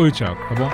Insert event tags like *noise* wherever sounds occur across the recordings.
Oi, Thiago, tá bom?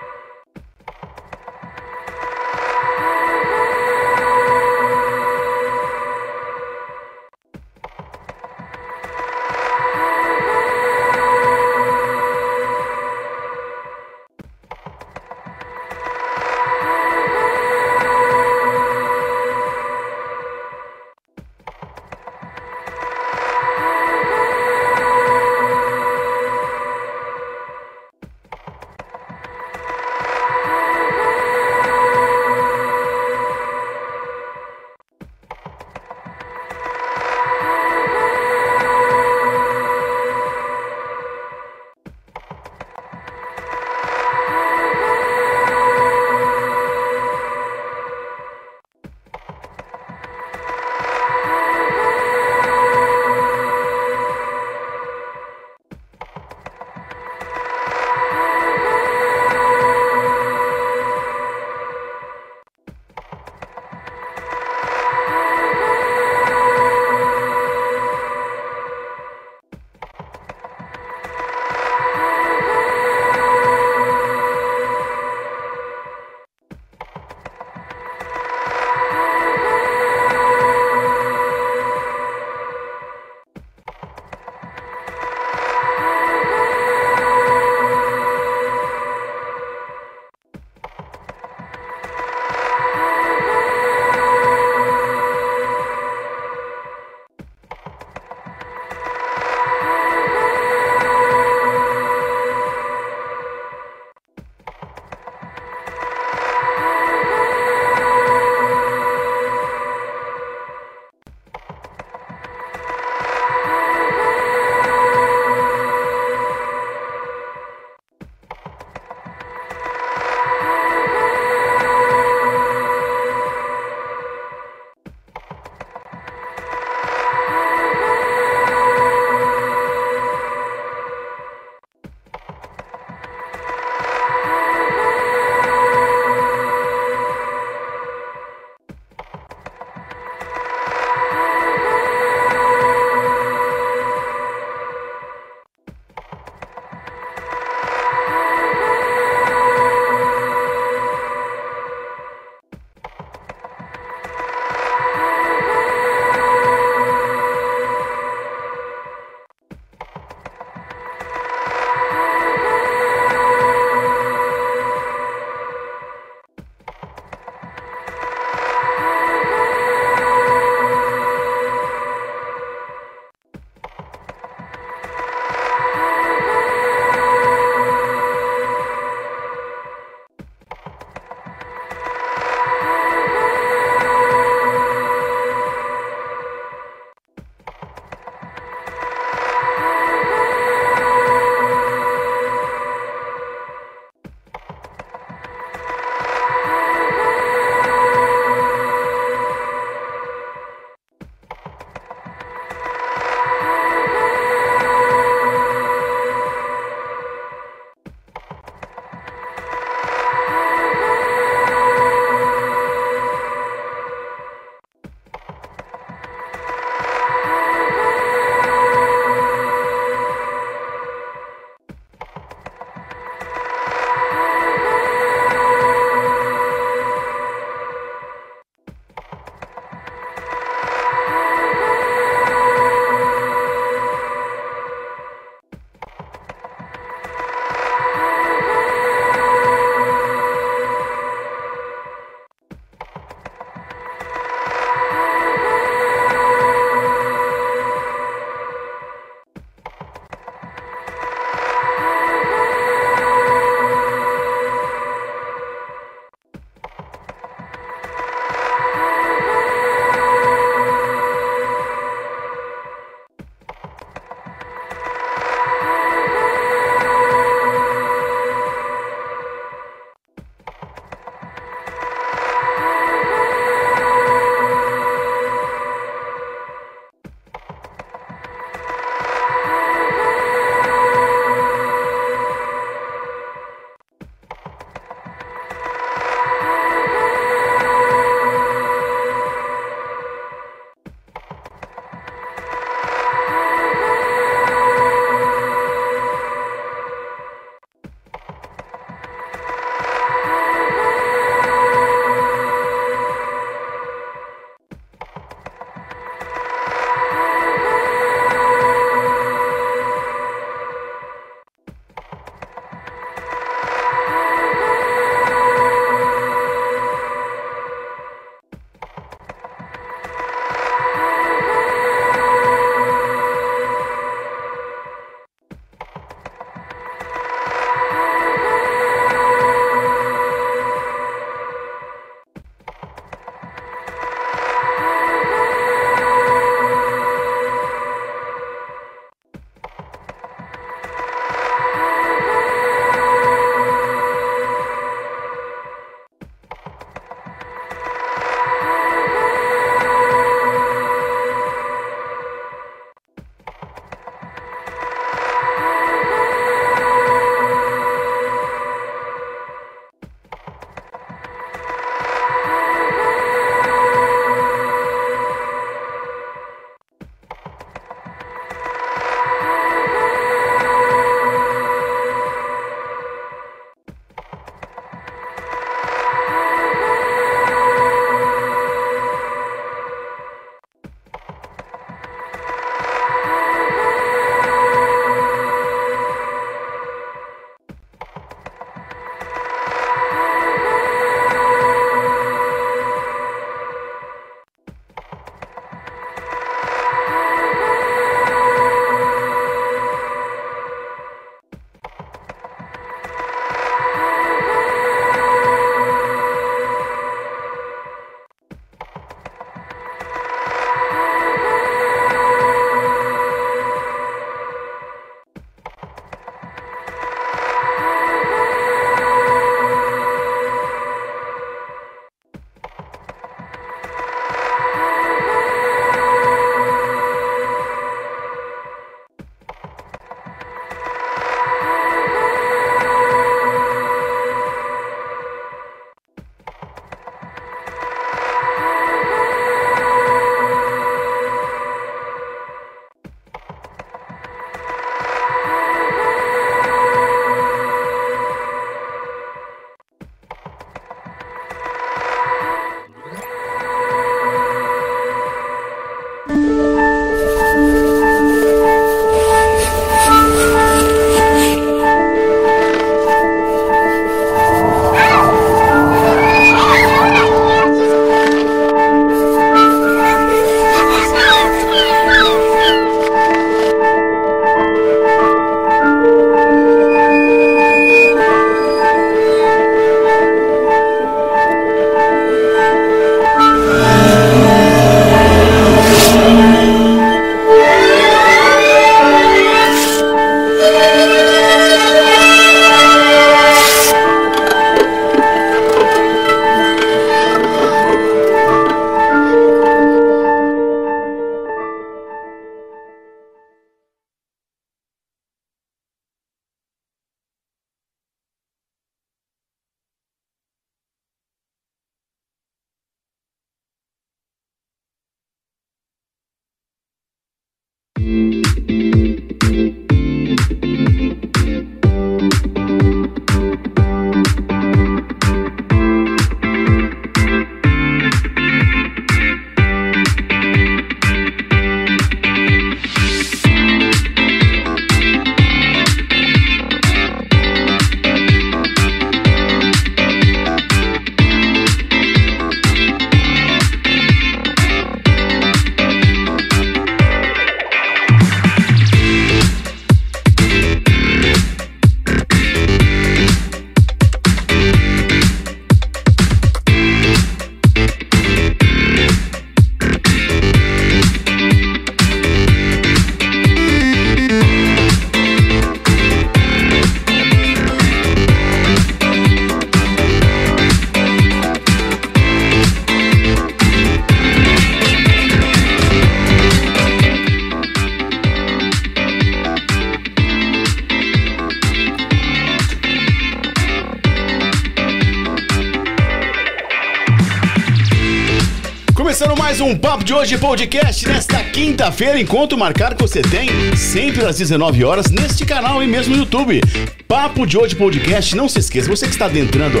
Podcast nesta quinta-feira, encontro marcado que você tem sempre às 19 horas neste canal e mesmo no YouTube. Papo de Hoje podcast, não se esqueça, você que está adentrando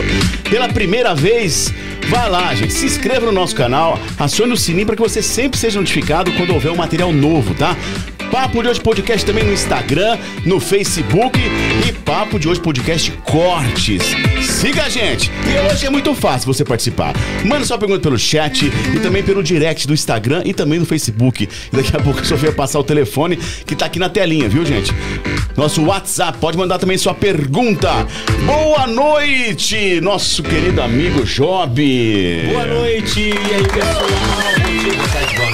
pela primeira vez, vai lá, gente, se inscreva no nosso canal, acione o sininho para que você sempre seja notificado quando houver um material novo, tá? Papo de Hoje Podcast também no Instagram, no Facebook e Papo de Hoje Podcast Cortes. Siga a gente! E hoje é muito fácil você participar. Manda sua pergunta pelo chat e também pelo direct do Instagram e também no Facebook. E daqui a pouco a Sofia vai passar o telefone que tá aqui na telinha, viu, gente? Nosso WhatsApp, pode mandar também sua pergunta. Boa noite, nosso querido amigo Job. Boa noite, e aí pessoal?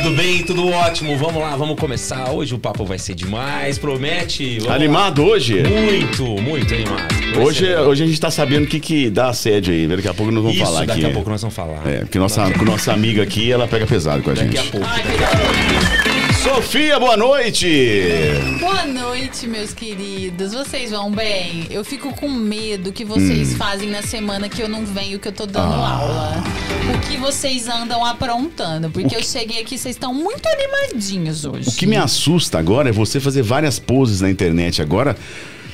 Tudo bem? Tudo ótimo? Vamos lá, vamos começar. Hoje o papo vai ser demais, promete. Vamos Animado hoje? lá. Muito, muito animado. Vai Hoje, ser- hoje a gente tá sabendo o que, que dá assédio aí. Daqui a pouco nós vamos Isso, falar daqui aqui. a pouco nós vamos falar. É, porque nossa, nossa amiga aqui, ela pega pesado com a gente. Daqui a pouco. Sofia, boa noite! Boa noite, meus queridos. Vocês vão bem? Eu fico com medo que vocês Hum. fazem na semana que eu não venho, que eu tô dando Ah. aula. O que vocês andam aprontando? Porque eu cheguei aqui, vocês estão muito animadinhos hoje. O que me assusta agora é você fazer várias poses na internet agora.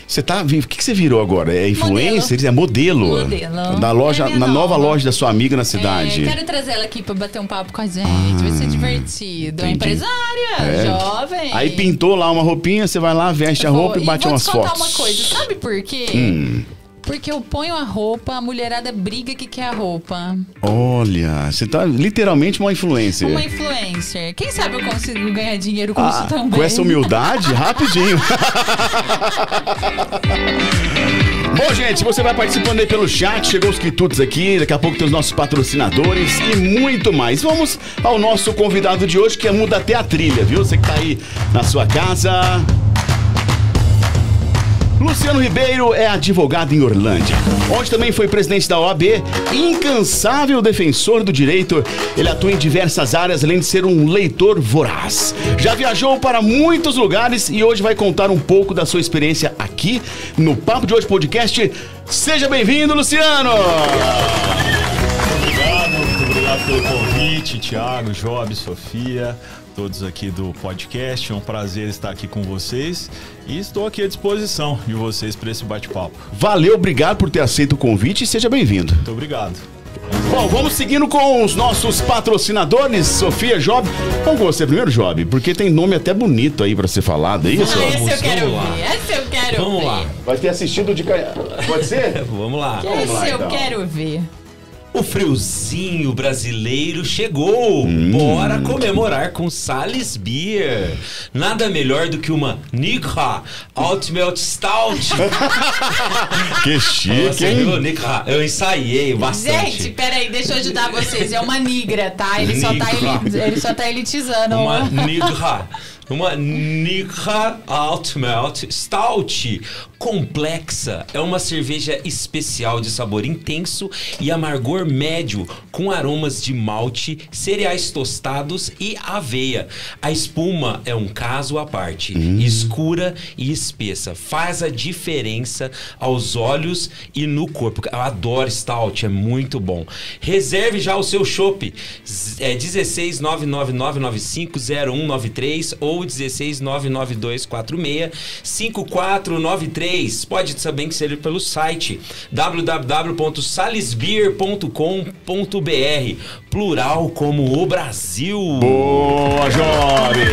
Você tá. vi- O que, que você virou agora? É influencer? É modelo. Modelo. Da loja, É na nova loja da sua amiga na cidade. É, quero trazer ela aqui pra bater um papo com a gente. vai ser divertido. É Ah, empresária, É. jovem. Aí pintou lá uma roupinha, você vai lá, veste a Vou- roupa e bate vou umas te contar fotos. Hum. uma coisa, sabe por quê? Porque eu ponho a roupa, a mulherada briga que quer a roupa. Olha, você tá literalmente uma influencer. Uma influencer. Quem sabe eu consigo ganhar dinheiro com Ah, isso também. com essa humildade, *laughs* rapidinho. Bom, gente, você vai participando aí pelo chat, chegou os quitutos aqui, daqui a pouco tem os nossos patrocinadores e muito mais. Vamos ao nosso convidado de hoje, que é muda até a trilha, viu? Você que tá aí na sua casa. Luciano Ribeiro é advogado em Orlândia, onde também foi presidente da OAB, incansável defensor do direito. Ele atua em diversas áreas, além de ser um leitor voraz. Já viajou para muitos lugares e hoje vai contar um pouco da sua experiência aqui no Papo de Hoje Podcast. Seja bem-vindo, Luciano! Obrigado, muito obrigado pelo convite, Thiago, Job, Sofia, todos aqui do podcast. É um prazer estar aqui com vocês e estou aqui à disposição de vocês para esse bate-papo. Valeu, obrigado por ter aceito o convite e seja bem-vindo. Muito obrigado. Bom, vamos seguindo com os nossos patrocinadores, Sofia Job. Vamos com você primeiro, Job, porque tem nome até bonito aí pra ser falado, é isso? Ah, esse eu Vamos, quero vamos lá. ver. Esse eu quero Vamos ver. lá. Vai ter assistido de. Pode ser? *laughs* Vamos lá. Esse lá, eu então. quero ver. O friozinho brasileiro chegou. Bora comemorar com Sales Beer. Nada melhor do que uma Nikha Ultimate Stout. *laughs* Que chique, hein? viu, Nikha? Eu ensaiei bastante. Gente, peraí, deixa eu ajudar vocês. É uma nigra, tá? Ele só tá, Nigra. eli- ele só tá elitizando. Uma Nikha. Uma Nikha Ultimate Stout complexa. É uma cerveja especial de sabor intenso e amargor médio, com aromas de malte, cereais tostados e aveia. A espuma é um caso à parte, escura e espessa. Faz a diferença aos olhos e no corpo. Eu adoro Stout, é muito bom. Reserve já o seu chopp. É 16 999950193 ou 16 99246 5493. Pode também ser pelo site www.salisbeer.com.br. Plural como o Brasil. Boa, jovem!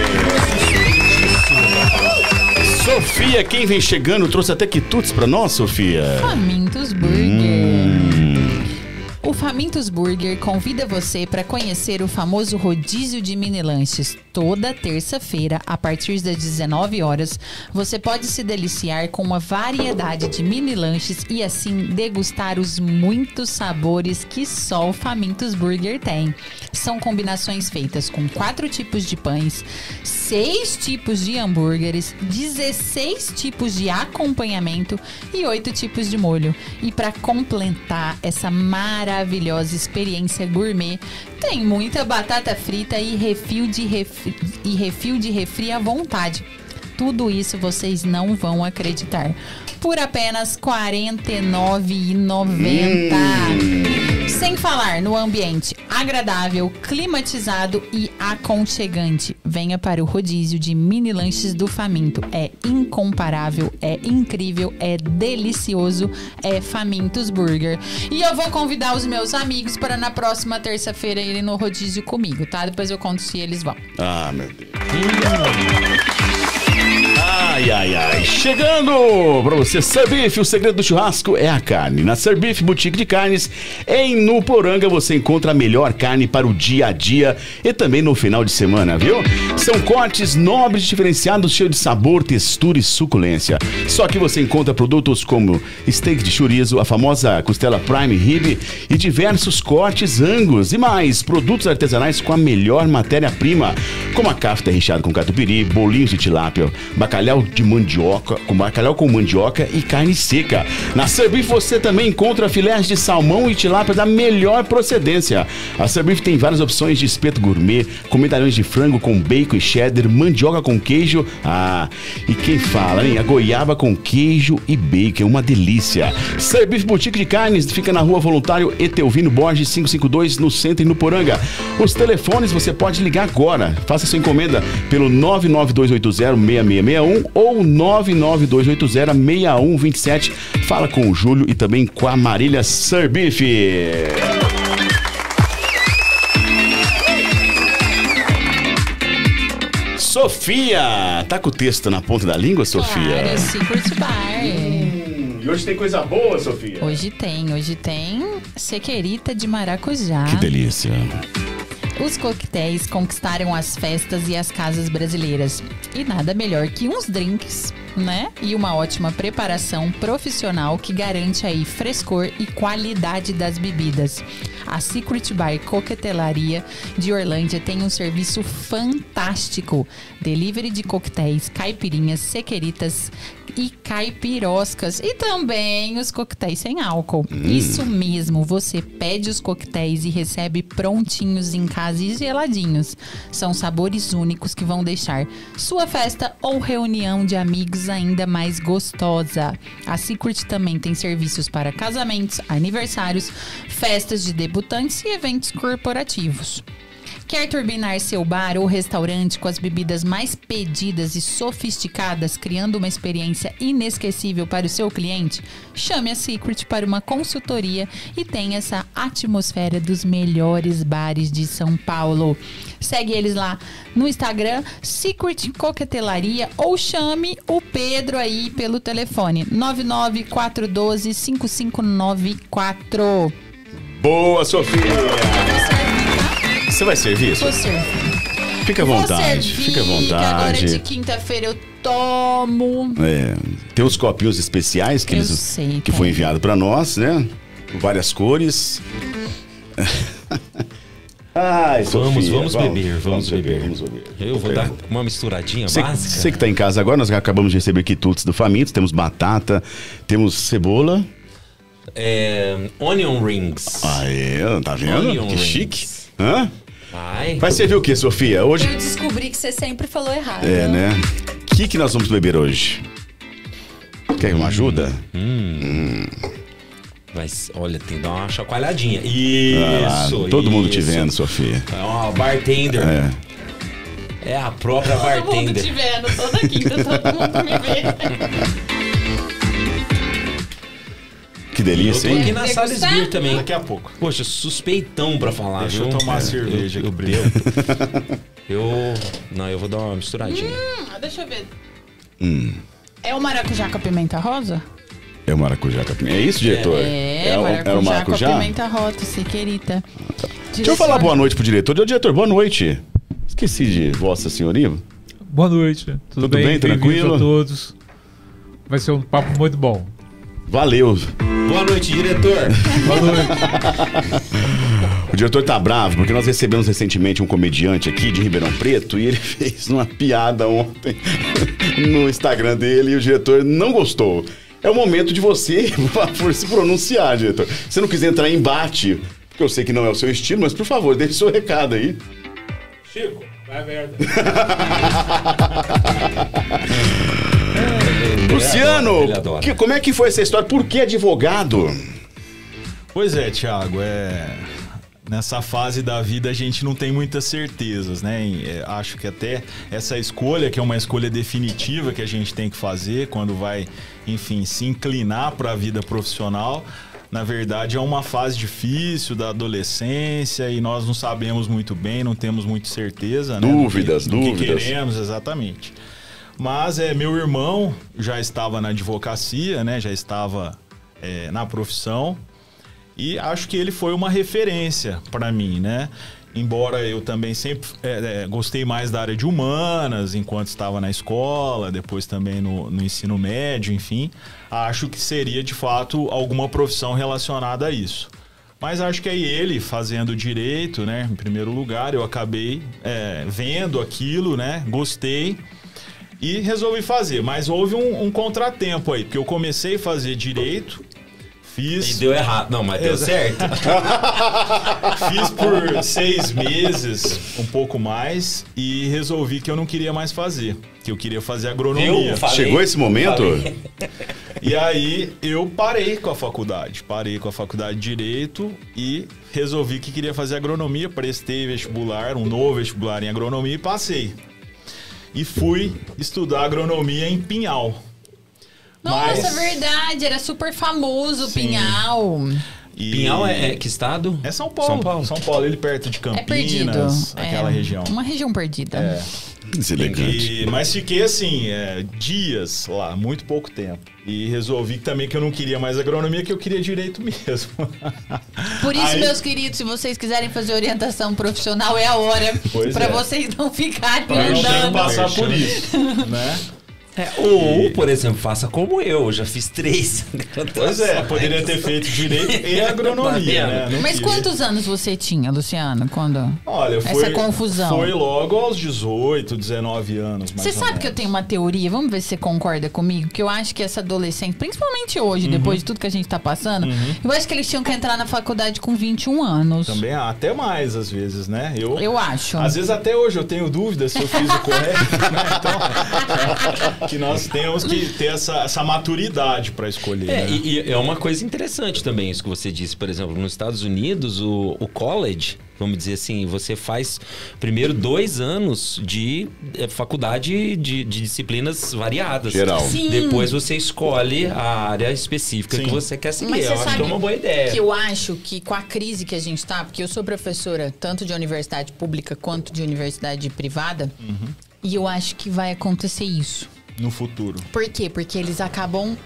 Sofia, quem vem chegando, trouxe até quitutes pra nós, Sofia. Famintos Burger. O Famintos Burger convida você para conhecer o famoso rodízio de mini lanches. Toda terça-feira, a partir das 19 horas, você pode se deliciar com uma variedade de mini lanches e assim degustar os muitos sabores que só o Famintos Burger tem. São combinações feitas com quatro tipos de pães, seis tipos de hambúrgueres, 16 tipos de acompanhamento e oito tipos de molho. E para completar essa maravilhosa experiência gourmet, tem muita batata frita e refil de refri, e refil de refri à vontade. Tudo isso vocês não vão acreditar. Por apenas R$ 49,90. Sem falar no ambiente agradável, climatizado e aconchegante. Venha para o rodízio de mini lanches do Faminto. É incomparável, é incrível, é delicioso, é Famintos Burger. E eu vou convidar os meus amigos para na próxima terça-feira irem no rodízio comigo, tá? Depois eu conto se eles vão. Ah, meu Deus. Ai, ai, ai. Chegando pra você, Servif, o segredo do churrasco é a carne. Na Servif Boutique de Carnes, em Nuporanga, você encontra a melhor carne para o dia a dia e também no final de semana, viu? São cortes nobres, diferenciados, cheios de sabor, textura e suculência. Só que você encontra produtos como steak de chorizo, a famosa costela prime rib e diversos cortes angus e mais produtos artesanais com a melhor matéria-prima, como a cafta recheada com catupiry, bolinhos de tilápia, bacalhau de mandioca, com bacalhau com mandioca e carne seca. Na Servif você também encontra filés de salmão e tilápia da melhor procedência. A Servif tem várias opções de espeto gourmet, com medalhões de frango com bacon e cheddar, mandioca com queijo. Ah, e quem fala, hein? A goiaba com queijo e bacon, uma delícia. Servif Boutique de Carnes fica na rua Voluntário Etelvino Borges 552, no centro e no Poranga. Os telefones você pode ligar agora. Faça sua encomenda pelo 992806661 ou 992806127. Fala com o Júlio e também com a Marília Servif. Sofia! Tá com o texto na ponta da língua, Sofia? Claro, Secret Bar. E hoje tem coisa boa, Sofia? Hoje tem, hoje tem sequerita de maracujá. Que delícia. Os coquetéis conquistaram as festas e as casas brasileiras. E nada melhor que uns drinks, né? E uma ótima preparação profissional que garante aí frescor e qualidade das bebidas. A Secret Bar Coquetelaria de Orlândia tem um serviço fantástico. Delivery de coquetéis, caipirinhas, sequeritas e caipiroscas. E também os coquetéis sem álcool. Isso mesmo, você pede os coquetéis e recebe prontinhos em casa e geladinhos. São sabores únicos que vão deixar sua festa ou reunião de amigos ainda mais gostosa. A Secret também tem serviços para casamentos, aniversários, festas de debutantes e eventos corporativos. Quer turbinar seu bar ou restaurante com as bebidas mais pedidas e sofisticadas, criando uma experiência inesquecível para o seu cliente? Chame a Secret para uma consultoria e tenha essa atmosfera dos melhores bares de São Paulo. Segue eles lá no Instagram, Secret Coquetelaria, ou chame o Pedro aí pelo telefone 99412 5594. Boa, Sofia! Você vai servir, Vou servir. Fica à vontade, servir, fica à que agora de vontade. quinta-feira eu tomo. É, tem os copinhos especiais que, Eu eles, sei, que foi enviado pra nós, né? Várias cores. *laughs* Ai, Vamos, Sofia, vamos beber, vamos beber. Vamos beber. Eu vou dar uma misturadinha Você, básica. você que tá em casa agora, nós acabamos de receber quitutes do Famintos, temos batata, temos cebola. É, onion rings. Aê, tá vendo? Onion que rings. chique. Hã? Vai. Vai servir o que, Sofia? Hoje. Eu descobri que você sempre falou errado. É, né? O que, que nós vamos beber hoje? Quer uma ajuda? Vai, olha, tem que dar uma chacoalhadinha. Ah, Isso, todo mundo te isso. vendo, Sofia. É uma bartender. É. É a própria Todo mundo te bartender. vendo, toda quinta, todo mundo me vê. Que Eu delícia, tô aqui hein? na Beer também. Daqui a pouco. Poxa, suspeitão pra falar, Deixa eu viu? tomar É, cerveja eu, aqui eu, eu, eu- Não, eu vou dar uma misturadinha. Hum, deixa eu ver. É o maracujá com a pimenta rosa? É o maracujá com a pimenta. É isso, diretor? É, o- maracujá, é o com maracujá? a pimenta rosa, se querida. Deixa eu falar boa noite pro diretor. Ô, diretor, boa noite. Esqueci de Vossa Senhoria. Boa noite. Tudo, Tudo bem? bem, tranquilo? a todos. Vai ser um papo muito bom. Valeu. Boa noite, diretor. *laughs* Boa noite. O diretor tá bravo porque nós recebemos recentemente um comediante aqui de Ribeirão Preto e ele *laughs* fez uma piada ontem no Instagram dele e o diretor não gostou. É o momento de você, por *laughs* se pronunciar, diretor. Se não quiser entrar em embate, porque eu sei que não é o seu estilo, mas por favor, deixe seu recado aí. Chico, vai merda. *laughs* Luciano, ele adora. que- como é que foi essa história? Por que advogado? Pois é, Thiago, é nessa fase da vida a gente não tem muitas certezas, né? É, acho que até essa escolha, que é uma escolha definitiva que a gente tem que fazer quando vai, enfim, se inclinar para a vida profissional, na verdade é uma fase difícil da adolescência e nós não sabemos muito bem, não temos muita certeza, né? Dúvidas, do que, do dúvidas. que queremos, exatamente. Mas é, meu irmão já estava na advocacia, né? Já estava é, na profissão e acho que ele foi uma referência para mim, né? Embora eu também sempre é, é, gostei mais da área de humanas enquanto estava na escola, depois também no, no ensino médio, enfim, acho que seria de fato alguma profissão relacionada a isso. Mas acho que aí ele fazendo direito, né? Em primeiro lugar, eu acabei é, vendo aquilo, né? Gostei e resolvi fazer. Mas houve um, um contratempo aí, porque eu comecei a fazer direito, E fiz. deu errado. Não, mas deu certo. *laughs* Fiz por seis meses, um pouco mais, e resolvi que eu não queria mais fazer. Que eu queria fazer agronomia. Falei. Chegou esse momento? E aí eu parei com a faculdade. Parei com a faculdade de Direito e resolvi que queria fazer agronomia. Prestei vestibular, um novo vestibular em agronomia e passei. E fui estudar agronomia em Pinhal. Nossa, Mas- verdade, era super famoso o Sim. Pinhal. E- Pinhal é, é que estado? É São Paulo. São Paulo. ali perto de É. Campinas, aquela é, região. Uma região perdida. É. Deselegante. E- mas fiquei assim, é, dias lá, muito pouco tempo. E resolvi também que eu não queria mais agronomia, que eu queria direito *laughs* mesmo. Por isso, Aí- meus queridos, se vocês quiserem fazer orientação profissional, é a hora Pois pra é. vocês não ficarem Pra não andando. passar por isso, *laughs* né? É, ou, por exemplo, faça como eu, eu já fiz três. *laughs* Pois é, poderia ter feito direito e *laughs* agronomia, Tá né? Mas quantos anos você tinha, Luciano, quando... Olha, essa foi, confusão? Foi logo aos 18, 19 anos, mais Você ou sabe que eu tenho uma teoria, vamos ver se você concorda comigo, que eu acho que essa adolescente, principalmente hoje, Uhum. depois de tudo que a gente tá passando, eu acho que eles tinham que entrar na faculdade com 21 anos. Também há, até mais às vezes, né? Eu, Eu acho. Às vezes até hoje eu tenho dúvidas se eu fiz o correto, *laughs* né? Então, que nós temos que ter essa, essa maturidade para escolher. É, né? e, e é uma coisa interessante também isso que você disse. Por exemplo, nos Estados Unidos, o, o college, vamos dizer assim, você faz primeiro dois anos de eh, faculdade de, de disciplinas variadas. Geral. Sim. Depois você escolhe a área específica Sim. que você quer seguir. Mas Eu você acho que é uma boa ideia. que eu acho que com a crise que a gente tá, porque eu sou professora tanto de universidade pública quanto de universidade privada, Uhum. e eu acho que vai acontecer isso. No futuro. Por quê? Porque eles acabam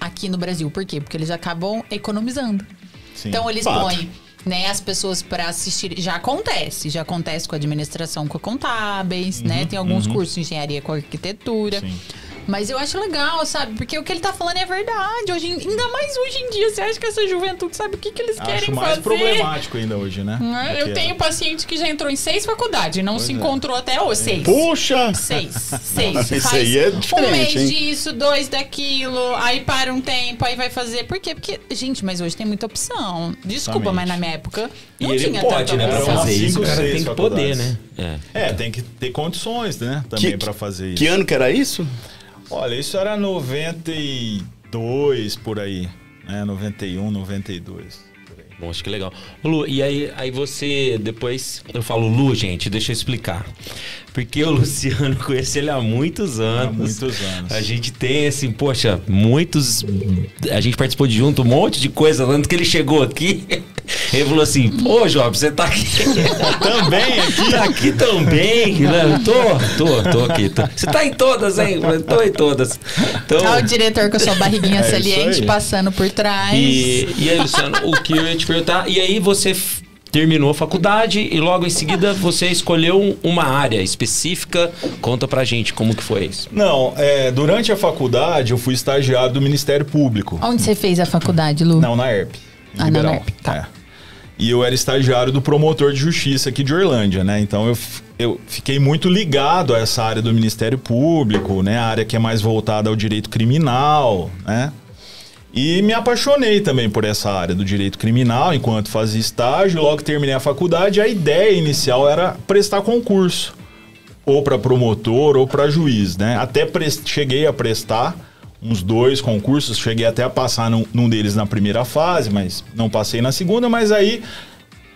aqui no Brasil. Por quê? Porque eles acabam economizando. Sim. Então eles Fato. põem né, as pessoas para assistir. Já acontece, já acontece com a administração com contábeis, né? Tem alguns cursos de engenharia com arquitetura. Sim. Mas eu acho legal, sabe? Porque o que ele tá falando é verdade. Hoje, ainda mais hoje em dia, você acha que essa juventude sabe o que, que eles querem Acho mais fazer? problemático ainda hoje, né? Não é? Eu tenho era. paciente que já entrou em seis faculdades e não se é. encontrou até hoje. Seis. Puxa! Seis. *laughs* Seis. Isso Faz aí é Um diferente, mês hein? disso, dois daquilo, aí para um tempo, aí vai fazer. Por quê? Porque, gente, mas hoje tem muita opção. Desculpa, Exatamente. mas na minha época E não ele tinha pode, tanta né? Pra fazer isso, o cara tem que poder, né? É. É, tem que ter condições, né? Também Que- para fazer isso. Que ano que era isso? Olha, isso era 92 por aí, né? 91, 92. por aí. Bom, acho que legal. Lu, e aí, aí você depois. Eu falo, Lu, gente, deixa eu explicar. Porque o *laughs* Luciano conhece ele há muitos anos. Há muitos anos. A gente tem, assim, poxa, muitos. A gente participou de junto, um monte de coisa. Antes que ele chegou aqui, *laughs* ele falou assim: Pô, Job, você tá aqui. *laughs* Também aqui. tá aqui também. Né? Tô, tô, tô aqui. tô. Você tá em todas, hein? Tô em todas. Então, Olha o diretor com a sua barriguinha É saliente passando por trás. E, e aí, Luciano, o que eu ia te perguntar? E aí você terminou a faculdade e logo em seguida você escolheu um- uma área específica. Conta pra gente como que foi isso. Não, é, durante a faculdade eu fui estagiário do Ministério Público. Onde você fez a faculdade, Lu? Não, na ERP. Ah, na. ERP, tá. É. E eu era estagiário do promotor de justiça aqui de Orlândia, né? Então eu, eu fiquei muito ligado a essa área do Ministério Público, né? A área que é mais voltada ao direito criminal, né? E me apaixonei também por essa área do direito criminal enquanto fazia estágio. Logo que terminei a faculdade, a ideia inicial era prestar concurso, ou para promotor ou para juiz, né? Até cheguei a prestar uns dois concursos, cheguei até a passar num, num deles na primeira fase, mas não passei na segunda, mas aí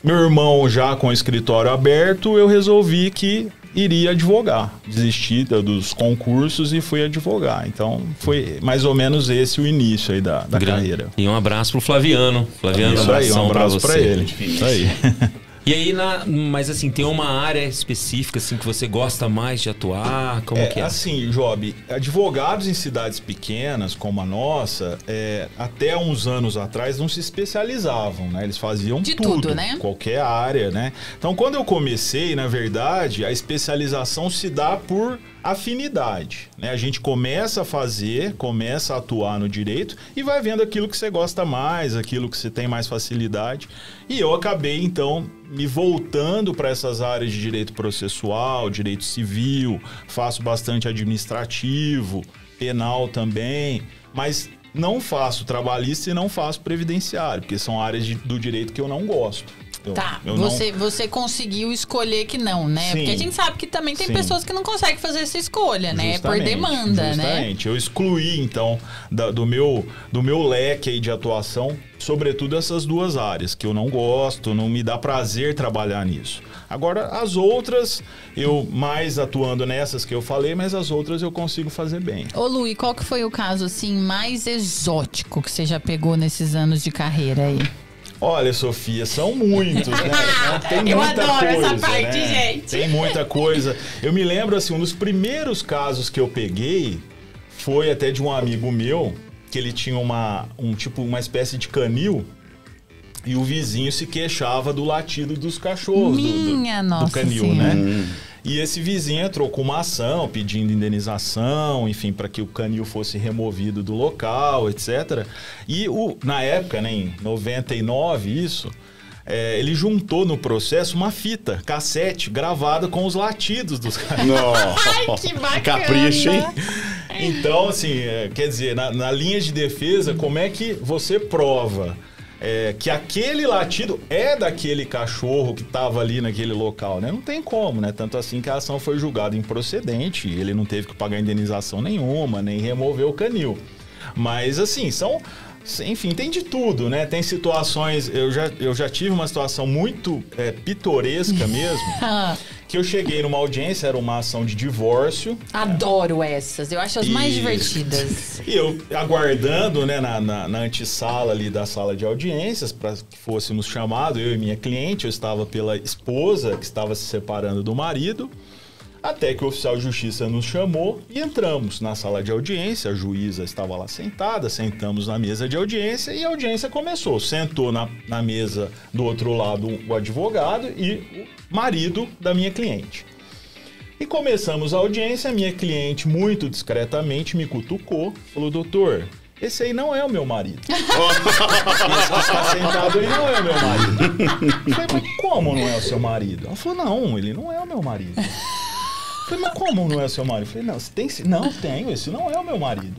meu irmão já com o escritório aberto, eu resolvi que iria advogar. Desisti dos concursos e fui advogar. Então foi mais ou menos esse o início aí da, da Grande. carreira. E um abraço pro Flaviano. Flaviano, Isso abração um abraço pra você. ele. Isso aí. *laughs* E aí, na, mas assim, tem uma área específica assim que você gosta mais de atuar? Como É, que é? assim, Job, advogados em cidades pequenas como a nossa, é, até uns anos atrás não se especializavam, né? Eles faziam De tudo, tudo, né? qualquer área, né? Então, quando eu comecei, na verdade, a especialização se dá por afinidade, né? A gente começa a fazer, começa a atuar no direito e vai vendo aquilo que você gosta mais, aquilo que você tem mais facilidade. E eu acabei então me voltando para essas áreas de direito processual, direito civil, faço bastante administrativo, penal também, mas não faço trabalhista e não faço previdenciário, porque são áreas de- do direito que eu não gosto. Eu- Tá, eu não- você, você conseguiu escolher que não, né? Sim. Porque a gente sabe que também tem Sim. pessoas que não conseguem fazer essa escolha, né? Por Justamente, demanda, né? justamente. Eu excluí, então, da- do, meu, do meu leque aí de atuação, sobretudo essas duas áreas, que eu não gosto, não me dá prazer trabalhar nisso. Agora, as outras, eu mais atuando nessas que eu falei, mas as outras eu consigo fazer bem. Ô, Lu, e qual que foi o caso, assim, mais exótico que você já pegou nesses anos de carreira aí? Olha, Sofia, são muitos, né? *laughs* Tem Eu muita adoro essa coisa, parte, né? gente. Tem muita coisa. Eu me lembro, assim, um dos primeiros casos que eu peguei foi até de um amigo meu, que ele tinha uma, um tipo, uma espécie de canil e o vizinho se queixava do latido dos cachorros do- do, Minha do nossa canil, senhora. né? E esse vizinho entrou com uma ação pedindo indenização, enfim, para que o canil fosse removido do local, etc. E o, na época, né, em 99, isso, é, ele juntou no processo uma fita, cassete, gravada com os latidos dos *laughs* cachorros. Nossa. que bacana. *laughs* Capricho, hein? Então, assim, é, quer dizer, na, na linha de defesa, como é que você prova é, que aquele latido é daquele cachorro que estava ali naquele local, né? Não tem como, né? Tanto assim que a ação foi julgada improcedente, ele não teve que pagar indenização nenhuma, nem remover o canil. Mas, assim, são... Enfim, tem de tudo, né? Tem situações... Eu já, eu já tive uma situação muito é, pitoresca *laughs* mesmo, Ah, que eu cheguei numa audiência, era uma ação de divórcio, adoro essas. Eu acho as mais Isso. divertidas. *laughs* E eu aguardando, né, na, na, na antessala ali da sala de audiências, para que fôssemos chamados, eu e minha cliente, eu estava pela esposa que estava se separando do marido, até que o oficial de justiça nos chamou e entramos na sala de audiência. A juíza estava lá sentada, sentamos na mesa de audiência e a audiência começou. Sentou na, na mesa do outro lado o advogado e o marido da minha cliente. E começamos a audiência, a minha cliente, muito discretamente, me cutucou, falou, doutor, esse aí não é o meu marido. *laughs* esse que está sentado aí não é o meu marido. Eu falei, mas como não é o seu marido? Ela falou, não, ele não é o meu marido. Eu falei, mas como não é o seu marido? Eu falei, não, você tem Não, tenho, esse não é o meu marido.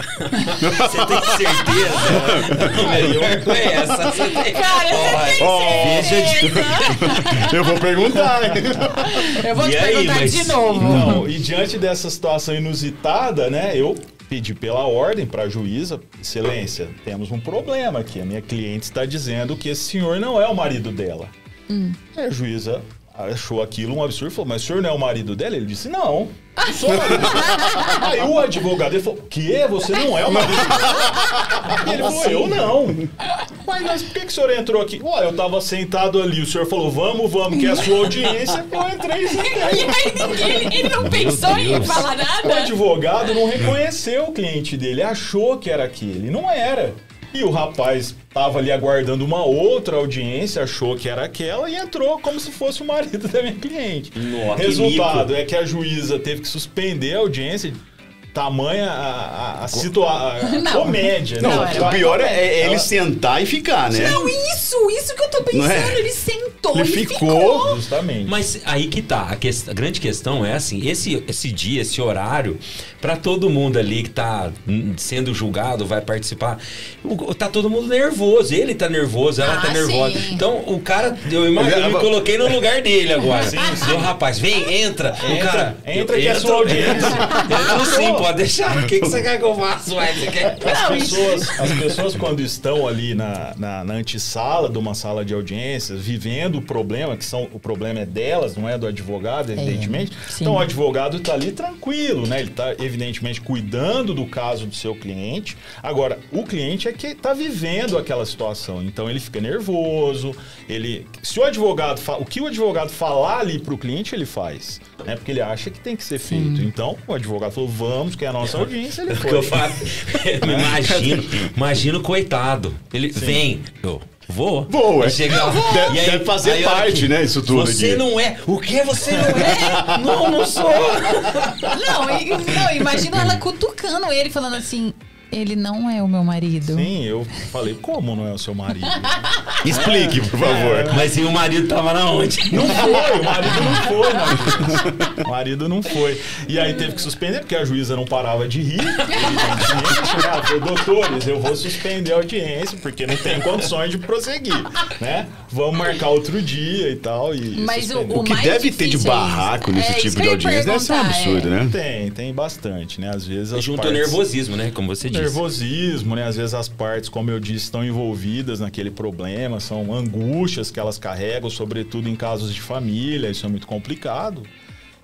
Você tem certeza? É essa. Você tem... Cara, você tem certeza? Eu vou perguntar. Eu vou E te aí, perguntar mas- de novo. Não, e diante dessa situação inusitada, né, eu pedi pela ordem para a juíza, excelência, temos um problema aqui. A minha cliente está dizendo que esse senhor não é o marido dela. Aí a juíza achou aquilo um absurdo e falou: Mas o senhor não é o marido dela? Ele disse: Não. Eu sou o marido dela. *laughs* Aí o advogado ele falou: Que? Você não é o marido dela? *laughs* Ele falou: Eu não. Mas, mas por que, que o senhor entrou aqui? Ué, eu tava sentado ali, o senhor falou: Vamos, vamos, que é a sua audiência. Eu entrei *laughs* aí ninguém, ele não pensou em falar O nada? advogado não reconheceu o cliente dele, achou que era aquele, não era. E o rapaz tava ali aguardando uma outra audiência, achou que era aquela e entrou como se fosse o marido *laughs* da minha cliente. Nossa, que Resultado mico. é que a juíza teve que suspender a audiência. Tamanha a, a, a, situa- a *laughs* Não. comédia, Não, né? o pior é, é ele sentar e ficar, né? Não, isso, isso que eu tô pensando. Não é? Ele sentou Ele e ficou. Justamente. Mas aí que tá, a, ques- a grande questão é assim, esse, esse dia, esse horário, pra todo mundo ali que tá sendo julgado, vai participar, o- tá todo mundo nervoso, ele tá nervoso, ela Ah, tá nervosa. sim. Então o cara, eu imagino, eu me coloquei no lugar dele agora. *laughs* Sim, sim. Rapaz, vem, entra. o Entra, cara, entra que é sua audiência. Entro sim, pode deixar. O que, que você quer que eu faça? Ué, você quer... As pessoas, as pessoas quando estão ali na, na, na antessala de uma sala de audiências, vivendo o problema, que são o problema é delas, não é do advogado, evidentemente. sim. então o advogado está ali tranquilo, né? Ele está evidentemente cuidando do caso do seu cliente. Agora, o cliente é que está vivendo aquela situação, então ele fica nervoso. Ele, se o advogado, fa- o que o advogado falar ali para o cliente ele faz, né? Porque ele acha que tem que ser feito. Então o advogado falou, vamos, que é a nossa audiência, ele O que foi. eu falo, eu *laughs* me imagino, imagino coitado. Ele vem, eu vou. Vou. E chega lá, Deve- e aí- deve fazer aí, parte, aqui, né, isso tudo Você aqui. não é. O que você não é? não, não sou. Não, não, imagina ela cutucando ele, falando assim: ele não é o meu marido. Sim, eu falei, como não é o seu marido? *laughs* Explique, por favor. Mas e o marido tava na onde? Não foi, o marido não foi, Marcos. O marido não foi. E aí teve que suspender, porque a juíza não parava de rir. Evidentemente, né? Falei, doutores, eu vou suspender a audiência, porque não tem condições de prosseguir, né? Vamos marcar outro dia e tal. E Mas o, suspender. o O que mais deve ter de é barraco nesse É isso tipo de audiência deve ser um absurdo, é. né? Tem, tem bastante, né? Às vezes Junto ao partes... nervosismo, né? Como você disse. Nervosismo, né? Às vezes as partes, como eu disse, estão envolvidas naquele problema, são angústias que elas carregam, sobretudo em casos de família, isso é muito complicado.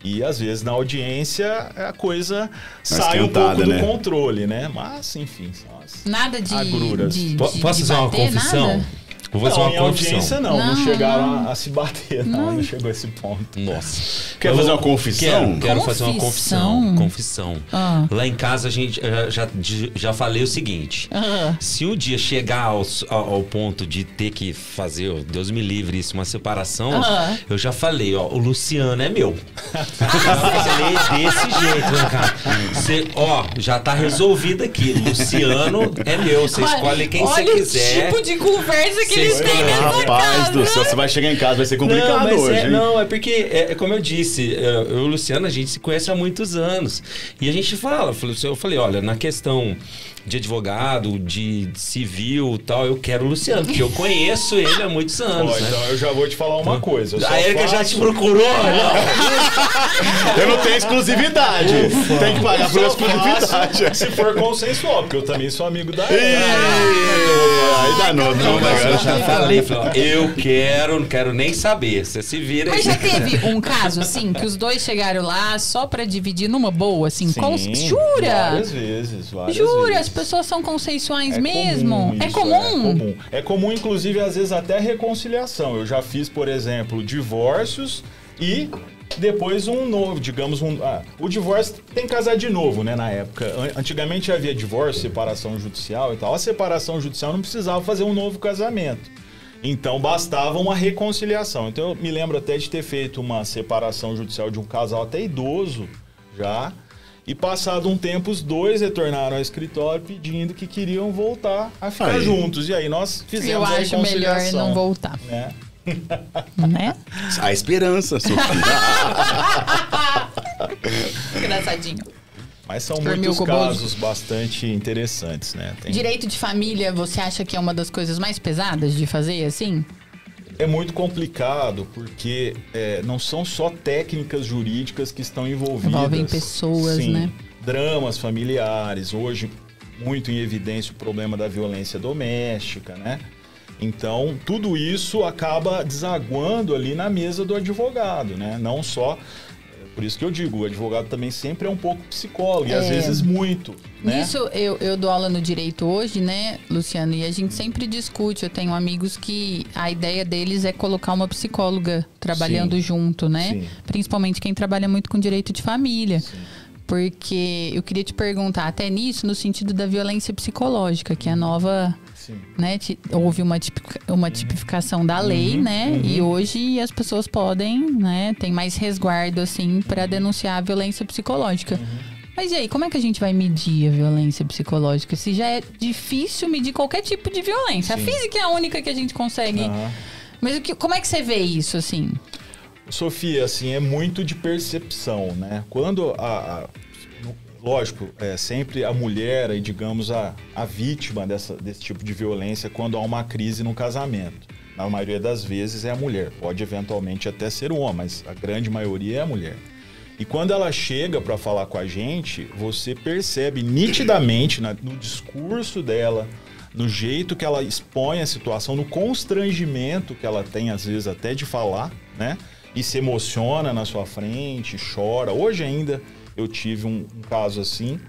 E às vezes na audiência a coisa sai um esquentada, pouco do né? controle, né? Mas, enfim, são as... Nada de. Agruras. de, de- Posso de fazer uma confissão? nada? Vou fazer não, uma confissão. audiência não, não, Não, chegaram não. A, a se bater, não, não, chegou a esse ponto. Nossa. Quer Eu fazer uma confissão? Quero, quero fazer uma Confissão? confissão. Confissão. Ah. Lá em casa a gente eh, já, já falei o seguinte: Ah. se um dia chegar ao, ao- ponto de ter que fazer, ó, Deus me livre, isso, uma separação, Ah. eu já falei, ó, o Luciano é meu. já falei desse jeito, né, cara? Cê, ó, já tá resolvido aqui. Luciano é meu. Você Olha- escolhe quem você olha quiser. o tipo de conversa que eles têm nessa Rapaz do céu, você vai chegar em casa, vai ser complicado não, mas hoje, é, hein? não, é porque, é, é como eu disse, é, eu e o Luciano, a gente se conhece há muitos anos. E a gente fala, eu falei, olha, na questão de advogado, de civil e tal, eu quero o Luciano, porque eu conheço ele há muitos anos. Ó, né? então eu já vou te falar uma coisa. A Erika já faço- te procurou? *laughs* Não. Eu não tenho exclusividade. Tem que pagar por exclusividade. *laughs* Se for consensual, porque eu também sou amigo da Erika. Aí danou, não, Não, mas eu né? já falei, falei, eu quero, não quero nem saber. Você se vira Mas já teve um caso, assim, que os dois chegaram lá só pra dividir numa boa, assim? Sim, com... Jura? Várias vezes, várias Jura? vezes. As pessoas são consensuais É mesmo? comum é isso, comum? É comum. É comum, inclusive, às vezes até reconciliação. Eu já fiz, por exemplo, divórcios e depois um novo, digamos, um. ah, o divórcio tem que casar de novo, né? Na época. An- Antigamente havia divórcio, separação judicial e tal. A separação judicial não precisava fazer um novo casamento. Então bastava uma reconciliação. Então eu me lembro até de ter feito uma separação judicial de um casal até idoso já. E passado um tempo, os dois retornaram ao escritório pedindo que queriam voltar a ficar Aí. juntos. E aí nós fizemos Eu a acho melhor não voltar, Né? né? *laughs* A esperança, Sofia. *laughs* Engraçadinho. Mas são Dormiu muitos casos bastante interessantes, né? Tem- Direito de família, você acha que é uma das coisas mais pesadas de fazer, assim? É muito complicado porque é, não são só técnicas jurídicas que estão envolvidas. Envolvem pessoas, Sim, né? Dramas familiares. Hoje, muito em evidência o problema da violência doméstica, né? Então, tudo isso acaba desaguando ali na mesa do advogado, né? Não só. Por isso que eu digo, o advogado também sempre é um pouco psicólogo, e às É. vezes muito. Né? Nisso, eu, eu dou aula no direito hoje, né, Luciano? E a gente sempre discute. Eu tenho amigos que a ideia deles é colocar uma psicóloga trabalhando Sim. junto, né? Sim. Principalmente quem trabalha muito com direito de família. Porque eu queria te perguntar, até nisso, no sentido da violência psicológica, que é a nova. Né, houve uma, tipica- uma tipificação da lei, Uhum, né? E hoje as pessoas podem, né? Tem mais resguardo, assim, para denunciar a violência psicológica. Uhum. Mas e aí, como é que a gente vai medir a violência psicológica? Se já é difícil medir qualquer tipo de violência. A Sim. física é a única que a gente consegue. Mas o que, como é que você vê isso, assim? Sofia, assim, é muito de percepção, né? Quando a. a- lógico, é sempre a mulher e, digamos, a, a vítima dessa, desse tipo de violência quando há uma crise no casamento. Na maioria das vezes é a mulher. Pode eventualmente até ser um homem, mas a grande maioria é a mulher. E quando ela chega para falar com a gente, você percebe nitidamente na- no discurso dela, no jeito que ela expõe a situação, no constrangimento que ela tem, às vezes, até de falar, né? E se emociona na sua frente, chora. Hoje ainda eu tive um, um caso assim.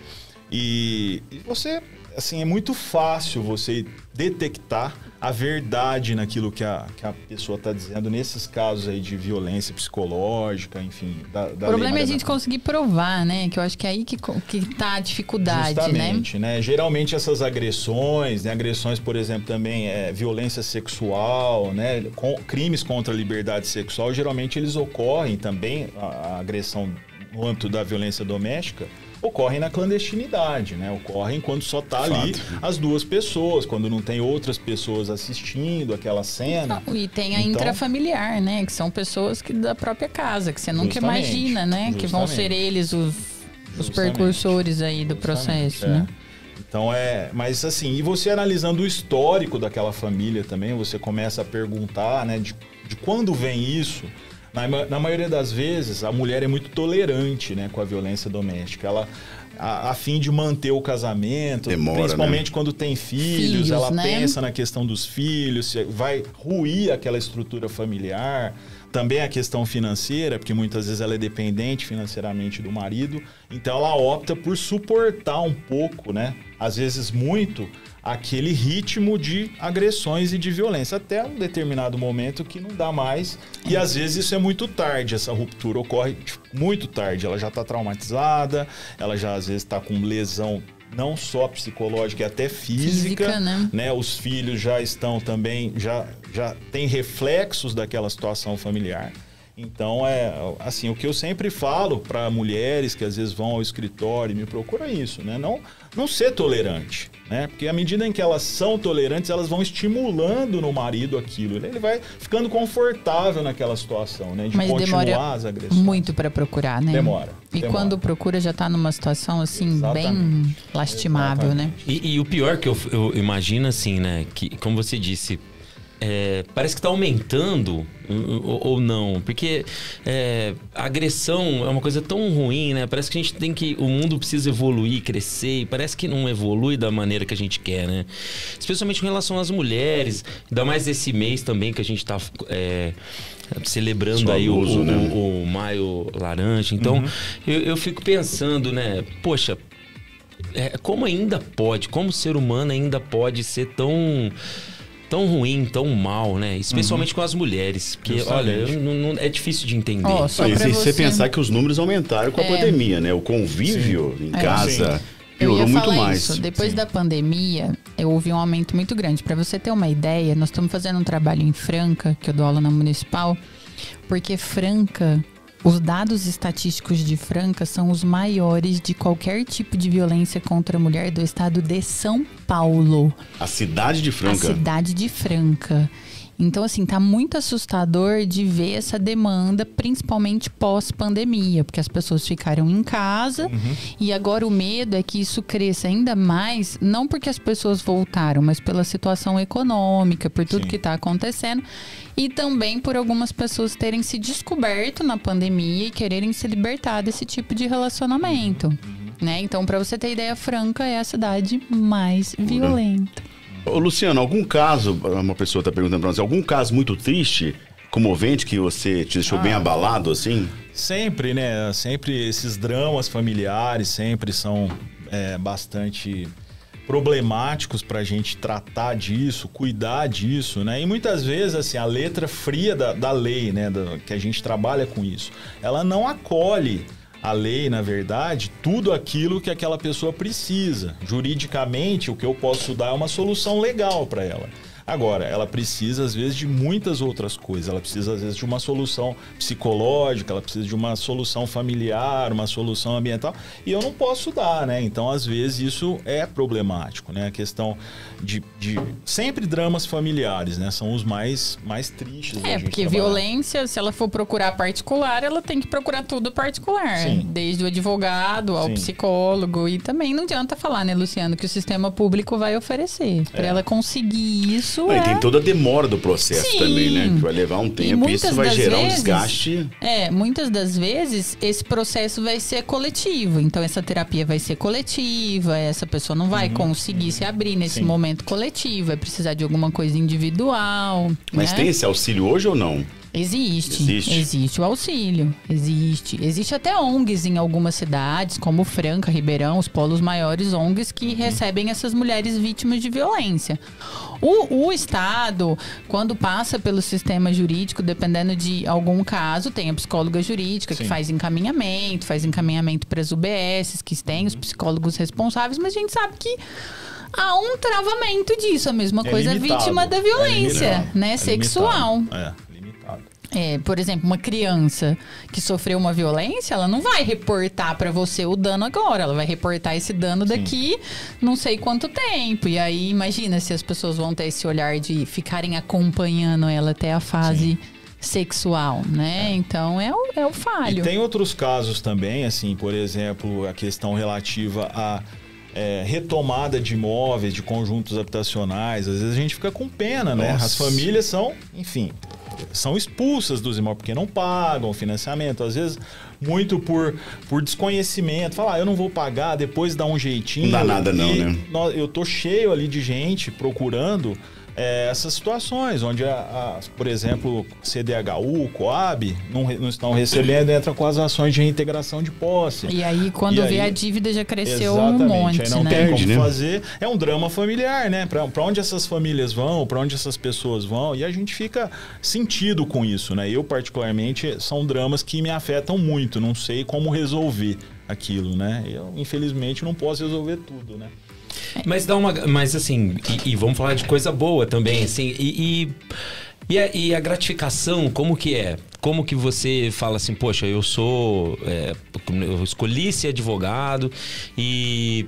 E, e você, assim, é muito fácil você detectar a verdade naquilo que a, que a pessoa está dizendo nesses casos aí de violência psicológica, enfim. Da, da O problema é a gente conseguir provar, né? Que eu acho que é aí que, que tá a dificuldade, né? Justamente, né? Geralmente essas agressões, né? agressões, por exemplo, também é, violência sexual, né? Com- crimes contra a liberdade sexual, geralmente eles ocorrem também, a, a agressão no âmbito da violência doméstica, ocorrem na clandestinidade, né? Ocorrem quando só tá ali as duas pessoas, quando não tem outras pessoas assistindo aquela cena. E tem a Então- intrafamiliar, né? Que são pessoas que da própria casa, que você nunca imagina, né? Que vão ser eles os, os precursores aí do processo, Justamente, né? é. Então é, mas assim, e você analisando o histórico daquela família também, você começa a perguntar, né, de, de quando vem isso. Na, na maioria das vezes, a mulher é muito tolerante, né, com a violência doméstica. Ela, a, a fim de manter o casamento, Demora, principalmente quando tem filhos, Filhos, ela né? pensa na questão dos filhos, se vai ruir aquela estrutura familiar. Também a questão financeira, porque muitas vezes ela é dependente financeiramente do marido, então ela opta por suportar um pouco, né? Às vezes muito, aquele ritmo de agressões e de violência, até um determinado momento que não dá mais. E às vezes isso é muito tarde, essa ruptura ocorre tipo, muito tarde. Ela já está traumatizada, ela já às vezes está com lesão não só psicológica, e até física, Física, né? né? Os filhos já estão também, já, já tem reflexos daquela situação familiar. Então, é assim, o que eu sempre falo para mulheres que às vezes vão ao escritório e me procuram é isso, né? Não, não ser tolerante, né? Porque à medida em que elas são tolerantes, elas vão estimulando no marido aquilo. Ele vai ficando confortável naquela situação, né? De Mas continuar demora as agressões. Muito pra procurar, né? Demora, E demora. quando procura já tá numa situação assim bem Exatamente. lastimável, né? E, e o pior que eu, eu imagino, assim, né? Que, como você disse, é, parece que tá aumentando uh, ou, ou não. Porque é, a agressão é uma coisa tão ruim, né? Parece que a gente tem que. O mundo precisa evoluir, crescer, e parece que não evolui da maneira que a gente quer, né? Especialmente com relação às mulheres. Ainda mais esse mês também que a gente tá. é, celebrando aí o, né? o- o Maio Laranja. Então, eu, eu fico pensando, né? Poxa, é, como ainda pode, como o ser humano ainda pode ser tão tão ruim, tão mal, né? Especialmente com as mulheres, porque olha, eu não- não- é difícil de entender. Não, e se você você- pensar que os números aumentaram com a É. pandemia, né? O convívio em É. casa Sim. Eu piorou muito mais. isso. Depois da pandemia, eu houve um aumento muito grande. Para você ter uma ideia, nós estamos fazendo um trabalho em Franca, que eu dou aula na Municipal, porque Franca, os dados estatísticos de Franca são os maiores de qualquer tipo de violência contra a mulher do estado de São Paulo. A cidade de A Franca. cidade de Franca. Então, assim, tá muito assustador de ver essa demanda, principalmente pós-pandemia, porque as pessoas ficaram em casa e agora o medo é que isso cresça ainda mais, não porque as pessoas voltaram, mas pela situação econômica, por tudo Sim. que está acontecendo e também por algumas pessoas terem se descoberto na pandemia e quererem se libertar desse tipo de relacionamento. Né? Então, para você ter ideia, Franca é a cidade mais violenta. Ô, Luciano, algum caso, uma pessoa está perguntando para nós, algum caso muito triste, comovente, que você te deixou Ah. bem abalado, assim? Sempre, né? Sempre esses dramas familiares sempre são é, bastante problemáticos para a gente tratar disso, cuidar disso, né? E muitas vezes, assim, a letra fria da, da lei, né? da- que a gente trabalha com isso, ela não acolhe a lei, na verdade, tudo aquilo que aquela pessoa precisa. Juridicamente, o que eu posso dar é uma solução legal para ela. Agora, ela precisa, às vezes, de muitas outras coisas. Ela precisa, às vezes, de uma solução psicológica, ela precisa de uma solução familiar, uma solução ambiental. E eu não posso dar, né? Então, às vezes, isso é problemático, né? A questão de. de- sempre dramas familiares, né? São os mais, mais tristes. É, porque trabalhar. violência, se ela for procurar particular, ela tem que procurar tudo particular. Sim. Desde o advogado ao Sim. psicólogo. E também não adianta falar, né, Luciano, que o sistema público vai oferecer. Pra É. ela conseguir isso, isso e é. tem toda a demora do processo Sim. também, né? Que vai levar um tempo. muitas Isso vai gerar um vezes- desgaste. É, muitas das vezes esse processo vai ser coletivo. Então essa terapia vai ser coletiva, essa pessoa não vai conseguir se abrir nesse Sim. momento coletivo, vai precisar de alguma coisa individual. Mas né? tem esse auxílio hoje ou não? Existe, Existe? existe. o auxílio, existe. Existe até ONGs em algumas cidades, como Franca, Ribeirão, os polos maiores ONGs que recebem essas mulheres vítimas de violência. O, o Estado, quando passa pelo sistema jurídico, dependendo de algum caso, tem a psicóloga jurídica que Sim. faz encaminhamento, faz encaminhamento para as UBSs, que têm os psicólogos responsáveis, mas a gente sabe que há um travamento disso. A mesma É coisa limitado. vítima da violência, É né? É sexual. limitado. É. É, por exemplo, uma criança que sofreu uma violência, ela não vai reportar pra você o dano agora, ela vai reportar esse dano daqui não sei quanto tempo. E aí, imagina se as pessoas vão ter esse olhar de ficarem acompanhando ela até a fase sexual, né? Então é o, é o E falho. tem outros casos também, assim, por exemplo, a questão relativa à é, retomada de imóveis, de conjuntos habitacionais. Às vezes a gente fica com pena, né? Nossa. As famílias são, enfim, são expulsas dos imóveis porque não pagam financiamento. Às vezes, muito por, por desconhecimento. Falar, ah, eu não vou pagar, depois dá um jeitinho. Não dá nada não, né? Eu tô cheio ali de gente procurando é, essas situações, onde, a, a- por exemplo, CDHU, Coab, não, re- não estão recebendo, entra com as ações de reintegração de posse. E aí, quando E vê aí- a dívida já cresceu Exatamente, um monte, aí não né? tem Perde, como né? fazer. É um drama familiar, né? Pra, pra onde essas famílias vão, pra onde essas pessoas vão, e a gente fica sentido com isso, né? Eu, particularmente, são dramas que me afetam muito, não sei como resolver aquilo, né? Eu, infelizmente, não posso resolver tudo, né? Mas dá uma. Mas assim, e, e vamos falar de coisa boa também, assim, e. e... e a, e a gratificação, como que é? Como que você fala assim, poxa, eu sou. é, eu escolhi ser advogado e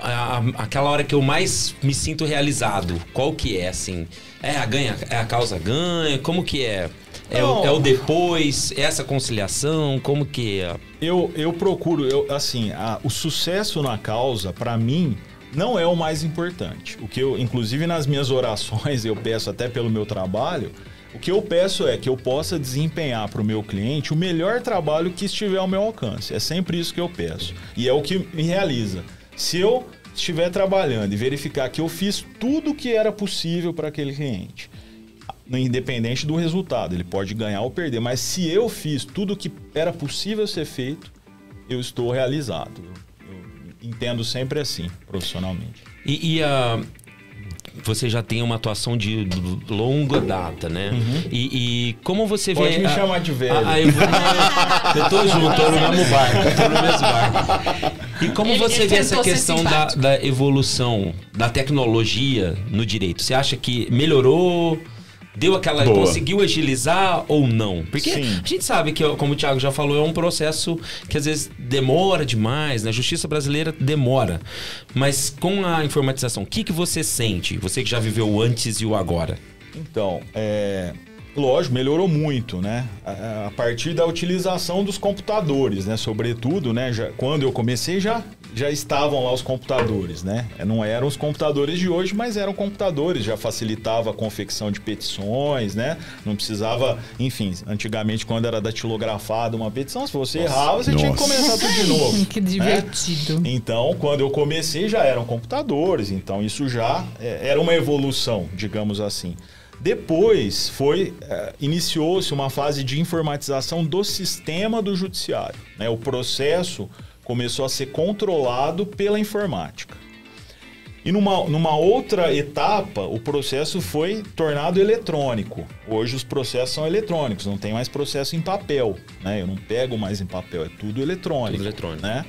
a- a- aquela hora que eu mais me sinto realizado, qual que é, assim? É a ganha, é a causa ganha? Como que é? É o, é o depois? É essa conciliação? Como que é? Eu, eu procuro, eu, assim, a- o sucesso na causa, pra mim, não é o mais importante. O que eu, inclusive nas minhas orações, eu peço até pelo meu trabalho, o que eu peço é que eu possa desempenhar para o meu cliente o melhor trabalho que estiver ao meu alcance. É sempre isso que eu peço. E é o que me realiza. Se eu estiver trabalhando e verificar que eu fiz tudo o que era possível para aquele cliente, independente do resultado, ele pode ganhar ou perder, mas se eu fiz tudo o que era possível ser feito, eu estou realizado. Entendo sempre assim, profissionalmente. E, e a. Você já tem uma atuação de longa data, né? E, e como você vê. Uhum. Pode me a- chamar de velho. a- a evolu- *laughs* eu tô junto, tô no mesmo barco, eu tô no mesmo barco. E como Ele- você ele vê essa questão da, da evolução da tecnologia no direito? Você acha que melhorou? Deu aquela. Boa. Conseguiu agilizar ou não? Porque Sim. a gente sabe que, como o Thiago já falou, é um processo que às vezes demora demais, né? A justiça brasileira demora. Mas com a informatização, o que, que você sente? Você que já viveu o antes e o agora. Então, é, lógico, melhorou muito, né? A, a partir da utilização dos computadores, né? Sobretudo, né? Já, quando eu comecei, já, já estavam lá os computadores, né? Não eram os computadores de hoje, mas eram computadores. Já facilitava a confecção de petições, né? Não precisava, enfim, antigamente, quando era datilografada uma petição, se você errava, você tinha que Nossa. começar tudo de novo. *laughs* Que né? divertido. Então, quando eu comecei, já eram computadores, então isso já é, era uma evolução, digamos assim. Depois foi é, iniciou-se uma fase de informatização do sistema do judiciário. né? O processo começou a ser controlado pela informática. E numa, numa outra etapa, o processo foi tornado eletrônico. Hoje os processos são eletrônicos, não tem mais processo em papel. Né? Eu não pego mais em papel, é tudo eletrônico. Tudo eletrônico. Né?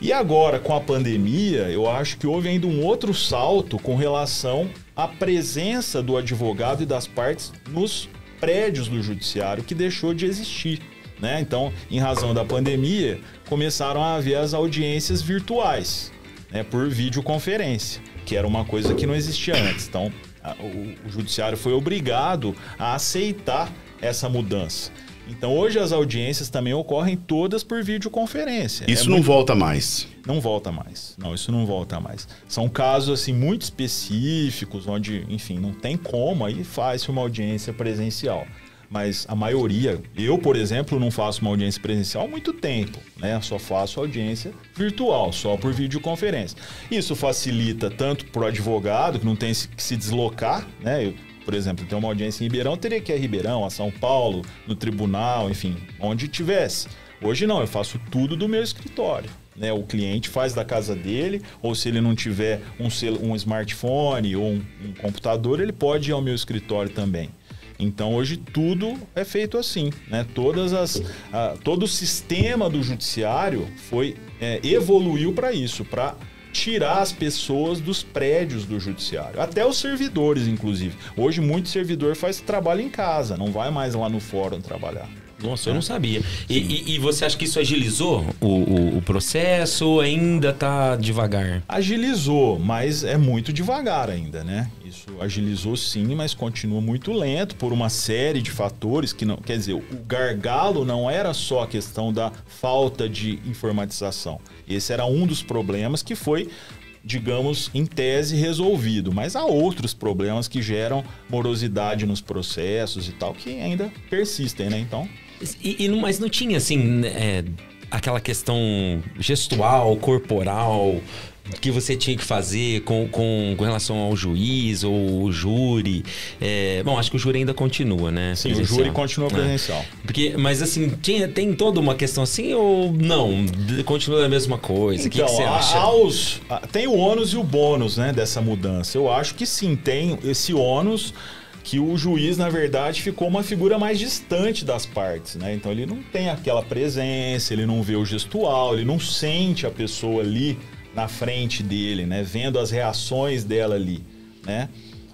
E agora, com a pandemia, eu acho que houve ainda um outro salto com relação à presença do advogado e das partes nos prédios do judiciário que deixou de existir. Né? Então, em razão da pandemia, começaram a haver as audiências virtuais, né? por videoconferência, que era uma coisa que não existia antes. Então, a- o, o judiciário foi obrigado a aceitar essa mudança. Então hoje as audiências também ocorrem todas por videoconferência. Isso É não muito- volta mais. não volta mais. Não, isso não volta mais. São casos assim muito específicos onde, enfim, não tem como aí faz uma audiência presencial. Mas a maioria, eu, por exemplo, não faço uma audiência presencial há muito tempo, né? Só faço audiência virtual, só por videoconferência. Isso facilita tanto para o advogado, que não tem que se deslocar, né? Eu, por exemplo, tem uma audiência em Ribeirão, teria que ir a Ribeirão, a São Paulo, no tribunal, enfim, onde tivesse. Hoje não, eu faço tudo do meu escritório. Né, o cliente faz da casa dele, ou se ele não tiver um, um smartphone ou um, um computador, ele pode ir ao meu escritório também. Então hoje tudo é feito assim, né? Todas as, ah, todo o sistema do judiciário foi é, evoluiu para isso, para tirar as pessoas dos prédios do judiciário, até os servidores, inclusive. Hoje muito servidor faz trabalho em casa, não vai mais lá no fórum trabalhar. Nossa, eu não sabia. E, e- e você acha que isso agilizou o, o- o processo ou ainda tá devagar? Agilizou, mas é muito devagar ainda, né? Isso agilizou sim, mas continua muito lento por uma série de fatores que não. Quer dizer, o gargalo não era só a questão da falta de informatização. Esse era um dos problemas que foi, digamos, em tese resolvido. Mas há outros problemas que geram morosidade nos processos e tal, que ainda persistem, né? Então. E, e mas não tinha, assim, é, aquela questão gestual, corporal, que você tinha que fazer com, com, com relação ao juiz ou o júri. É, bom, acho que o júri ainda continua, né? Sim, o presencial. júri continua É. presencial. Porque, mas assim, tinha, tem toda uma questão assim ou não? Continua a mesma coisa? O que, que você há- acha? há os- há- tem o ônus e o bônus né, dessa mudança. Eu acho que sim, tem esse ônus que o juiz, na verdade, ficou uma figura mais distante das partes, né? Então ele não tem aquela presença, ele não vê o gestual, ele não sente a pessoa ali na frente dele, né? Vendo as reações dela ali, né?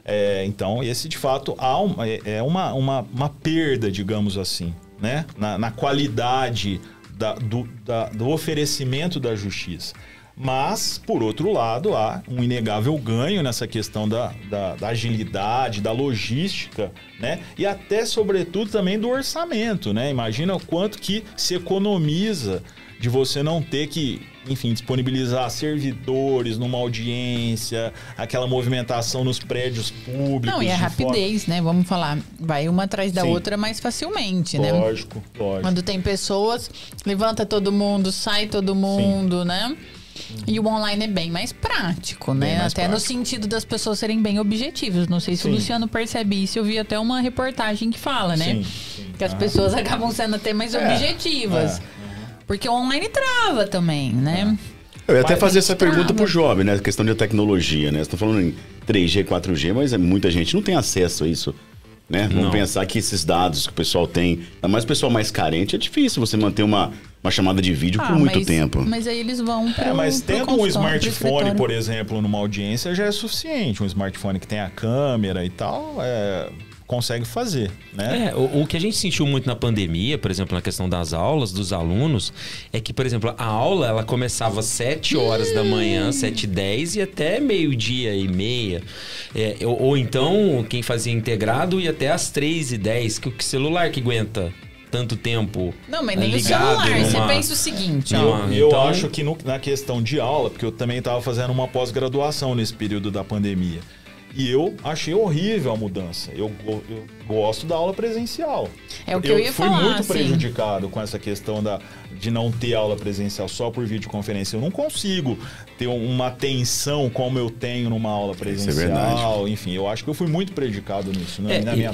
É, então, esse de fato há um- é- é uma, uma, uma perda, digamos assim, né? na, na qualidade da- do, da- do oferecimento da justiça. Mas, por outro lado, há um inegável ganho nessa questão da, da, da agilidade, da logística, né? E até, sobretudo, também do orçamento, né? Imagina o quanto que se economiza de você não ter que, enfim, disponibilizar servidores numa audiência, aquela movimentação nos prédios públicos. Não, e a de rapidez, né? Vamos falar. Vai uma atrás da Sim. outra mais facilmente, né? forma- Lógico, lógico. Quando tem pessoas, levanta todo mundo, sai todo mundo, né? E o online é bem mais prático, né? Mais até no prático. sentido das pessoas serem bem objetivas. Não sei se o Sim. Luciano percebe isso. Eu vi até uma reportagem que fala, né? Sim, sim. Que as Ah. pessoas *laughs* acabam sendo até mais É, objetivas. é. Porque o online trava também, né? Eu ia até fazer essa trava. pergunta pro jovem, né? A questão de tecnologia, né? Você tá falando em 3G, 4G, mas é muita gente não tem acesso a isso. Né? Vamos Não. pensar que esses dados que o pessoal tem, ainda mais o pessoal mais carente, é difícil você manter uma, uma chamada de vídeo por Ah, muito mas- tempo. Mas aí eles vão pro, É, mas tendo um smartphone, por exemplo, numa audiência já é suficiente. Um smartphone que tem a câmera e tal, é, consegue fazer, né? É, o, o que a gente sentiu muito na pandemia, por exemplo, na questão das aulas, dos alunos, é que, por exemplo, a aula ela começava às 7 horas da manhã, 7 e 10 e até meio-dia e meia. É, ou, ou então, quem fazia integrado ia até às 3 e 10, que o celular que aguenta tanto tempo Não, mas nem o ligado celular. Você numa- pensa o seguinte, ó. Ah, Eu então- acho que no- na questão de aula, porque eu também estava fazendo uma pós-graduação nesse período da pandemia. E eu achei horrível a mudança. Eu, eu gosto da aula presencial. É o que eu ia fui falar, muito assim. prejudicado com essa questão da, de não ter aula presencial só por videoconferência. Eu não consigo ter uma atenção como eu tenho numa aula é presencial. verdade. Enfim, eu acho que eu fui muito prejudicado nisso, né, É, na e- minha.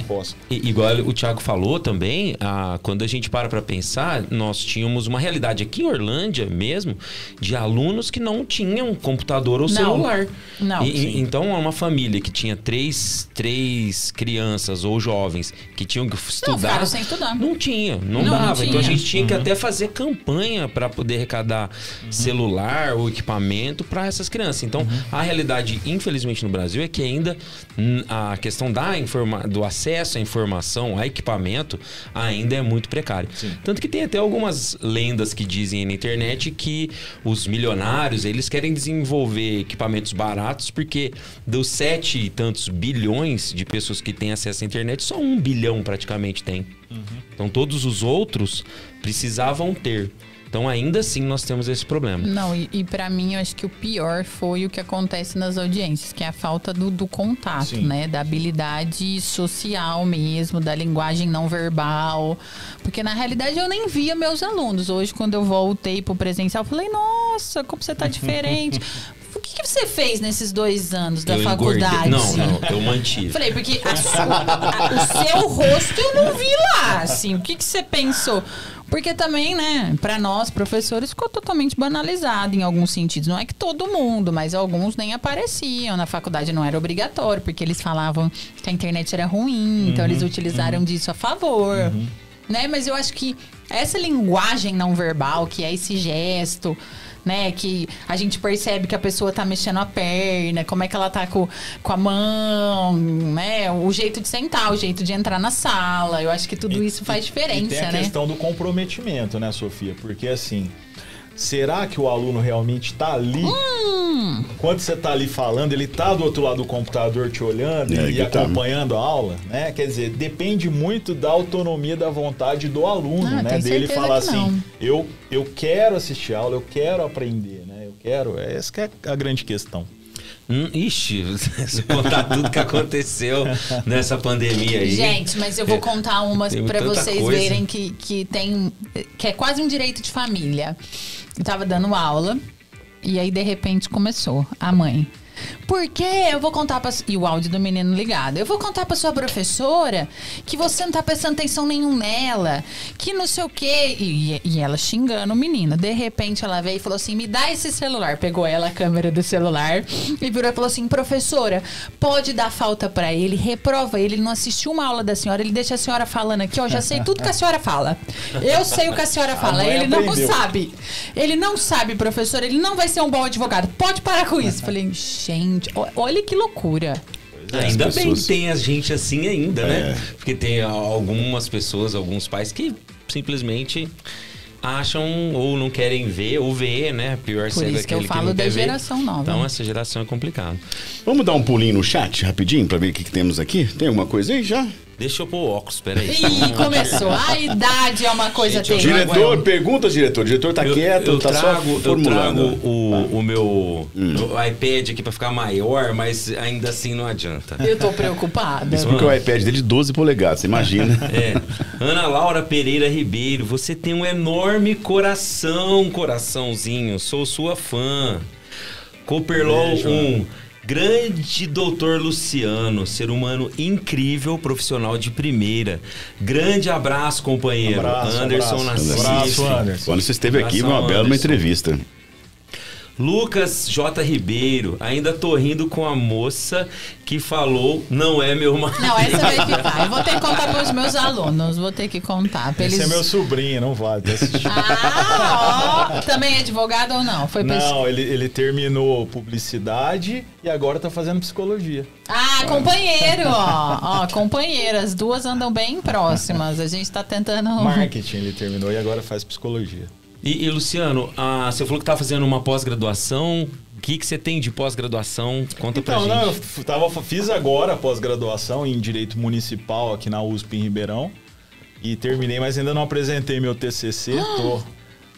I- Igual o Thiago falou também, ah, quando a gente para para pensar, nós tínhamos uma realidade aqui em Orlândia mesmo de alunos que não tinham computador ou Não. celular. Não, E- então, uma família que tinha três, três crianças ou jovens que tinham que estudar. ficaram sem estudar. Não tinha, não, Não, não dava. Então a tinha. gente tinha que até fazer campanha para poder arrecadar celular ou equipamento para essas crianças. Então, a realidade, infelizmente, no Brasil é que ainda a questão da informa do acesso à informação, a equipamento, ainda é muito precário. Tanto que tem até algumas lendas que dizem na internet que os milionários, eles querem desenvolver equipamentos baratos porque dos 7 e tantos bilhões de pessoas que têm acesso à internet, só um bilhão praticamente tem. Então todos os outros precisavam ter. Então ainda assim nós temos esse problema. Não, e, e para mim eu acho que o pior foi o que acontece nas audiências, que é a falta do, do contato, Sim. né? Da habilidade social mesmo, da linguagem não verbal. Porque na realidade eu nem via meus alunos. Hoje, quando eu voltei pro presencial, eu falei, nossa, como você tá *laughs* diferente. O que, que você fez nesses dois anos da Eu faculdade? Não, não, eu mantive. Falei, porque a sua- a- o seu rosto eu não vi lá, assim. O que, que você pensou? Porque também, né, pra nós, professores, ficou totalmente banalizado em alguns sentidos. Não é que todo mundo, mas alguns nem apareciam. Na faculdade não era obrigatório, porque eles falavam que a internet era ruim, então eles utilizaram disso a favor. Né? Mas eu acho que essa linguagem não verbal, que é esse gesto, né? Que a gente percebe que a pessoa tá mexendo a perna, como é que ela tá com, com a mão, né? O jeito de sentar, o jeito de entrar na sala. Eu acho que tudo E- isso faz e tem diferença, a né? questão do comprometimento, né, Sofia? Porque assim, será que o aluno realmente está ali? Hum. Quando você está ali falando, ele está do outro lado do computador te olhando É, e tá. acompanhando a aula, né? Quer dizer, depende muito da autonomia da vontade do aluno, Ah, né? Dele falar assim, eu, eu quero assistir aula, eu quero aprender, né? Eu quero. Essa que é a grande questão. Hum, ixi, *laughs* se contar tudo que aconteceu nessa pandemia aí. Gente, mas eu vou contar umas pra tanta vocês coisa. verem que, que tem. que é quase um direito de família. Eu tava dando aula e aí de repente começou a mãe. Por quê? Eu vou contar pra. E o áudio do menino ligado. Eu vou contar pra sua professora que você não tá prestando atenção nenhum nela. Que não sei o quê. E, e ela xingando o menino. De repente ela veio e falou assim: me dá esse celular. Pegou ela a câmera do celular e virou e falou assim: professora, pode dar falta pra ele, reprova ele. Ele não assistiu uma aula da senhora, ele deixa a senhora falando aqui, ó. Já sei tudo que a senhora fala. Eu sei o que a senhora *laughs* fala. mãe Ele não aprendeu. sabe. Ele não sabe, professor. Ele não vai ser um bom advogado. Pode parar com isso. *laughs* Falei, gente, ó- olha que loucura. Ainda As bem pessoas- que tem a gente assim ainda, né? É. Porque tem algumas pessoas, alguns pais que simplesmente acham ou não querem ver ou ver, né? Pior Por sendo isso que eu falo não da quer ver. geração nova. Então essa geração é complicada. Vamos dar um pulinho no chat rapidinho pra ver o que, que temos aqui? Tem alguma coisa aí já? Deixa eu pôr o óculos, peraí. Ih, começou. A idade é uma coisa Gente, eu terrível. Diretor, pergunta, diretor. O diretor tá Eu- quieto, eu tá trago, só eu formulando. trago o, o meu Hum. o iPad aqui pra ficar maior, mas ainda assim não adianta. Eu tô preocupada. Isso porque o iPad dele é de 12 polegadas, você imagina. *laughs* É. Ana Laura Pereira Ribeiro, você tem um enorme coração, coraçãozinho. Sou sua fã. Cooperlol Beijo, 1. Grande doutor Luciano, ser humano incrível, profissional de primeira. Grande abraço, companheiro. Abraço, Anderson abraço. Nassif. Abraço, Anderson. Quando você esteve aqui, foi uma bela uma entrevista. Lucas J. Ribeiro, ainda tô rindo com a moça que falou não é meu marido. Não, essa vai ficar. Eu vou ter que contar pros meus alunos. Vou ter que contar. Pra Esse eles... é meu sobrinho, não vale. Ah, ó. Também é advogado ou não? Foi pra... Não, ele, ele terminou publicidade e agora tá fazendo psicologia. Ah, companheiro, ó. Ó, companheiro. As duas andam bem próximas. A gente tá tentando... Marketing ele terminou e agora faz psicologia. E, e, Luciano, ah, você falou que tá fazendo uma pós-graduação. O que, que você tem de pós-graduação? Conta pra Então, gente. não, eu tava, fiz agora a pós-graduação em Direito Municipal aqui na USP em Ribeirão. E terminei, mas ainda não apresentei meu TCC. Tô,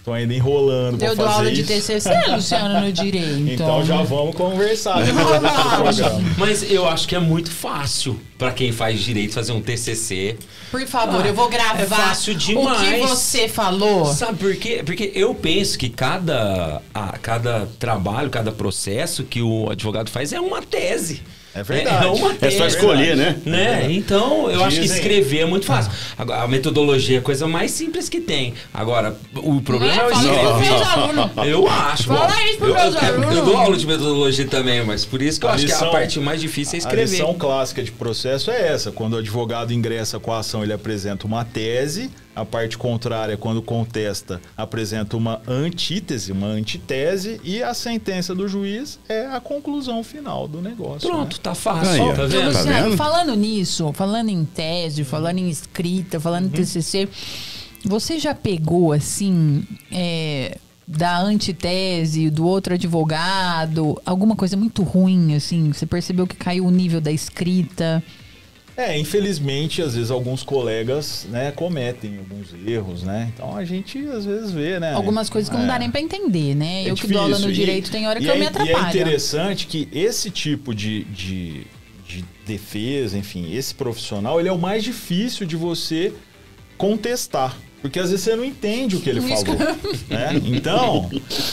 tô ainda enrolando pra Eu dou aula de isso. TCC, Luciano, no *laughs* direito. Então já vamos conversar. *laughs* Mas eu acho que é muito fácil pra quem faz direito fazer um TCC. Por favor, Ah, eu vou gravar é fácil demais. o que você falou. Sabe por quê? Porque eu penso que cada, a- cada trabalho, cada processo que o advogado faz é uma tese. É verdade. É, uma É só escolher, né? Né? Então, eu acho que Dizem- escrever é muito fácil. Agora, a metodologia é a coisa mais simples que tem. Agora, o problema é o Fala isso escrever. alunos. *laughs* Eu acho. Fala bom, isso pros meus eu, eu, alunos. dou aula de metodologia também, mas por isso que eu A acho que lição- a parte mais difícil é A escrever. lição clássica de processo é essa. Quando o advogado ingressa com a ação, ele apresenta uma tese. A parte contrária, quando contesta, apresenta uma antítese, uma antitese. E a sentença do juiz é a conclusão final do negócio. Pronto, né? tá fácil. Aí, tá Ô, vendo? Tá vendo? falando nisso, falando em tese, falando em escrita, falando em TCC, você já pegou, assim, é, da antitese do outro advogado, alguma coisa muito ruim, assim? Você percebeu que caiu o nível da escrita? É, infelizmente, às vezes alguns colegas, né, cometem alguns erros, né? Então a gente às vezes vê, né? Algumas coisas que não É. dá nem pra entender, né? É eu que dou aula no difícil. E- direito, tem hora que eu é, me E é atrapalho. interessante que esse tipo de, de, de defesa, enfim, esse profissional, ele é o mais difícil de você contestar. Porque às vezes você não entende o que ele falou. né? Então,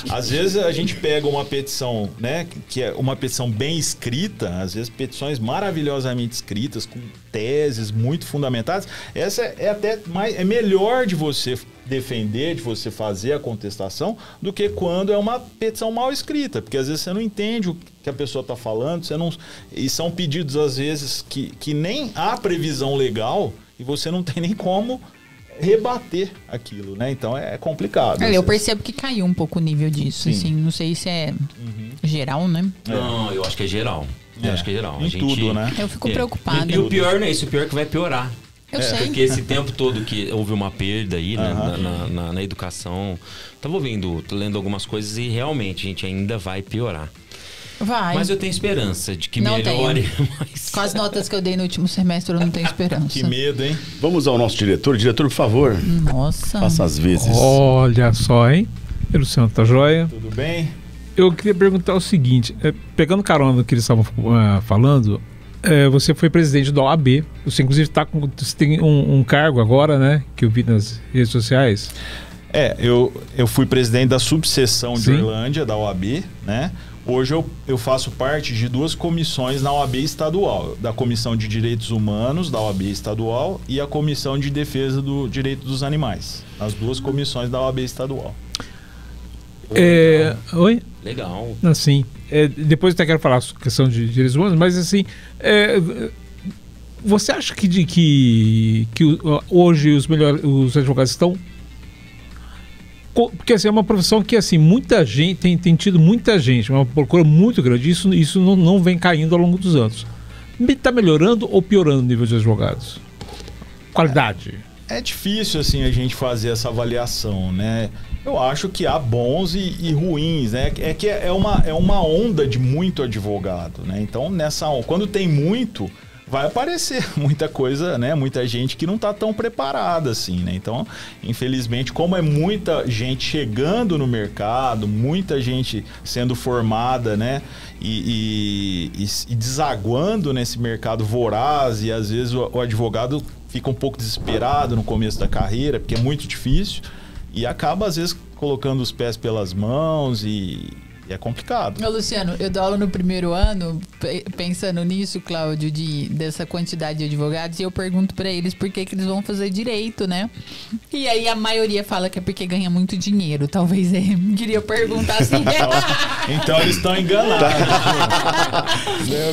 às vezes a gente pega uma petição, né? Que é uma petição bem escrita, às vezes petições maravilhosamente escritas, com teses muito fundamentadas. Essa é até mais. É melhor de você defender, de você fazer a contestação, do que quando é uma petição mal escrita. Porque às vezes você não entende o que a pessoa está falando, você não. E são pedidos, às vezes, que, que nem há previsão legal e você não tem nem como rebater aquilo, né? Então é complicado. É, eu percebo que caiu um pouco o nível disso, Sim. assim. Não sei se é geral, né? Não, eu acho que é geral. Eu É, acho que é geral. em A gente- tudo, né? Eu fico É. preocupada. E, e o pior não é isso, o pior é que vai piorar. Eu sei. Porque esse tempo todo que houve uma perda aí né, Aham. na, na- na- na educação, tava ouvindo, tô lendo algumas coisas e realmente a gente ainda vai piorar. Vai. Mas eu tenho esperança de que Não melhore. *laughs* Mas... Com as notas que eu dei no último semestre, eu não tenho esperança. Que medo, hein? Vamos ao nosso diretor. Diretor, por favor, Nossa. faça as vezes. Olha só, hein? E Luciano, tá joia? Tudo bem? Eu queria perguntar o seguinte: é, pegando carona no que eles estavam ah, falando, é, você foi presidente da OAB. Você, inclusive, tá com, você tem um, um cargo agora, né? Que eu vi nas redes sociais. É, eu, eu fui presidente da subseção de Sim. Orlândia, da OAB, né? Hoje eu, eu faço parte de duas comissões na OAB estadual. Da Comissão de Direitos Humanos da OAB estadual e a Comissão de Defesa do Direito dos Animais. As duas comissões da OAB estadual. É, oi? Legal. Assim, é, depois eu até quero falar sobre questão de direitos humanos, mas assim, é, você acha que, de, que, que hoje os, melhor, os advogados estão. Porque assim, é uma profissão que assim, muita gente tem, tem tido muita gente, uma procura muito grande, isso, isso não, não vem caindo ao longo dos anos. Está melhorando ou piorando o nível de advogados? Qualidade. É difícil assim a gente fazer essa avaliação, né? Eu acho que há bons e, e ruins, né? É que é uma, é uma onda de muito advogado, né? Então, nessa quando tem muito, vai aparecer *laughs* muita coisa, né? Muita gente que não tá tão preparada assim, né? Então, infelizmente, como é muita gente chegando no mercado, muita gente sendo formada, né? E, e- e- e desaguando nesse mercado voraz e às vezes o, o advogado fica um pouco desesperado no começo da carreira, porque é muito difícil e acaba às vezes colocando os pés pelas mãos e, e é complicado. Ô, Luciano, eu dou aula no primeiro ano, pe- pensando nisso, Cláudio, de, dessa quantidade de advogados, e eu pergunto pra eles por que, que eles vão fazer direito, né? E aí a maioria fala que é porque ganha muito dinheiro. Talvez é. *laughs* Queria perguntar assim. *laughs* Então eles estão enganados.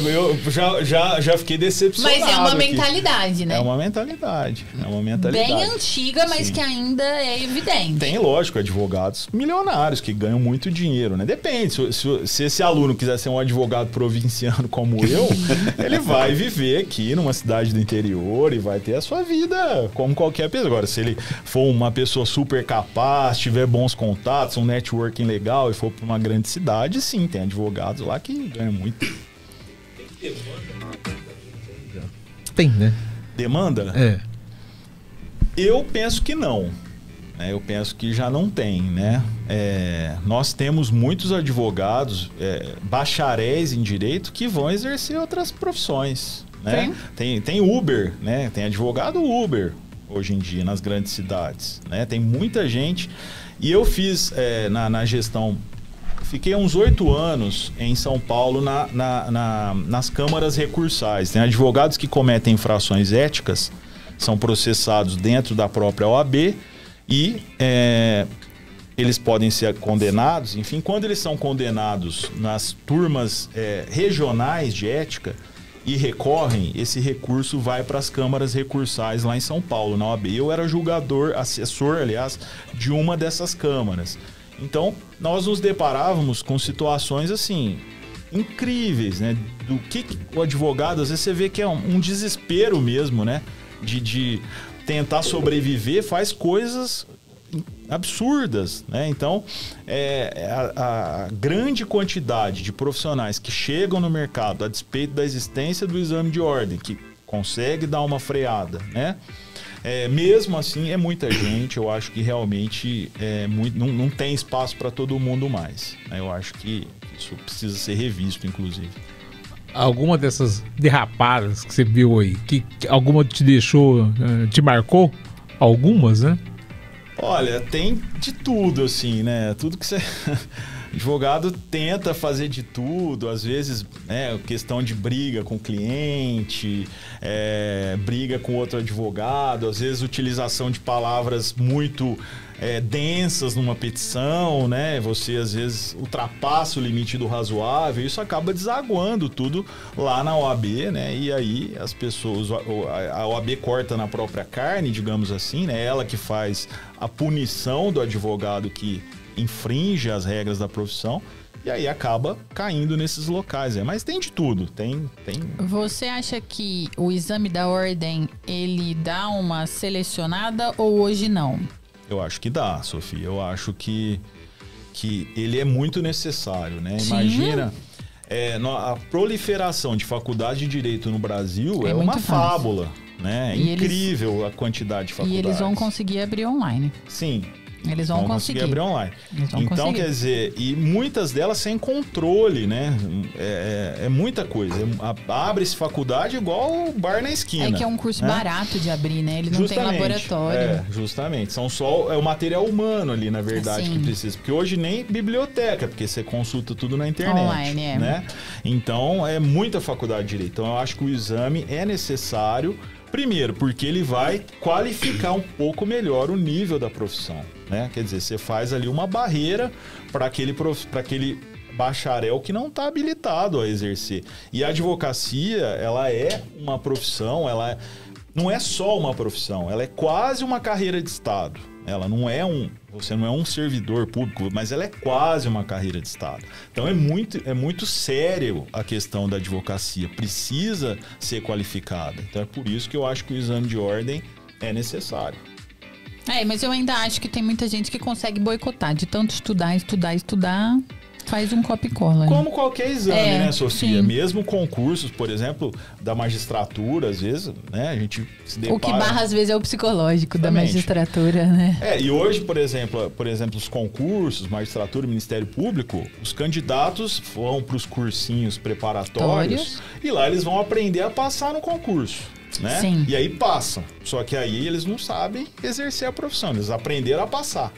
eu já, já, já fiquei decepcionado. mas é uma aqui. mentalidade, né? É uma mentalidade. É uma mentalidade. Bem antiga, mas Sim. que ainda é evidente. Tem, lógico, advogados milionários que ganham muito dinheiro, né? Depende. Se, se- se esse aluno quiser ser um advogado provinciano como eu, *laughs* ele vai viver aqui numa cidade do interior e vai ter a sua vida como qualquer pessoa. Agora, se ele for uma pessoa super capaz, tiver bons contatos, um networking legal e for para uma grande cidade, sim, tem advogados lá que ganham muito. Tem, né? Demanda? É. Eu penso que não. Né? Eu penso que já não tem, né? É, nós temos muitos advogados, é, bacharéis em direito, que vão exercer outras profissões. Né? Tem, tem Uber, né? Tem advogado Uber hoje em dia nas grandes cidades. Né? Tem muita gente. E eu fiz é, na, na gestão. Fiquei uns oito anos em São Paulo na- na- na- nas câmaras recursais. Tem advogados que cometem infrações éticas, são processados dentro da própria OAB e é, eles podem ser condenados. Enfim, quando eles são condenados nas turmas é, regionais de ética e recorrem, esse recurso vai para as câmaras recursais lá em São Paulo, na OAB. Eu era julgador, assessor, aliás, de uma dessas câmaras. Então, nós nos deparávamos com situações assim incríveis, né? Do que, o advogado, às vezes você vê que é um, um desespero mesmo, né? De, de tentar sobreviver, faz coisas absurdas, né? Então, é, a, a grande quantidade de profissionais que chegam no mercado a despeito da existência do exame de ordem, que consegue dar uma freada, né? É, mesmo assim, é muita gente. Eu acho que realmente é muito, não, não tem espaço para todo mundo mais. né? Eu acho que isso precisa ser revisto, inclusive. Alguma dessas derrapadas que você viu aí, que, que alguma te deixou, eh, te marcou? Algumas, né? Olha, tem de tudo, assim, né? Tudo que você. *laughs* Advogado tenta fazer de tudo, às vezes, né, questão de briga com o cliente, é, briga com outro advogado, às vezes utilização de palavras muito é, densas numa petição, né? Você às vezes ultrapassa o limite do razoável, isso acaba desaguando tudo lá na OAB, né? E aí as pessoas, a OAB corta na própria carne, digamos assim, né? Ela que faz a punição do advogado que infringe as regras da profissão. E aí acaba caindo nesses locais. É. Mas tem de tudo. Tem, tem Você acha que o exame da ordem ele dá uma selecionada ou hoje não? Eu acho que dá, Sofia. Eu acho que, que ele é muito necessário, né? Sim. Imagina é, a proliferação de faculdade de direito no Brasil É é, uma fácil. fábula, né? É E eles- incrível a quantidade de E faculdades. eles vão conseguir abrir online. Sim. Eles vão conseguir. abrir online. Eles vão então, conseguir. quer dizer, e muitas delas sem controle, né? É, é- é muita coisa. É- Abre-se faculdade igual o bar na esquina. É que é um curso né? barato de abrir, né? Ele não tem Justamente, laboratório. É, justamente. São só é o material humano ali, na verdade, Sim. que precisa. Porque hoje nem biblioteca, porque você consulta tudo na internet. Online, é. né? Então é muita faculdade de direito. Então eu acho que o exame é necessário. Primeiro, porque ele vai qualificar um pouco melhor o nível da profissão, né? Quer dizer, você faz ali uma barreira para aquele, para aquele bacharel que não está habilitado a exercer. E a advocacia, ela é uma profissão, ela é- não é só uma profissão, ela é quase uma carreira de Estado. Ela não é um, você não é um servidor público, mas ela é quase uma carreira de Estado. Então é muito, é muito sério a questão da advocacia, precisa ser qualificada. Então é por isso que eu acho que o exame de ordem é necessário. É, mas eu ainda acho que tem muita gente que consegue boicotar. De tanto estudar, estudar, estudar, faz um copy cola. né? Como qualquer exame, É, né, Sofia? sim. Mesmo concursos, por exemplo, da magistratura, às vezes, né, a gente se depara... O que barra às vezes é o psicológico da Exatamente. magistratura, né? É, e hoje, por exemplo, por exemplo, os concursos, magistratura e Ministério Público, os candidatos vão para os cursinhos preparatórios Tórios. e lá eles vão aprender a passar no concurso. Né? Sim. E aí passam. Só que aí eles não sabem exercer a profissão, eles aprenderam a passar.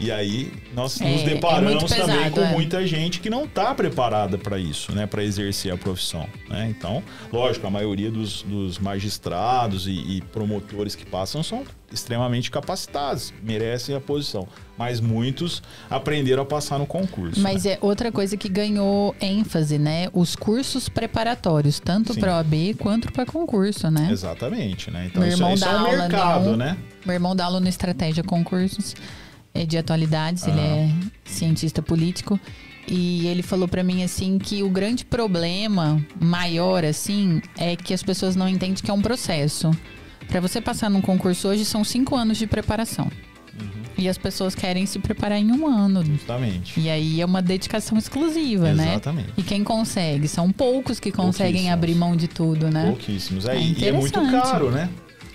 E aí nós É, nos é deparamos também pesado, com é. muita gente que não está preparada para isso, né? Para exercer a profissão. Né? Então, lógico, a maioria dos, dos magistrados e, e promotores que passam são extremamente capacitados, merecem a posição. Mas muitos aprenderam a passar no concurso. Mas né? é outra coisa que ganhou ênfase, né? Os cursos preparatórios, tanto para OAB quanto para concurso, né? Exatamente, né? Então Meu isso, irmão isso é um mercado, né? Meu irmão dá aula no Estratégia Concursos é, de Atualidades, ele Ah. é cientista político. E ele falou pra mim assim que o grande problema maior assim é que as pessoas não entendem que é um processo. Pra você passar num concurso hoje são cinco anos de preparação. Uhum. E as pessoas querem se preparar em um ano. Justamente. E aí é uma dedicação exclusiva, né? Exatamente. E quem consegue? São poucos que conseguem abrir mão de tudo, né? Pouquíssimos. É, É e é muito caro, né?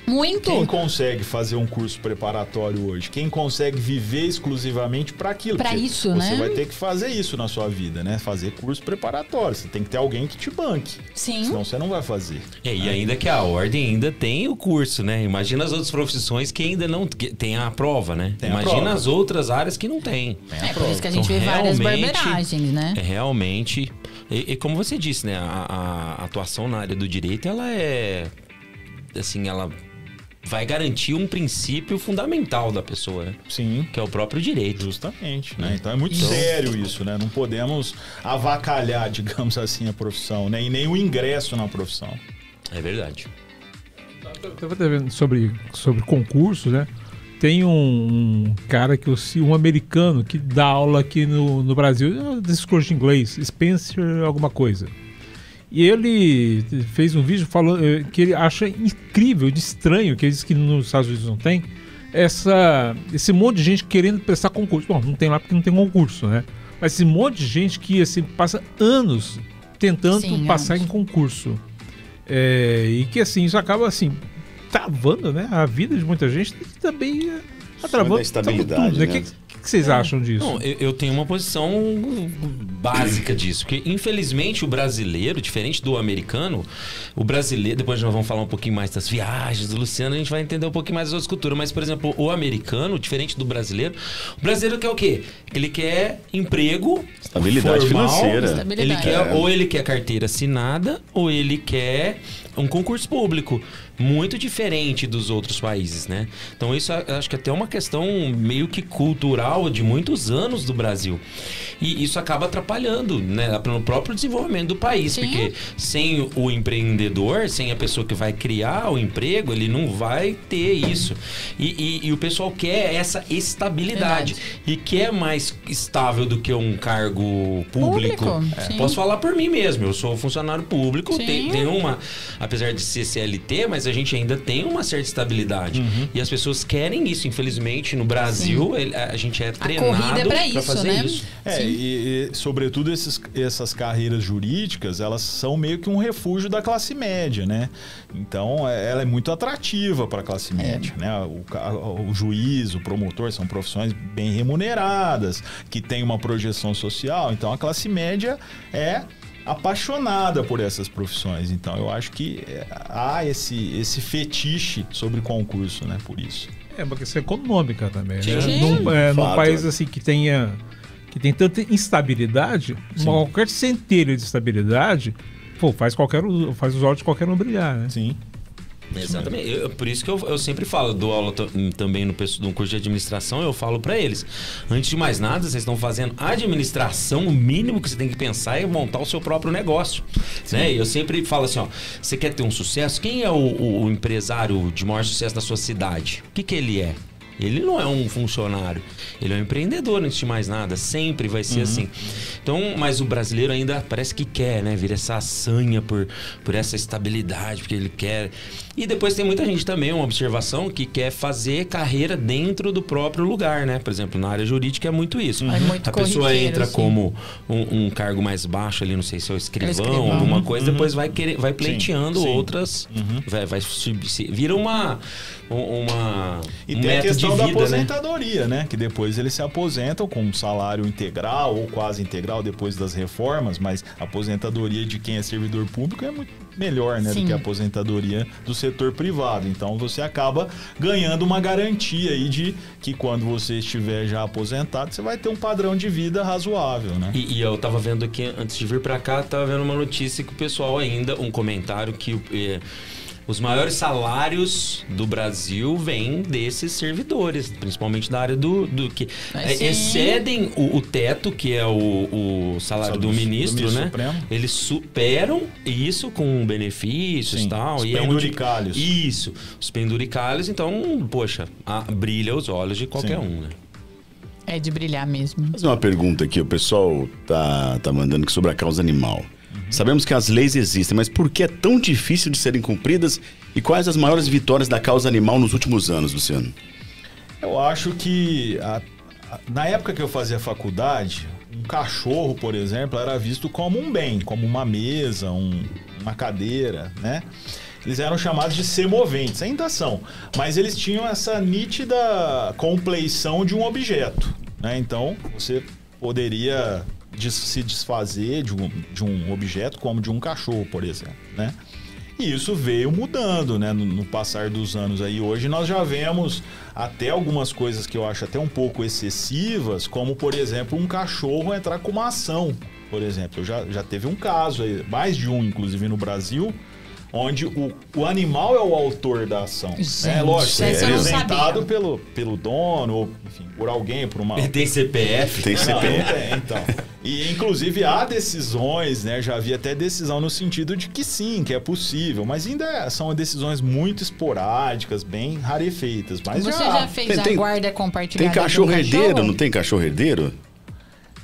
Muito! Quem consegue fazer um curso preparatório hoje? Quem consegue viver exclusivamente para aquilo? Pra Porque isso, você né? vai ter que fazer isso na sua vida, né? Fazer curso preparatório. Você tem que ter alguém que te banque. Sim. Senão você não vai fazer. É, e ainda que a ordem ainda tem o curso, né? Imagina as outras profissões que ainda não que tem a prova, né? Tem Imagina prova. as outras áreas que não tem. Tem a É por isso que a gente Então, vê várias barberagens, né? É realmente. E, e como você disse, né? A, a atuação na área do direito, ela é. Assim, ela vai garantir um princípio fundamental da pessoa, né? Sim. Que é o próprio direito. Justamente, né? Então é muito Então- sério isso, né? Não podemos avacalhar, *laughs* digamos assim, a profissão, né? E nem o ingresso na profissão. É verdade. Eu tava vendo sobre, sobre concurso, né? Tem um, um cara que eu um americano que dá aula aqui no, no Brasil, é desses cursos de inglês, Spencer alguma coisa. E ele fez um vídeo falando eh, que ele acha incrível, de estranho, que ele diz que nos Estados Unidos não tem, essa, esse monte de gente querendo prestar concurso. Bom, não tem lá porque não tem concurso, né? Mas esse monte de gente que assim, passa anos tentando Sim, passar anos. em concurso. É, e que assim, isso acaba assim, travando né, a vida de muita gente e também é, tá travando da estabilidade, tudo, né? né? Que, que- que vocês acham disso? Não, eu, eu tenho uma posição básica disso, porque infelizmente o brasileiro, diferente do americano, o brasileiro, depois nós vamos falar um pouquinho mais das viagens do Luciano, a gente vai entender um pouquinho mais das outras culturas, mas por exemplo, o americano, diferente do brasileiro, o brasileiro quer o quê? Ele quer emprego, Estabilidade formal, financeira. Ele Estabilidade. quer, É. ou ele quer carteira assinada, ou ele quer um concurso público. Muito diferente dos outros países, né? Então, isso acho que até é uma questão meio que cultural de muitos anos do Brasil. E isso acaba atrapalhando, né? No próprio desenvolvimento do país. Sim. Porque sem o empreendedor, sem a pessoa que vai criar o emprego, ele não vai ter isso. E, e- e o pessoal quer essa estabilidade. Verdade. E quer mais estável do que um cargo público. Público, É. Posso falar por mim mesmo. Eu sou funcionário público, tem, tem uma. Apesar de ser CLT, mas a gente ainda tem uma certa estabilidade. E as pessoas querem isso, infelizmente. No Brasil, ele- a gente é treinado corrida é pra isso, fazer né? isso. É, e, e, sobretudo esses, essas carreiras jurídicas, elas são meio que um refúgio da classe média, né? Então, é- ela é muito atrativa para a classe média, né? O, o juiz, o promotor são profissões bem remuneradas, que têm uma projeção social. Então, a classe média é apaixonada por essas profissões. Então, eu acho que é, há esse, esse fetiche sobre concurso, né? Por isso. É uma questão econômica também, né? Sim. Num, é, num país assim que tenha que tem tanta instabilidade, uma, qualquer centelha de estabilidade, pô, faz qualquer faz os olhos de qualquer um brilhar, né? Sim. Exatamente. Eu- por isso que eu, eu sempre falo, dou aula também no, no curso de administração, eu falo pra eles. Antes de mais nada, vocês estão fazendo administração, o mínimo que você tem que pensar é montar o seu próprio negócio. Né? Eu sempre falo assim, ó, você quer ter um sucesso? Quem é o, o- o empresário de maior sucesso da sua cidade? O que, que ele é? Ele não é um funcionário, ele é um empreendedor antes de mais nada, sempre vai ser assim. Então, mas o brasileiro ainda parece que quer, né? Vir essa sanha por, por essa estabilidade, porque ele quer. E depois tem muita gente também, uma observação, que quer fazer carreira dentro do próprio lugar, né? Por exemplo, na área jurídica é muito isso. É muito A pessoa entra sim. como um, um cargo mais baixo ali, não sei se é o escrivão, escrivão. alguma coisa, depois vai querer, vai pleiteando sim. outras, vai, vai se- vira uma um- uma E um tem a questão de da vida, né? aposentadoria, né? Que depois eles se aposentam com um salário integral ou quase integral depois das reformas, mas a aposentadoria de quem é servidor público é muito melhor, né? Sim. Do que a aposentadoria do setor privado. Então você acaba ganhando uma garantia aí de que quando você estiver já aposentado, você vai ter um padrão de vida razoável, né? E, e eu tava vendo aqui, antes de vir pra cá, tava vendo uma notícia que o pessoal ainda, um comentário que o- eh, os maiores salários do Brasil vêm desses servidores, principalmente da área do, do que Mas excedem o, o teto, que é o, o salário do, Do ministro, ministro né? Supremo. Eles superam isso com benefícios e Sim, tal. os e é onde- penduricalhos. Isso, os penduricalhos, então, poxa, a- brilha os olhos de qualquer Sim. um, né? É de brilhar mesmo. fazer uma pergunta aqui. O pessoal tá, tá mandando aqui sobre a causa animal. Sabemos que as leis existem, mas por que é tão difícil de serem cumpridas? E quais as maiores vitórias da causa animal nos últimos anos, Luciano? Eu acho que a- a- na época que eu fazia faculdade, um cachorro, por exemplo, era visto como um bem, como uma mesa, um- uma cadeira, né? Eles eram chamados de semoventes, ainda são, mas eles tinham essa nítida compleição de um objeto, né? Então você poderia des- se desfazer de um, de um objeto como de um cachorro, por exemplo, né? E isso veio mudando, né, no, no passar dos anos aí. Hoje nós já vemos até algumas coisas que eu acho até um pouco excessivas, como, por exemplo, um cachorro entrar com uma ação, por exemplo. Já, já teve um caso aí, mais de um, inclusive, no Brasil, onde o, o animal é o autor da ação. né? Gente, Lógico, é eu não representado pelo, pelo dono, ou, enfim, por alguém, por uma... Tem CPF. Tem Não, CPF. não tem, então. E inclusive há decisões, né? Já havia até decisão no sentido de que sim, que é possível, mas ainda são decisões muito esporádicas, bem rarefeitas. Mas Você já, já fez Tem- a tem- guarda Tem compartilhada? do cachorro herdeiro, não tem cachorro herdeiro?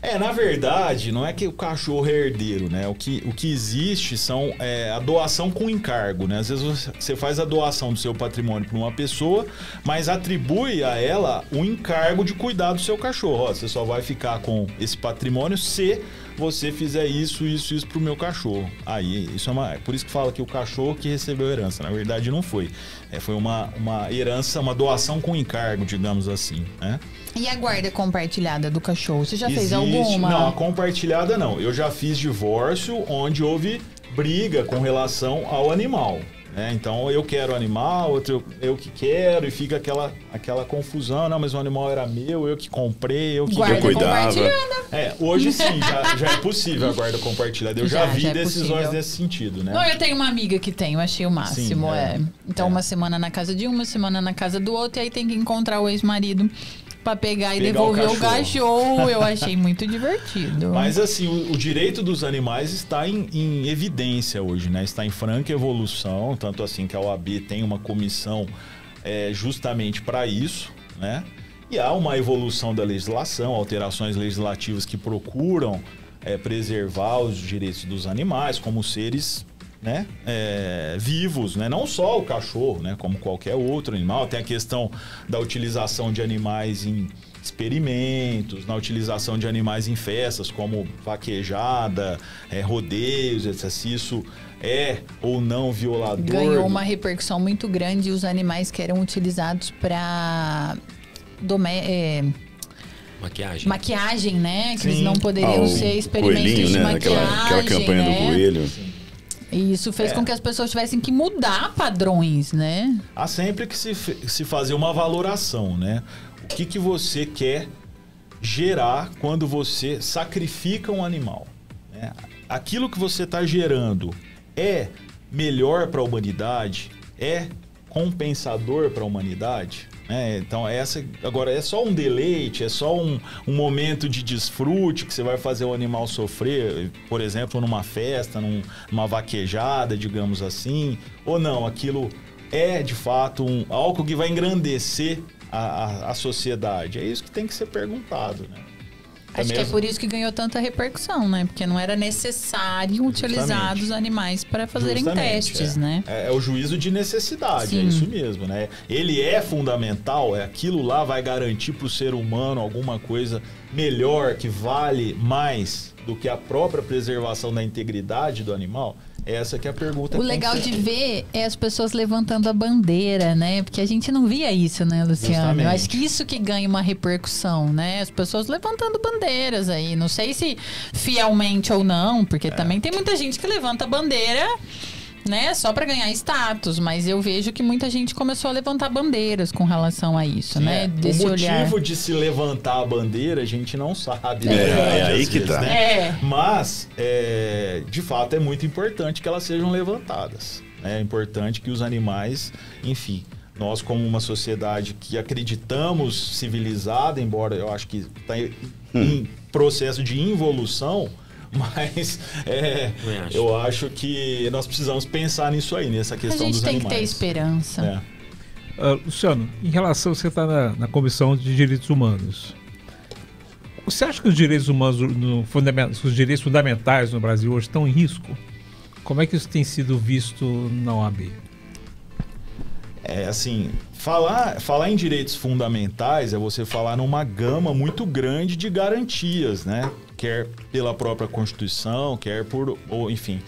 É, na verdade, não é que o cachorro é herdeiro, né? O que, o que existe são é, a doação com encargo, né? Às vezes você- faz a doação do seu patrimônio para uma pessoa, mas atribui a ela o encargo de cuidar do seu cachorro. Ó, você só vai ficar com esse patrimônio se você fizer isso, isso, isso pro meu cachorro. Aí, isso é uma. É por isso que fala que o cachorro que recebeu a herança. Na verdade, não foi. É, foi uma, uma herança, uma doação com encargo, digamos assim, né? E a guarda compartilhada do cachorro? Você já fez Existe- alguma? Não, a compartilhada não. Eu já fiz divórcio onde houve briga com relação ao animal. Né? Então eu quero o animal, outro eu, eu que quero, e fica aquela, aquela confusão. Não, mas o animal era meu, eu que comprei, eu que Guarda Eu cuidava. É, hoje sim, já, já é possível a guarda compartilhada. Eu já, Já, vi já é decisões possível. nesse sentido, né? Não, eu tenho uma amiga que tem, eu achei o máximo. Sim, é. é. Então, É. uma semana na casa de um, uma semana na casa do outro, e aí tem que encontrar o ex-marido pra pegar e Pegar devolver o o cachorro. Eu achei muito divertido. *laughs* Mas assim, o, o direito dos animais está em, em evidência hoje, né? Está em franca evolução, tanto assim que a OAB tem uma comissão é, justamente para isso, né? E há uma evolução da legislação, alterações legislativas que procuram é, preservar os direitos dos animais como seres né, é, vivos, né? não só o cachorro, né, como qualquer outro animal. Tem a questão da utilização de animais em experimentos, na utilização de animais em festas, como vaquejada, é, rodeios, etc. Se isso é ou não violador. Ganhou uma repercussão muito grande os animais que eram utilizados pra domé- é, Maquiagem. maquiagem, né? Que eles Sim. não poderiam Ah, ser experimentos coelhinho, de né? maquiagem. Aquela, aquela campanha né? do coelho. E isso fez É. com que as pessoas tivessem que mudar padrões, né? Há sempre que se, se fazer uma valoração, né? O que, que você quer gerar quando você sacrifica um animal? né? Aquilo que você está gerando é melhor para a humanidade? É compensador para a humanidade? Né? então essa agora é só um deleite, é só um, um momento de desfrute que você vai fazer o animal sofrer, por exemplo, numa festa, num- numa vaquejada, digamos assim, ou não? Aquilo é de fato um algo que vai engrandecer a, a, a sociedade? É isso que tem que ser perguntado, né? Acho que é mesmo? por isso que ganhou tanta repercussão, né? Porque não era necessário utilizar Justamente. os animais para fazerem Justamente, testes, é. né? É, é o juízo de necessidade, Sim. é isso mesmo, né? Ele é fundamental, é aquilo lá vai garantir para o ser humano alguma coisa melhor que vale mais do que a própria preservação da integridade do animal? Essa que é a pergunta. O legal de ver é as pessoas levantando a bandeira, né? Porque a gente não via isso, né, Luciano? Eu acho que isso que ganha uma repercussão, né? As pessoas levantando bandeiras aí. Não sei se fielmente ou não, É. porque também tem muita gente que levanta a bandeira, né? Só pra ganhar status. Mas eu vejo que muita gente começou a levantar bandeiras com relação a isso, Sim, né? é. Desse o motivo olhar. de se levantar a bandeira a gente não sabe. É, na verdade, é aí que vezes, tá. né? É. Mas, é, de fato, é muito importante que elas sejam levantadas. né? É importante que os animais, enfim, nós como uma sociedade que acreditamos civilizada, embora eu acho que está em, Hum. em processo de involução, *laughs* mas é, acho. eu acho que nós precisamos pensar nisso aí, nessa A questão gente dos tem que animais. ter esperança. É. Ah, Luciano, em relação, você está na, na Comissão de Direitos Humanos. Você acha que os direitos humanos, no, os direitos fundamentais no Brasil hoje estão em risco? Como é que isso tem sido visto na OAB? É assim, falar, falar em direitos fundamentais é você falar numa gama muito grande de garantias, né? Quer pela própria Constituição, quer por, ou, enfim,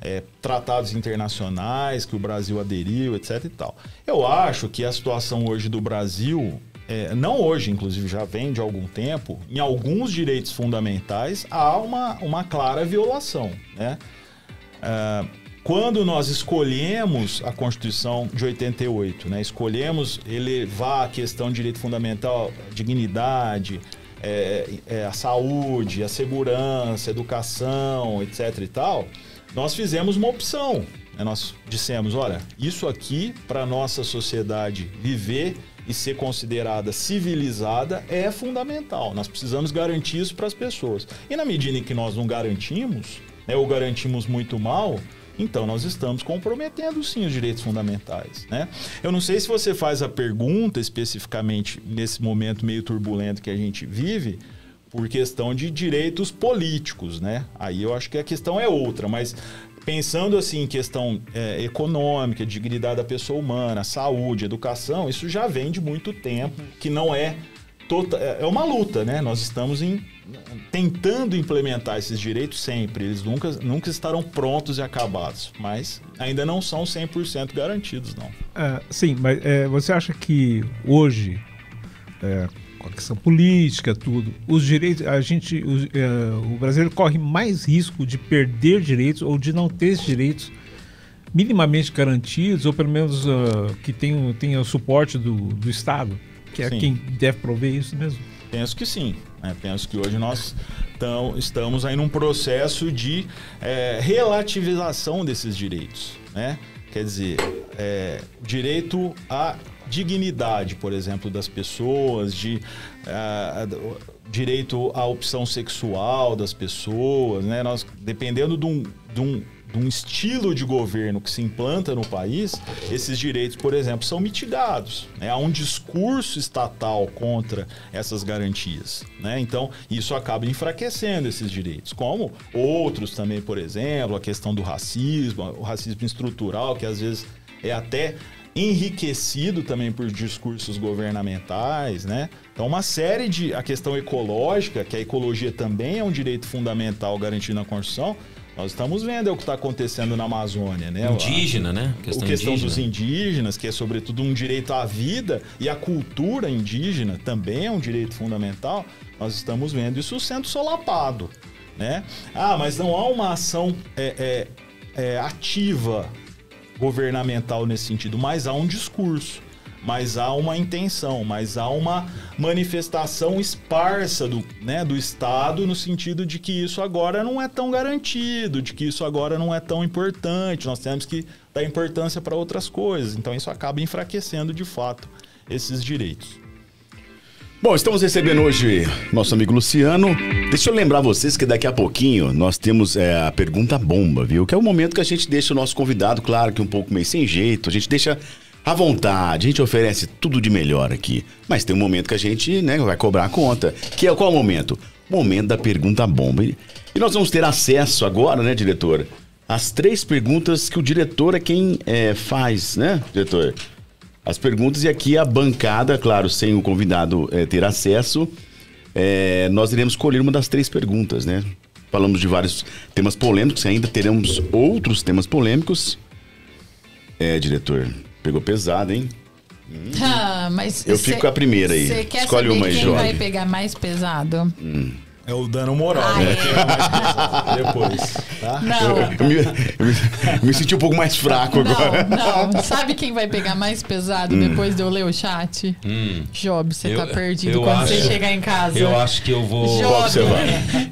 é, tratados internacionais que o Brasil aderiu, etc e tal. Eu acho que a situação hoje do Brasil, é, não hoje, inclusive já vem de algum tempo, em alguns direitos fundamentais há uma, uma clara violação, né? Ah, quando nós escolhemos a Constituição de 88, né, escolhemos elevar a questão de direito fundamental, dignidade, é, é, a saúde, a segurança, educação, etc. e tal, nós fizemos uma opção. né, nós dissemos, olha, isso aqui para nossa sociedade viver e ser considerada civilizada é fundamental. Nós precisamos garantir isso para as pessoas. E na medida em que nós não garantimos, né, ou garantimos muito mal, então nós estamos comprometendo sim os direitos fundamentais, né? Eu não sei se você faz a pergunta especificamente nesse momento meio turbulento que a gente vive, por questão de direitos políticos, né? Aí eu acho que a questão é outra, mas pensando assim em questão é, econômica, dignidade da pessoa humana, saúde, educação, isso já vem de muito tempo, que não é tota- é uma luta, né? Nós estamos em- tentando implementar esses direitos sempre. Eles nunca, nunca estarão prontos e acabados, mas ainda não são 100% garantidos, não. É, sim, mas é, você acha que hoje, é, com a questão política, tudo, os direitos, a gente, os, é, o brasileiro corre mais risco de perder direitos ou de não ter esses direitos minimamente garantidos, ou pelo menos ah, que tenha o suporte do, do Estado, que é Sim. quem deve prover isso mesmo. Penso que sim. né? Penso que hoje nós tão- estamos aí num processo de é, relativização desses direitos. Né? Quer dizer, é, direito à dignidade, por exemplo, das pessoas, de o direito à opção sexual das pessoas, né? Nós, dependendo de um, de um de um estilo de governo que se implanta no país, esses direitos, por exemplo, são mitigados. Né? Há um discurso estatal contra essas garantias. Né? Então, isso acaba enfraquecendo esses direitos. Como outros também, por exemplo, a questão do racismo, o racismo estrutural, que às vezes é até enriquecido também por discursos governamentais, né? Então, uma série de... A questão ecológica, que a ecologia também é um direito fundamental garantido na Constituição, nós estamos vendo é o que está acontecendo na Amazônia, né? Indígena, né? A questão, questão dos indígenas, que é sobretudo um direito à vida e a cultura indígena também é um direito fundamental. Nós estamos vendo isso sendo solapado, né? Ah, mas não há uma ação é, é, é, ativa governamental nesse sentido, mas há um discurso mas há uma intenção, mas há uma manifestação esparsa do, né, do Estado no sentido de que isso agora não é tão garantido, de que isso agora não é tão importante, nós temos que dar importância para outras coisas. Então isso acaba enfraquecendo de fato esses direitos. Bom, estamos recebendo hoje nosso amigo Luciano. Deixa eu lembrar vocês que daqui a pouquinho nós temos é, a pergunta bomba, viu? Que é o momento que a gente deixa o nosso convidado, claro que um pouco meio sem jeito, a gente deixa à vontade, a gente oferece tudo de melhor aqui. Mas tem um momento que a gente né, vai cobrar a conta. Que é qual momento? Momento da pergunta bomba. E, nós vamos ter acesso agora, né, diretor? As três perguntas que o diretor é quem é, faz, né, diretor? As perguntas e aqui a bancada, claro, sem o convidado é, ter acesso, é, nós iremos escolher uma das três perguntas, né? Falamos de vários temas polêmicos, ainda teremos outros temas polêmicos. É, diretor, pegou pesado, hein? Ah, mas Eu cê- fico com a primeira aí. Você quer Escolhe saber uma aí, quem jovem. vai pegar mais pesado? É o dano moral, Ah, né? é. É depois, tá? Não. Eu me, eu me- eu me senti um pouco mais fraco agora. Não, não. Sabe quem vai pegar mais pesado depois de eu ler o chat? Job, você tá Hum. Perdido quando você acho- chegar em casa. Eu acho que eu vou. Job. Você?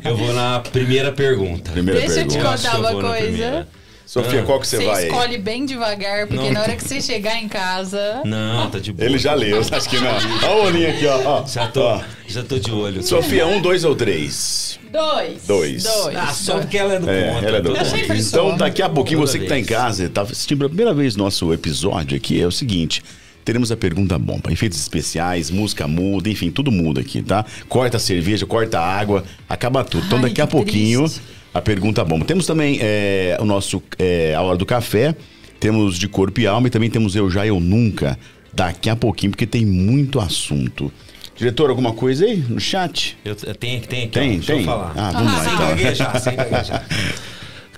Eu vou na primeira pergunta. Primeira Deixa eu te pergunta. Eu acho contar uma coisa. Sofia, qual que você, Você vai aí? escolhe bem devagar, porque Não. na hora que você chegar em casa. Não, tá de boa. Ele já leu, acho que não. Olha o olhinho aqui, ó. ó. Já tô, Ó. já tô de olho. Sofia, um, dois ou três? Dois. Dois. Dois. Ah, só porque ela é do É, contra. ela é do contra. Então, daqui a pouquinho, Toda você que está em casa, está assistindo pela primeira vez nosso episódio aqui, é o seguinte. Teremos a pergunta bomba, efeitos especiais, música muda, enfim, tudo muda aqui, tá? Corta a cerveja, corta a água, acaba tudo. Então, Ai, daqui a que pouquinho, triste. A pergunta bomba. Temos também é, o nosso é, A Hora do Café, temos de Corpo e Alma e também temos Eu Já, Eu Nunca, daqui a pouquinho, porque tem muito assunto. Diretor, alguma coisa aí no chat? Eu, eu tenho, tem aqui, Tem, ó, deixa tem? eu falar. Ah, vamos lá, sem então. gaguejar, sem *laughs* gaguejar.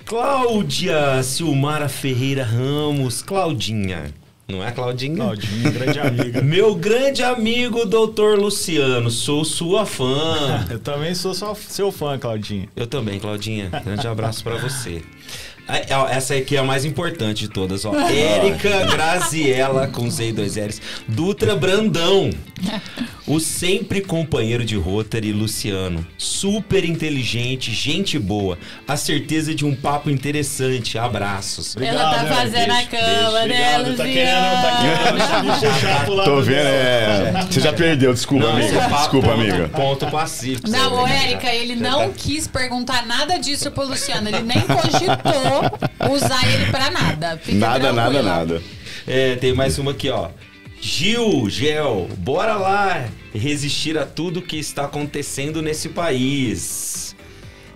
Cláudia Silmara Ferreira Ramos. Claudinha. Não é Claudinha? Claudinho, grande amiga. *laughs* Meu grande amigo, doutor Luciano, sou sua fã. *laughs* Eu também sou seu fã, Claudinho. Eu também, Claudinha. Grande abraço pra você. Ah, ó, Essa aqui é a mais importante de todas, ó. *laughs* Érica Graziella, com Z e dois L's. Dutra Brandão. O sempre companheiro de Rotary, Luciano. Super inteligente, gente boa. A certeza de um papo interessante. Abraços. Ela tá Obrigado, fazendo a beijo, cama, né, Obrigado, tá querendo, tá querendo pro lado Tô vendo, é. Você já perdeu, desculpa, Não, amiga. é papo- Desculpa, ponto- amiga. Ponto pacífico. Não, ô né? Érica, ele não tá- quis perguntar nada disso pro Luciano. Ele nem cogitou usar ele pra nada. Fica Nada, nada, nada. É, tem mais uma aqui, ó. Gil, Gel, bora lá resistir a tudo que está acontecendo nesse país.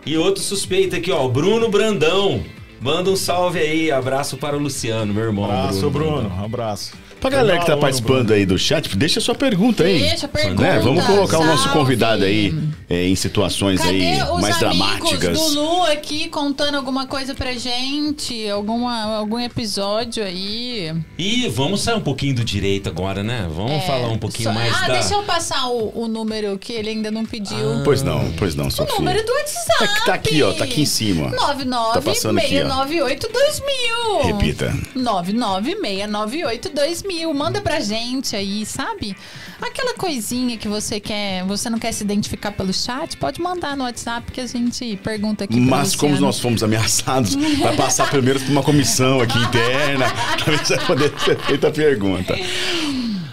E outro suspeito aqui, ó, Bruno Brandão. Manda um salve aí, abraço para o Luciano, meu irmão. Abraço, Bruno. Brandão. Abraço. Pra galera que tá participando aí do chat, deixa a sua pergunta aí. Deixa a pergunta, Né? Vamos colocar o nosso salve. convidado aí é, em situações Cadê aí os mais dramáticas. do Lu aqui contando alguma coisa pra gente? Alguma, algum episódio aí? E vamos sair um pouquinho do direito agora, né? Vamos É, falar um pouquinho só- mais Ah, da... deixa eu passar o, o número que ele ainda não pediu. Pois não, pois não, o número do WhatsApp. Tá, tá aqui, ó, tá aqui em cima. 99 Tá passando aqui, ó. 698 2000. Repita. 99698 2000. Manda pra gente aí, sabe? Aquela coisinha que você quer, você não quer se identificar pelo chat, pode mandar no WhatsApp que a gente pergunta aqui Mas como nós fomos ameaçados, vai passar primeiro por uma comissão aqui interna, pra ver se vai poder ser feita a pergunta.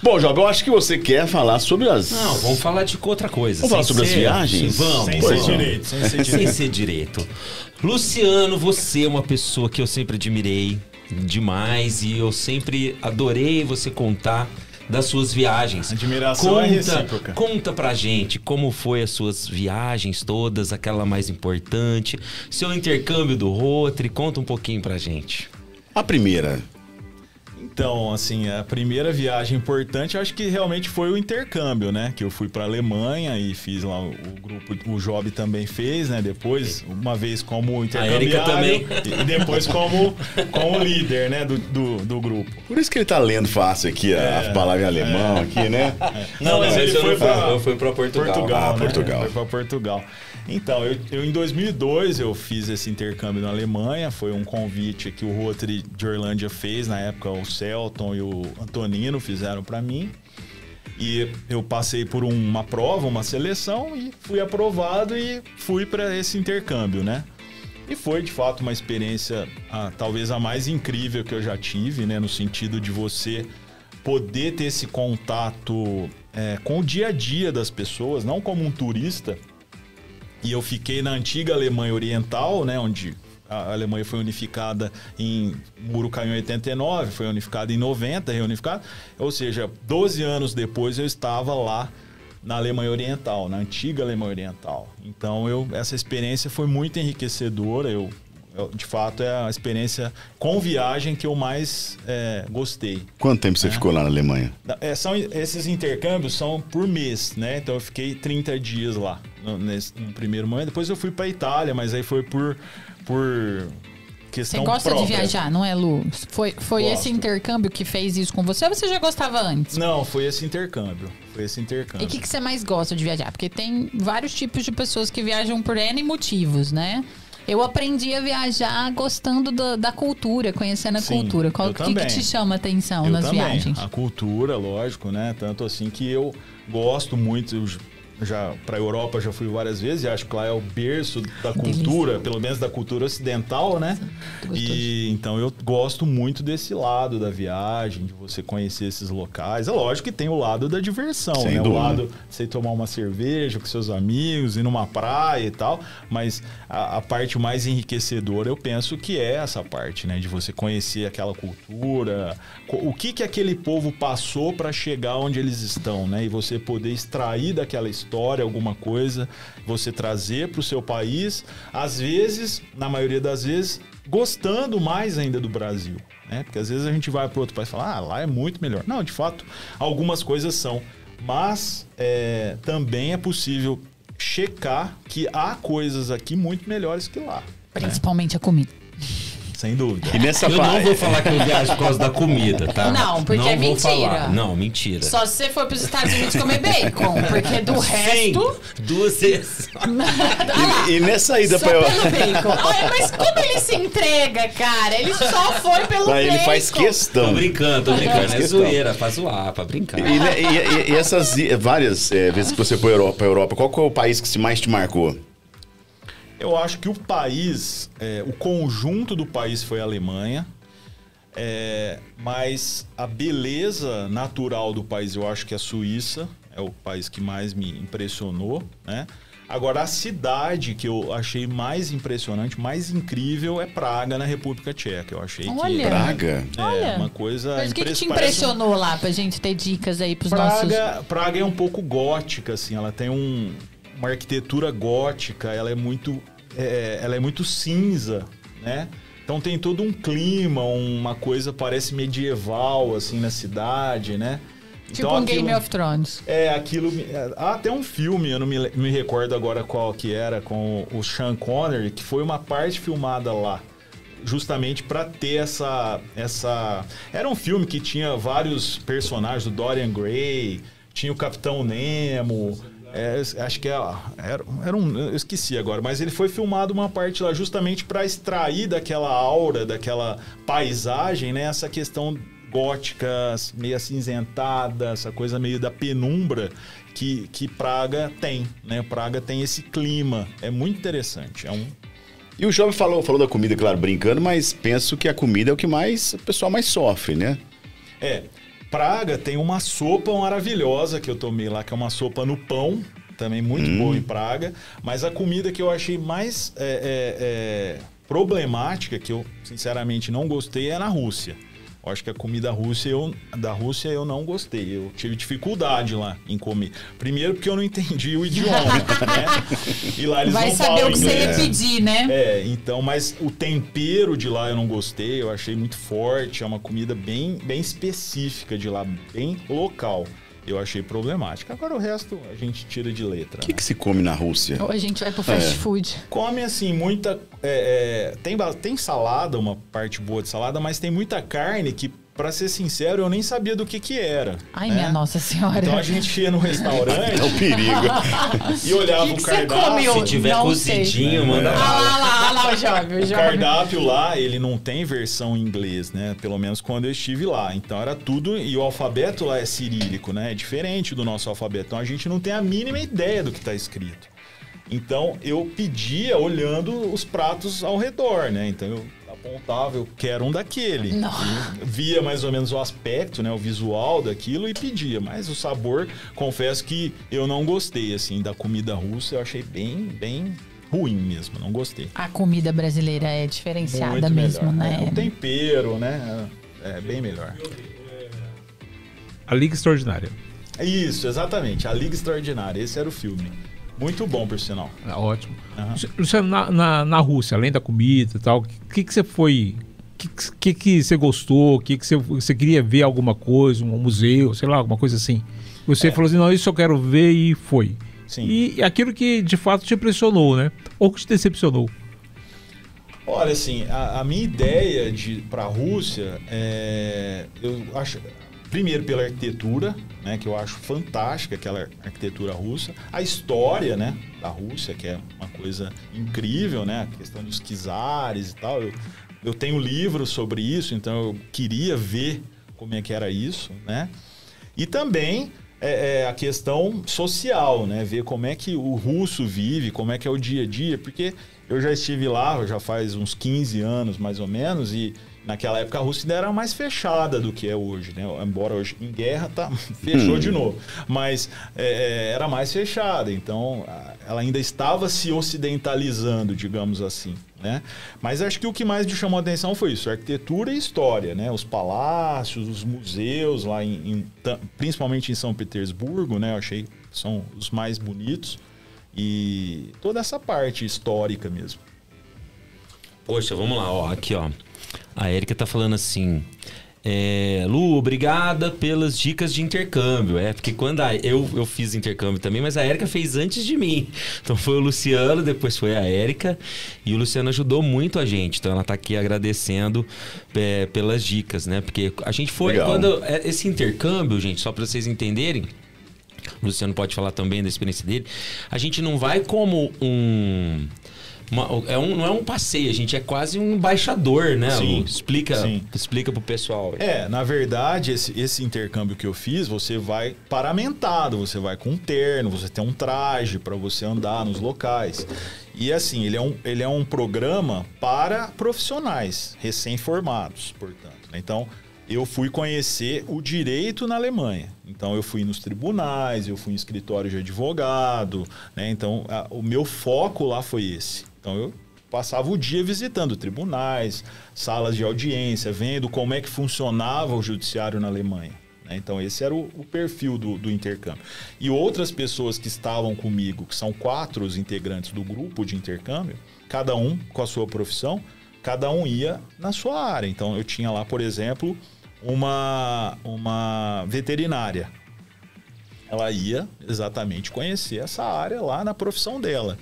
Bom, Job, eu acho que você quer falar sobre as. Não, vamos falar de outra coisa. Vamos falar sem sobre as ser- viagens? Vamos, Sem Pois ser direito, sem ser sem direito. ser direito. Luciano, você é uma pessoa que eu sempre admirei demais e eu sempre adorei você contar das suas viagens. Admiração é conta, recíproca. Conta pra gente como foi as suas viagens todas, aquela mais importante, seu intercâmbio do Rotary, conta um pouquinho pra gente. A primeira. Então, assim, a primeira viagem importante, eu acho que realmente foi o intercâmbio, né? Que eu fui pra Alemanha e fiz lá o o grupo, o Job também fez, né? Depois, uma vez como intercambiário também. e depois como, como líder, né? Do, do, do grupo. Por isso que ele tá lendo fácil aqui a, a palavra em alemão aqui, né? Não, mas ele foi pra- eu fui pra Portugal. Portugal, Ah, né? Portugal. Foi pra Portugal. Então, eu, eu em 2002 eu fiz esse intercâmbio na Alemanha. Foi um convite que o Rotary de Orlândia fez na época. O Celton e o Antonino fizeram para mim. E eu passei por uma prova, uma seleção e fui aprovado e fui para esse intercâmbio, né? E foi de fato uma experiência, ah, talvez a mais incrível que eu já tive, né? No sentido de você poder ter esse contato é, com o dia a dia das pessoas, não como um turista. E eu fiquei na antiga Alemanha Oriental, né? Onde a Alemanha foi unificada em Murucaí em 89, foi unificada em 90, reunificada. Ou seja, 12 anos depois eu estava lá na Alemanha Oriental, na antiga Alemanha Oriental. Então eu, essa experiência foi muito enriquecedora. Eu, de fato é a experiência com viagem que eu mais é, gostei. Quanto tempo você ficou lá na Alemanha? É, são, esses intercâmbios são por mês, né? Então eu fiquei 30 dias lá no, nesse, no primeiro momento. Depois eu fui para Itália, mas aí foi por, por Você questão gosta própria. de viajar, não é, Lu? Foi, foi Gosto. esse intercâmbio que fez isso com você ou você já gostava antes? Não, foi esse intercâmbio. Foi esse E intercâmbio. o que, que você mais gosta de viajar? Porque tem vários tipos de pessoas que viajam por N motivos, né? Eu aprendi a viajar gostando da, da cultura, conhecendo a Sim, cultura. Qual que, que te chama a atenção Eu nas também. viagens? A cultura, lógico, né? Tanto assim que eu gosto muito. eu já para Europa já fui várias vezes e acho que lá é o berço da cultura, pelo menos da cultura ocidental, né? E então eu gosto muito desse lado da viagem, de você conhecer esses locais. É lógico que tem o lado da diversão, Sem né? O dúvida. lado de você tomar uma cerveja com seus amigos, ir numa praia e tal, mas a, a parte mais enriquecedora eu penso que é essa parte, né? De você conhecer aquela cultura, o que que aquele povo passou para chegar onde eles estão, né? E você poder extrair daquela história alguma coisa, você trazer para o seu país, às vezes, na maioria das vezes, gostando mais ainda do Brasil, né? Porque às vezes a gente vai para outro país e fala, ah, lá é muito melhor. Não, de fato, algumas coisas são, mas é, também é possível checar que há coisas aqui muito melhores que lá, Principalmente a comida. Sem dúvida. E nessa Eu não vou falar que eu viajo por causa da comida, tá? Não, porque é vou mentira. falar. Não, mentira. Só se você for para os Estados Unidos comer bacon, porque do Sim, resto. duas *laughs* vezes. E, e nessa ida Só pra pelo bacon. *laughs* Olha, mas como ele se entrega, cara? Ele só foi pelo Mas bacon. ele faz Tô questão. brincando, tô brincando. É questão. zoeira, pra zoar, pra brincar. E, né, e- e- e essas várias é, vezes que você foi para Europa, Europa, qual que é o país que se mais te marcou? Eu acho que o país, é, o conjunto do país foi a Alemanha, é, mas a beleza natural do país eu acho que é a Suíça, é o país que mais me impressionou, né? Agora, a cidade que eu achei mais impressionante, mais incrível é Praga, na República Tcheca. Eu achei Olha. que. Praga. É, Olha. uma coisa. Mas o que, que te impress- parece impressionou lá pra gente ter dicas aí pros nossos. Praga, Praga é um pouco gótica, assim. Ela tem um, uma arquitetura gótica. Ela é muito, é, ela é muito cinza, né? Então tem todo um clima, uma coisa parece medieval, assim, na cidade, né? Tipo Então, um aquilo- Game of Thrones. É, aquilo. é, Há até um filme, eu não me, me recordo agora qual que era, com o Sean Connery, que foi uma parte filmada lá. Justamente pra ter essa, essa. Era um filme que tinha vários personagens, do Dorian Gray, tinha o Capitão Nemo. É, acho que é, era, era um. Eu esqueci agora, mas ele foi filmado uma parte lá justamente pra extrair daquela aura, daquela paisagem, né? Essa questão gótica, meio acinzentada, essa coisa meio da penumbra que, que Praga tem, né? Praga tem esse clima, é muito interessante. É um, E o jovem falou, falou da comida, claro, brincando, mas penso que a comida é o que mais o pessoal mais sofre, né? é, Praga tem uma sopa maravilhosa que eu tomei lá, que é uma sopa no pão, também muito boa em Praga. Mas a comida que eu achei mais é, é, é, problemática, que eu sinceramente não gostei, é na Rússia. Eu acho que a comida Rússia eu, da Rússia eu não gostei. Eu tive dificuldade lá em comer. Primeiro porque eu não entendi o idioma, *laughs* né? E lá eles Vai não saber falam o que você ia inglês. pedir, né? É, então, mas o tempero de lá eu não gostei, eu achei muito forte, é uma comida bem, bem específica de lá, bem local. Eu achei problemática. Agora o resto a gente tira de letra. O que, né? que se come na Rússia? Ou a gente vai pro fast É. food. Come assim, muita. é, é, tem, tem salada, uma parte boa de salada, mas tem muita carne que, pra ser sincero, eu nem sabia do que que era. Ai, né? minha Nossa Senhora. Então a gente ia no *laughs* É restaurante o perigo. e olhava Que o que você cardápio. comeu? Se tiver Não sei. cozidinho, manda Ah bala. lá, lá, lá, o jovem, o O cardápio lá, ele não tem versão em inglês, né? Pelo menos quando eu estive lá. Então era tudo. E o alfabeto lá é cirílico, né? É diferente do nosso alfabeto. Então a gente não tem a mínima ideia do que está escrito. Então eu pedia olhando os pratos ao redor, né? Então eu apontava, eu quero um daquele. Não. Via mais ou menos o aspecto, né? O visual daquilo e pedia. Mas o sabor, confesso que eu não gostei, assim, da comida russa. Eu achei bem, bem ruim mesmo. Não gostei. A comida brasileira é diferenciada Muito mesmo, melhor. né? É, o tempero, né? É bem melhor. A Liga Extraordinária. Isso, exatamente. A Liga Extraordinária. Esse era o filme. Muito bom, por sinal. É ótimo. Aham. Luciano, na, na, na Rússia, além da comida e tal, o que, que você foi. O que, que, você gostou? O que, que você, você queria ver alguma coisa, um museu, sei lá, alguma coisa assim? Você falou assim, não, isso eu quero ver e foi. Sim. E aquilo que de fato te impressionou, né? Ou que te decepcionou. Olha, assim, a, a minha ideia de para a Rússia é, eu acho primeiro pela arquitetura, né, que eu acho fantástica aquela arquitetura russa, a história, né, da Rússia, que é uma coisa incrível, né, a questão dos czares e tal. Eu, eu tenho livros sobre isso, então eu queria ver como é que era isso, né? E também é, é, a questão social, né? Ver como é que o russo vive, como é que é o dia a dia, porque eu já estive lá, já faz uns 15 anos mais ou menos, e naquela época a Rússia ainda era mais fechada do que é hoje, né? Embora hoje em guerra tá *laughs* fechou de novo, mas é, é, era mais fechada, então ela ainda estava se ocidentalizando, digamos assim, né? Mas acho que o que mais me chamou a atenção foi isso, arquitetura e história, né? Os palácios, os museus lá em, em principalmente em São Petersburgo, né? Eu achei que são os mais bonitos e toda essa parte histórica mesmo. Poxa, vamos lá, ó. Aqui, ó. A Erika tá falando assim. É, Lu, obrigada pelas dicas de intercâmbio. É, porque quando a, eu, eu fiz intercâmbio também, mas a Erika fez antes de mim. *laughs* Então foi o Luciano, depois foi a Erika. E o Luciano ajudou muito a gente. Então ela tá aqui agradecendo é, pelas dicas, né? Porque a gente foi. Legal. Quando. é, Esse intercâmbio, gente, só pra vocês entenderem. O Luciano pode falar também da experiência dele. A gente não vai como um. Uma- é um não é um passeio, a gente é quase um embaixador, né? Sim, Lu? Explica, sim. explica pro pessoal. É, na verdade, esse, esse intercâmbio que eu fiz, você vai paramentado, você vai com um terno, você tem um traje para você andar nos locais. E assim, ele é um, ele é um programa para profissionais recém-formados, portanto. né? Então, eu fui conhecer o direito na Alemanha. Então eu fui nos tribunais, eu fui em escritório de advogado, né? Então a- o meu foco lá foi esse. Então eu passava o dia visitando tribunais, salas de audiência, vendo como é que funcionava o judiciário na Alemanha. né? Então esse era o, o perfil do, do intercâmbio. E outras pessoas que estavam comigo, que são quatro os integrantes do grupo de intercâmbio, cada um com a sua profissão, cada um ia na sua área. Então eu tinha lá, por exemplo, uma, uma veterinária. Ela ia exatamente conhecer essa área lá na profissão dela.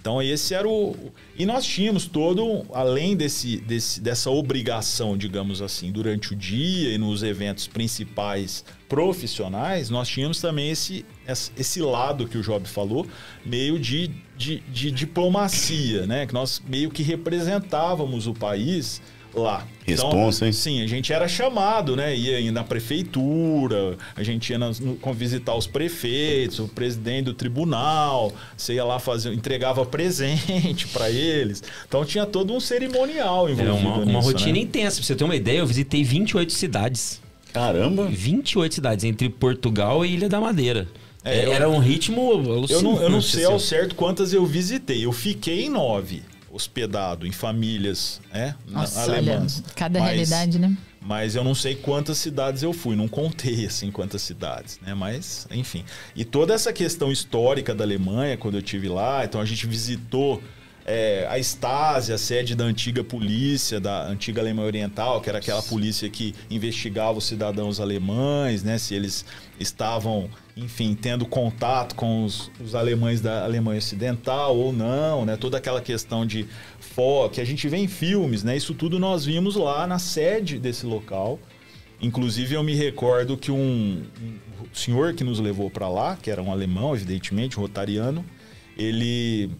Então esse era o e nós tínhamos todo além desse, desse dessa obrigação, digamos assim, durante o dia e nos eventos principais profissionais, nós tínhamos também esse esse lado que o Job falou, meio de, de, de diplomacia, né? Que nós meio que representávamos o país lá. Responsa, hein? Sim, a gente era chamado, né? Ia, na prefeitura, a gente ia nas- no- com- visitar os prefeitos, o presidente do tribunal, você ia lá fazer, entregava presente *laughs* para eles. Então tinha todo um cerimonial É envolvido uma, uma nisso, rotina né? intensa. Pra você ter uma ideia, eu visitei 28 cidades. Caramba. 28 cidades entre Portugal e Ilha da Madeira. É, É, eu- era um ritmo Eu não, eu não sei assim. ao certo quantas eu visitei. Eu fiquei em nove, hospedado em famílias é, na- Nossa, alemãs. olha, cada Mas- realidade, né? Mas eu não sei quantas cidades eu fui, não contei assim quantas cidades, né? Mas, enfim. E toda essa questão histórica da Alemanha, quando eu tive lá, então a gente visitou é, a Stasi, a sede da antiga polícia, da antiga Alemanha Oriental, que era aquela polícia que investigava os cidadãos alemães, né? Se eles estavam, enfim, tendo contato com os, os alemães da Alemanha Ocidental ou não, né? Toda aquela questão de fo que a gente vê em filmes, né? Isso tudo nós vimos lá na sede desse local. Inclusive eu me recordo que um, um senhor que nos levou para lá, que era um alemão, evidentemente, um rotariano, ele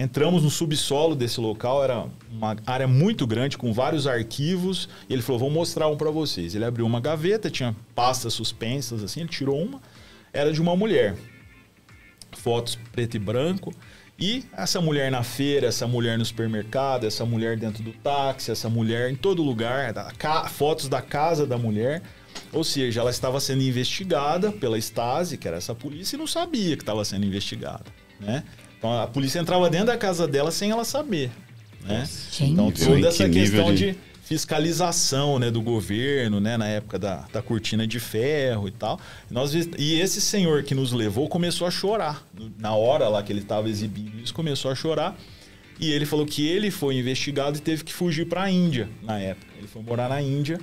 entramos no subsolo desse local, era uma área muito grande com vários arquivos, e ele falou: "Vou mostrar um para vocês". Ele abriu uma gaveta, tinha pastas suspensas assim, ele tirou uma, era de uma mulher. Fotos preto e branco. E essa mulher na feira, essa mulher no supermercado, essa mulher dentro do táxi, essa mulher em todo lugar, da ca- fotos da casa da mulher. Ou seja, ela estava sendo investigada pela Stasi, que era essa polícia, e não sabia que estava sendo investigada. Né? Então a polícia entrava dentro da casa dela sem ela saber. Né? Então toda essa Que questão de- de fiscalização né, do governo, né, na época da, da cortina de ferro e tal. E, nós, e esse senhor que nos levou começou a chorar. Na hora lá que ele estava exibindo isso, começou a chorar. E ele falou que ele foi investigado e teve que fugir para a Índia na época. Ele foi morar na Índia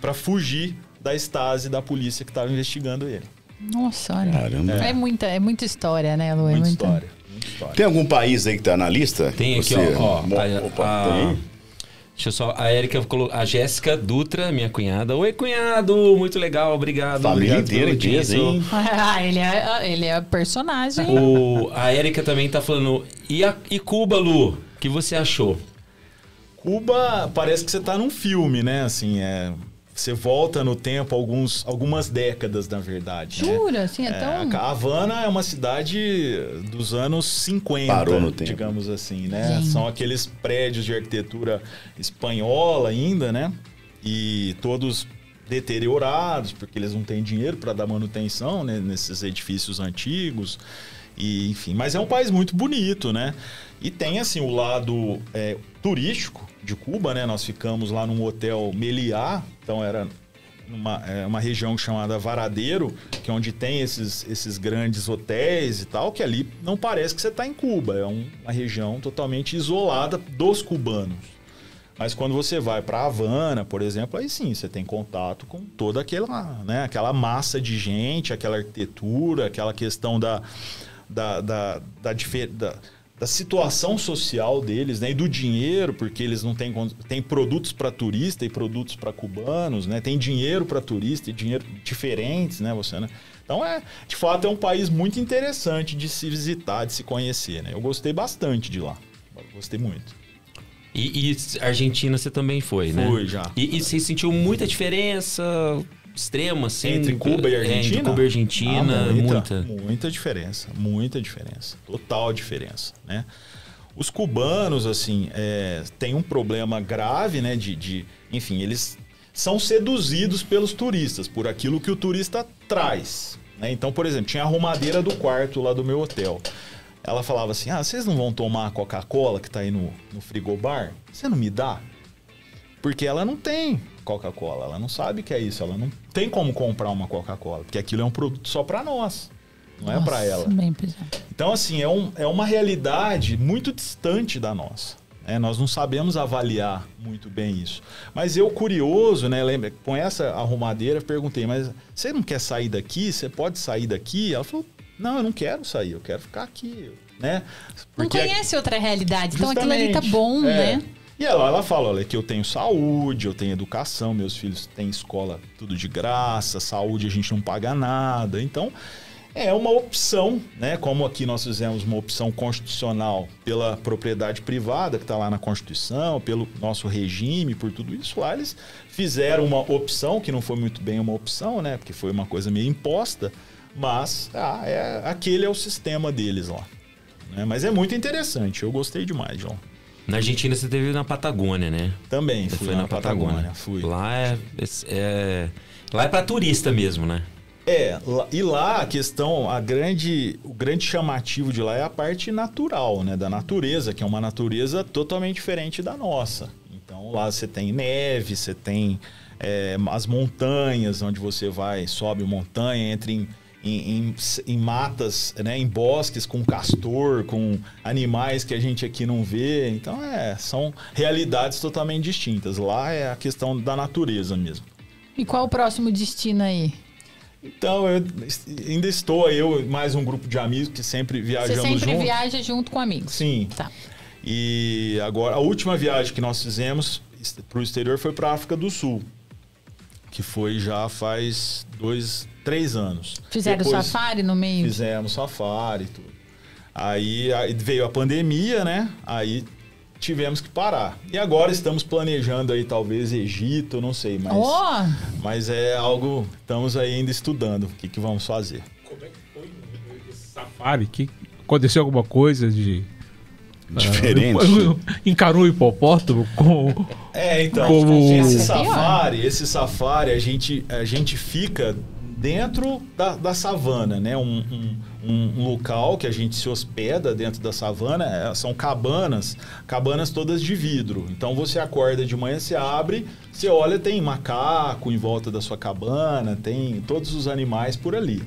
para fugir da Stasi da polícia que estava investigando ele. Nossa, olha. Caramba. É, muita, é muita história, né, Lu? É Muita muita- história. História. Tem algum país aí que tá na lista? Tem aqui, Você- ó. ó, a, Opa, a- tem? Deixa eu só. A Érica colocou. A Jéssica Dutra, minha cunhada. Oi, cunhado! Muito legal, obrigado. Família obrigado inteira peso, audiência. hein? *laughs* Ah, ele é, ele é personagem. O, a Érica também tá falando. E, a, e Cuba, Lu? O que você achou? Cuba parece que você tá num filme, né? Assim, é, você volta no tempo alguns, algumas décadas, na verdade. né? Jura? Assim, é É, tão... a Havana é uma cidade dos anos 50, Parou no tempo. digamos assim, né? Gente. São aqueles prédios de arquitetura espanhola ainda, né? E todos deteriorados, porque eles não têm dinheiro para dar manutenção né? nesses edifícios antigos. E, enfim, mas é um país muito bonito, né? E tem assim o lado é, turístico de Cuba, né? Nós ficamos lá num hotel Meliá, então era numa é, uma região chamada Varadeiro, que é onde tem esses, esses grandes hotéis e tal, que ali não parece que você está em Cuba, é um- uma região totalmente isolada dos cubanos. Mas quando você vai para Havana, por exemplo, aí sim, você tem contato com toda aquela, né, aquela massa de gente, aquela arquitetura, aquela questão da, da, da, da, da- da situação social deles, né, e do dinheiro, porque eles não têm, tem produtos para turista e produtos para cubanos, né, tem dinheiro para turista e dinheiro diferentes, né, você, né? Então é, de fato, é um país muito interessante de se visitar, de se conhecer, né? Eu gostei bastante de lá, gostei muito. E, e Argentina você também foi, né? Fui já. E, e você sentiu muita diferença extrema, assim? Entre Cuba e É, Argentina? entre Cuba e Argentina, Ah, muita. Muita diferença, muita diferença. Total diferença, né? Os cubanos, assim, é, têm um problema grave, né? De, de- enfim, eles são seduzidos pelos turistas, por aquilo que o turista traz. né? Então, por exemplo, tinha a arrumadeira do quarto lá do meu hotel. Ela falava assim: Ah, vocês não vão tomar a Coca-Cola que tá aí no, no frigobar? Você não me dá? Porque ela não tem Coca-Cola, ela não sabe que é isso, ela não tem como comprar uma Coca-Cola, porque aquilo é um produto só para nós, não é para Nossa, ela. Bem pesado. Então, assim, é, um, é uma realidade muito distante da nossa. né? Nós não sabemos avaliar muito bem isso. Mas eu, curioso, né? Lembra, com essa arrumadeira, perguntei, mas você não quer sair daqui? Você pode sair daqui? Ela falou, não, eu não quero sair, eu quero ficar aqui, né? Não conhece outra realidade, então aquilo ali tá bom, É. né? E ela, ela fala, olha, que eu tenho saúde, eu tenho educação, meus filhos têm escola tudo de graça, saúde a gente não paga nada. Então, é uma opção, né? Como aqui nós fizemos uma opção constitucional pela propriedade privada, que está lá na Constituição, pelo nosso regime, por tudo isso, lá eles fizeram uma opção, que não foi muito bem uma opção, né? Porque foi uma coisa meio imposta, mas ah, é, aquele é o sistema deles lá. né? Mas é muito interessante, eu gostei demais, João. Na Argentina você teve na Patagônia, né? Também Você fui foi na, na Patagônia, Patagônia. fui. Lá é, é- Lá é pra turista mesmo, né? É, e lá a questão, a grande, o grande chamativo de lá é a parte natural, né, da natureza, que é uma natureza totalmente diferente da nossa. Então lá você tem neve, você tem é, as montanhas, onde você vai, sobe montanha, entra em, em, em- em matas, né, em bosques com castor, com animais que a gente aqui não vê. Então é, são realidades totalmente distintas. Lá é a questão da natureza mesmo. E qual o próximo destino aí? Então, eu ainda estou eu mais um grupo de amigos que sempre Você viajamos sempre juntos. viaja junto com amigos. Sim. Tá. E agora, a última viagem que nós fizemos para o exterior foi para a África do Sul, que foi já faz dois, três anos. Fizeram Depois safari no meio? Fizemos safari e tudo. Aí, aí veio a pandemia, né? Aí tivemos que parar. E agora estamos planejando aí talvez Egito, não sei, mas, Ó, mas é algo, estamos aí ainda estudando o que, que vamos fazer. Como é que foi esse safari? Que aconteceu alguma coisa de. Diferente. *laughs* Ah, encarou o hipopótamo com. É, então, Como- esse safari, esse safari, a gente, a gente fica dentro da, da savana, né? Um, um, um local que a gente se hospeda dentro da savana, é, são cabanas, cabanas todas de vidro. Então você acorda de manhã, você abre, você olha, tem macaco em volta da sua cabana, tem todos os animais por ali.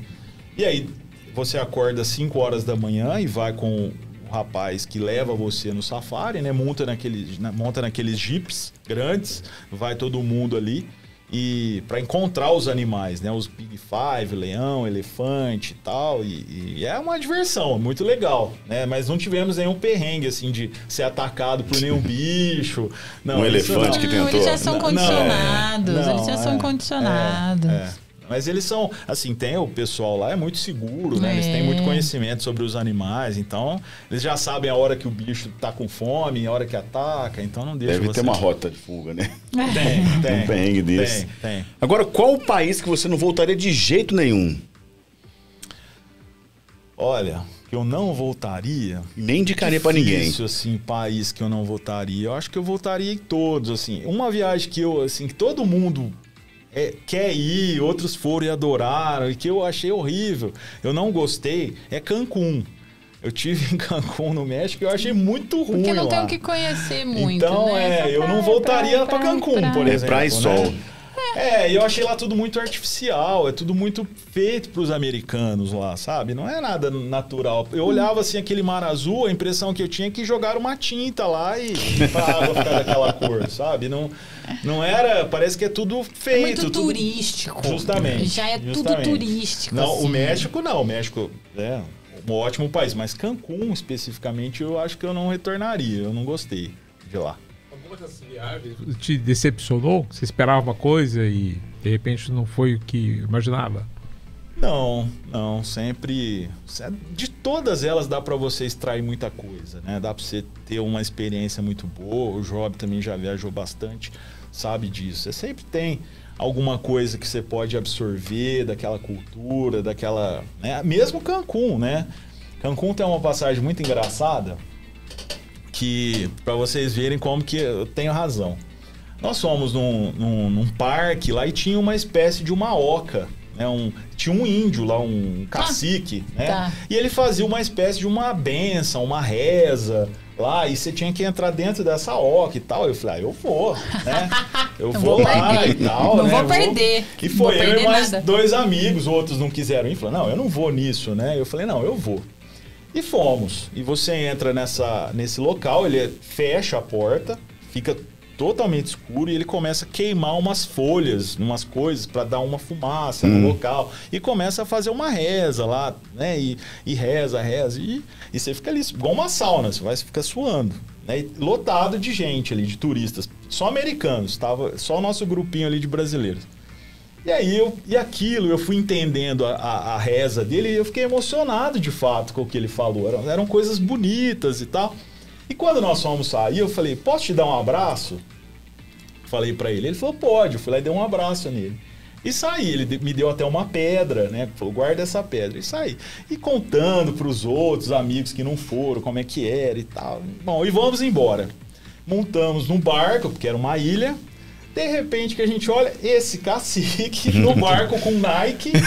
E aí você acorda às 5 horas da manhã e vai com o rapaz que leva você no safari, né? Monta naqueles, na- monta naqueles jeeps grandes, vai todo mundo ali e para encontrar os animais, né? Os Big Five, leão, elefante e tal. E, é uma diversão, muito legal, né? Mas não tivemos nenhum perrengue assim de ser atacado por nenhum *laughs* bicho. Não, Um elefante não. que não, tentou. eles já são Não, condicionados. não, eles já são é, condicionados. é, é. Mas eles são, assim, tem o pessoal lá é muito seguro, né? Eles têm É. muito conhecimento sobre os animais, então eles já sabem a hora que o bicho tá com fome, a hora que ataca, então não deixa Deve você... ter uma rota de fuga, né? *laughs* Tem, *laughs* tem. Um perrengue desse. Tem, tem. Agora, qual o país que você não voltaria de jeito nenhum? Olha, que eu não voltaria... Nem indicaria pra ninguém. Difícil, assim, país que eu não voltaria. Eu acho que eu voltaria em todos, assim. Uma viagem que eu, assim, que todo mundo é, quer ir, outros foram e adoraram, e que eu achei horrível, eu não gostei, é Cancún. Eu tive *laughs* em Cancún, no México, e eu achei muito ruim Porque não tem lá. o que conhecer muito, então, né? É, eu não voltaria praia, Cancún, por exemplo. praia e né? É, e eu achei lá tudo muito artificial, é tudo muito feito pros americanos lá, sabe? Não é nada natural. Eu olhava assim aquele mar azul, a impressão que eu tinha é que jogaram uma tinta lá e pra água ficar daquela cor, sabe? Não, não era, parece que é tudo É feito. muito tudo- turístico. Justamente. Já é tudo justamente. turístico. Não, assim. o México não, o México é um ótimo país, mas Cancún especificamente eu acho que eu não retornaria, eu não gostei de lá. Te decepcionou? Você esperava uma coisa e de repente não foi o que imaginava? Não, não, sempre. De todas elas dá pra você extrair muita coisa, né? Dá pra você ter uma experiência muito boa. O Job também já viajou bastante, sabe disso. Você sempre tem alguma coisa que você pode absorver daquela cultura, daquela. Né? Mesmo Cancún, né? Cancún tem uma passagem muito engraçada que para vocês verem como que eu tenho razão. Nós fomos num, num, num parque lá e tinha uma espécie de uma oca. Né, um, tinha um índio lá, um cacique, né? tá. E ele fazia uma espécie de uma benção, uma reza lá, e você tinha que entrar dentro dessa oca e tal. Eu falei, ah, eu vou, né? *laughs* Eu vou vou lá perder. e tal, Não né? vou perder. E foi eu e mais nada. dois amigos, outros não quiseram ir. Falaram, não, eu não vou nisso, né? Eu falei, não, eu vou. E fomos. E você entra nessa, nesse local, ele fecha a porta, fica totalmente escuro e ele começa a queimar umas folhas, umas coisas para dar uma fumaça no local e começa a fazer uma reza lá, né? E, e reza, reza e, e você fica ali igual uma sauna, você vai ficar suando, né? Lotado de gente ali, de turistas, só americanos, tava só o nosso grupinho ali de brasileiros. E aí eu, e aquilo, eu fui entendendo a, a, a reza dele e eu fiquei emocionado de fato com o que ele falou. Eram, eram coisas bonitas e tal. E quando nós fomos sair, eu falei, posso te dar um abraço? Falei pra ele. Ele falou, pode. Eu fui lá e dei um abraço nele. E saí. Ele me deu até uma pedra, né? Falou, guarda essa pedra. E saí. E contando pros outros amigos que não foram, como é que era e tal. Bom, e vamos embora. Montamos num barco, porque era uma ilha. De repente que a gente olha esse cacique no *laughs* barco com Nike. *laughs*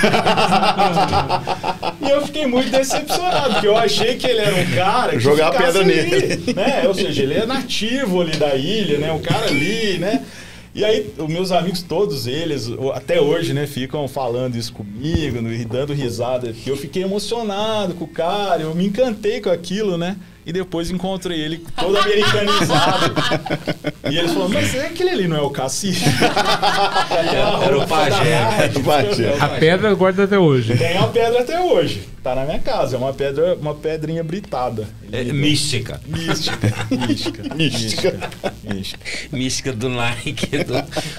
e eu fiquei muito decepcionado, porque eu achei que ele era um cara que Jogar pedra ali, nele. Né? Ou seja, ele é nativo ali da ilha, né? O cara ali, né? E aí, os meus amigos, todos eles, até hoje, né, ficam falando isso comigo, dando risada, eu fiquei emocionado com o cara, eu me encantei com aquilo, né? E depois encontrei ele todo americanizado. e eles falaram, mas é aquele ali não é o cacique? Era o pajé. O pajé. A pedra guarda até hoje. Tem uma pedra até hoje. Tá na minha casa. É uma pedra, uma pedrinha britada. É, Ele- mística. Mística. Mística. Mística. Mística. Mística do Nike, do,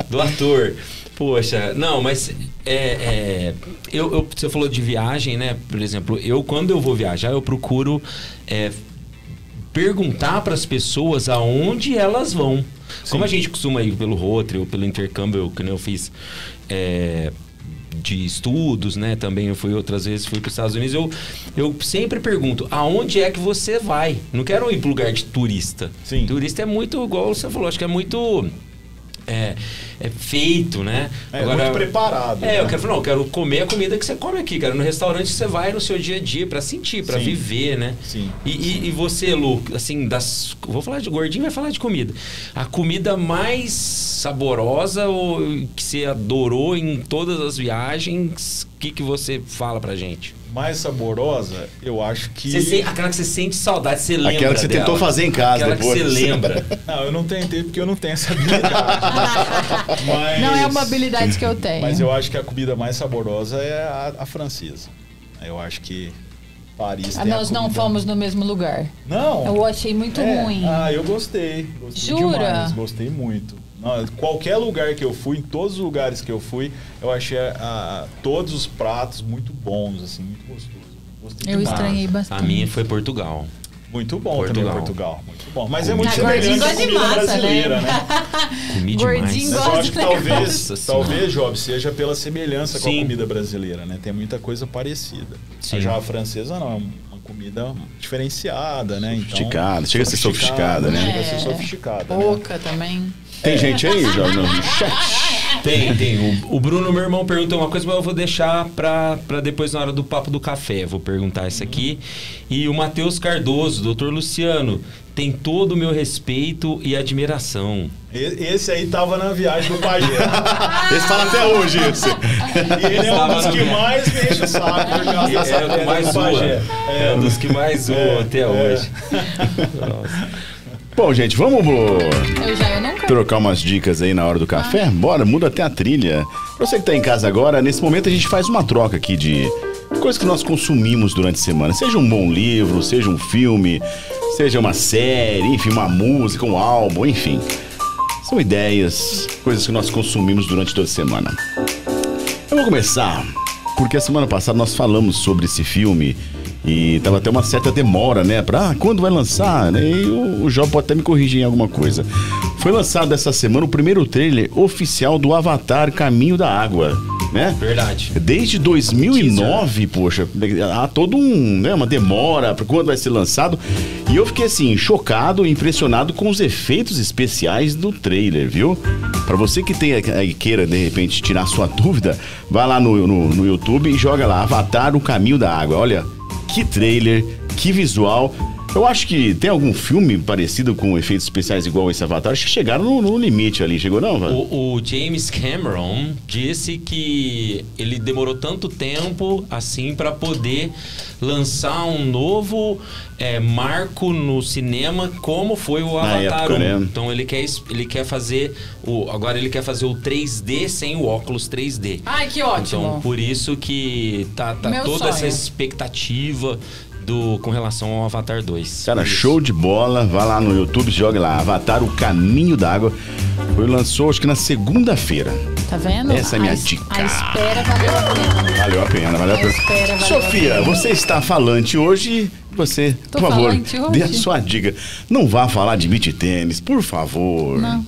do ator. Poxa, não, mas é, é, eu, eu- você falou de viagem, né? Por exemplo, eu quando eu vou viajar, eu procuro é, perguntar para as pessoas aonde elas vão. Como a gente costuma ir pelo Rotary ou pelo intercâmbio, que eu fiz é, de estudos, né? Também eu fui outras vezes, fui para os Estados Unidos. Eu, eu sempre pergunto, aonde é que você vai? Não quero ir para lugar de turista. Sim. Turista é muito, igual você falou, acho que é muito é, é feito, né? É, muito preparado, É, né? eu quero falar, não, eu quero comer a comida que você come aqui, cara. No restaurante você vai no seu dia a dia pra sentir, pra Sim. viver, né? Sim. E, e- e você, Lu, assim, das. Vou falar de gordinho, vai falar de comida. A comida mais saborosa ou que você adorou em todas as viagens, o que, que você fala pra gente? Mais saborosa, eu acho que. Você se- aquela que você sente saudade, você lembra. Aquela que você dela. tentou fazer em casa Aquela depois. que você lembra. *laughs* Não, eu não tentei porque eu não tenho essa habilidade. *laughs* mas... Não é uma habilidade que eu tenho. Mas eu acho que a comida mais saborosa é a, a francesa. Eu acho que Paris Ah, nós não fomos no mesmo lugar. Não. Eu achei muito É. ruim. Ah, eu gostei. Gostei Jura? demais. Gostei muito. Qualquer lugar que eu fui, em todos os lugares que eu fui, eu achei ah, todos os pratos muito bons, assim, muito gostoso. Gostei Eu demais. estranhei bastante. A minha foi Portugal. Muito bom Portugal. também Portugal. Muito bom. Mas é muito gordinho semelhante à gosta de comida massa, brasileira, né? né? *laughs* Comi Gordinho. Mas eu gosta acho que talvez, Nossa talvez, Job, seja pela semelhança com a Sim. comida brasileira, né? Tem muita coisa parecida. Sim. Já a francesa não, é uma comida diferenciada, né? Então, Sofisticada, chega a ser sofisticada, né? Chega a ser É. sofisticada, né? Boca também. Tem gente aí, Jorge, no chat? Tem, tem. O, o Bruno, meu irmão, perguntou uma coisa, mas eu vou deixar pra, pra depois na hora do papo do café. Vou perguntar isso aqui. E o Matheus Cardoso, doutor Luciano, tem todo o meu respeito e admiração. Esse aí tava na viagem do Pajé. *laughs* Esse fala até hoje isso. e ele é um dos que mais me enche o saco por causa dessa É que pedra mais do. Pajé. É um dos que mais zoa É, até é. hoje. *laughs* Bom, gente, vamos Eu já, eu nunca. trocar umas dicas aí na hora do café? Bora, muda até a trilha. Pra você que tá em casa agora, nesse momento a gente faz uma troca aqui de coisas que nós consumimos durante a semana. Seja um bom livro, seja um filme, seja uma série, enfim, uma música, um álbum, enfim. São ideias, coisas que nós consumimos durante toda a semana. Eu vou começar, porque a semana passada nós falamos sobre esse filme e tava até uma certa demora, né? Pra ah, quando vai lançar? né? E o, o Jó pode até me corrigir em alguma coisa. Foi lançado essa semana o primeiro trailer oficial do Avatar Caminho da Água. né? Verdade. Desde 2009, poxa, há todo um, né, uma demora para quando vai ser lançado. E eu fiquei assim, chocado, impressionado com os efeitos especiais do trailer, viu? Para você que tem aí queira de repente tirar sua dúvida, vai lá no, no, no YouTube e joga lá Avatar o Caminho da Água. Olha, que trailer, que visual. Eu acho que tem algum filme parecido com efeitos especiais igual esse Avatar. Acho que chegaram no, no limite ali. Chegou não, velho? O, o James Cameron disse que ele demorou tanto tempo assim para poder lançar um novo é, marco no cinema como foi o Na Avatar época, 1. né? Então ele quer ele quer fazer o agora ele quer fazer o 3D sem o óculos 3D. Ai, que ótimo. Então por isso que tá, tá toda essa sonho. expectativa do com relação ao Avatar 2. Cara, Isso. show de bola. Vai lá no YouTube, joga lá. Avatar o Caminho da Água. Foi lançou acho que na segunda-feira. Tá vendo? Essa é minha a, es- dica. A espera valeu a pena. Valeu a pena, valeu a A pena. espera valeu a Sofia, pena. você está falante hoje. Você, Tô por favor, dê a sua dica. Não vá falar de beat tênis, por favor. Não.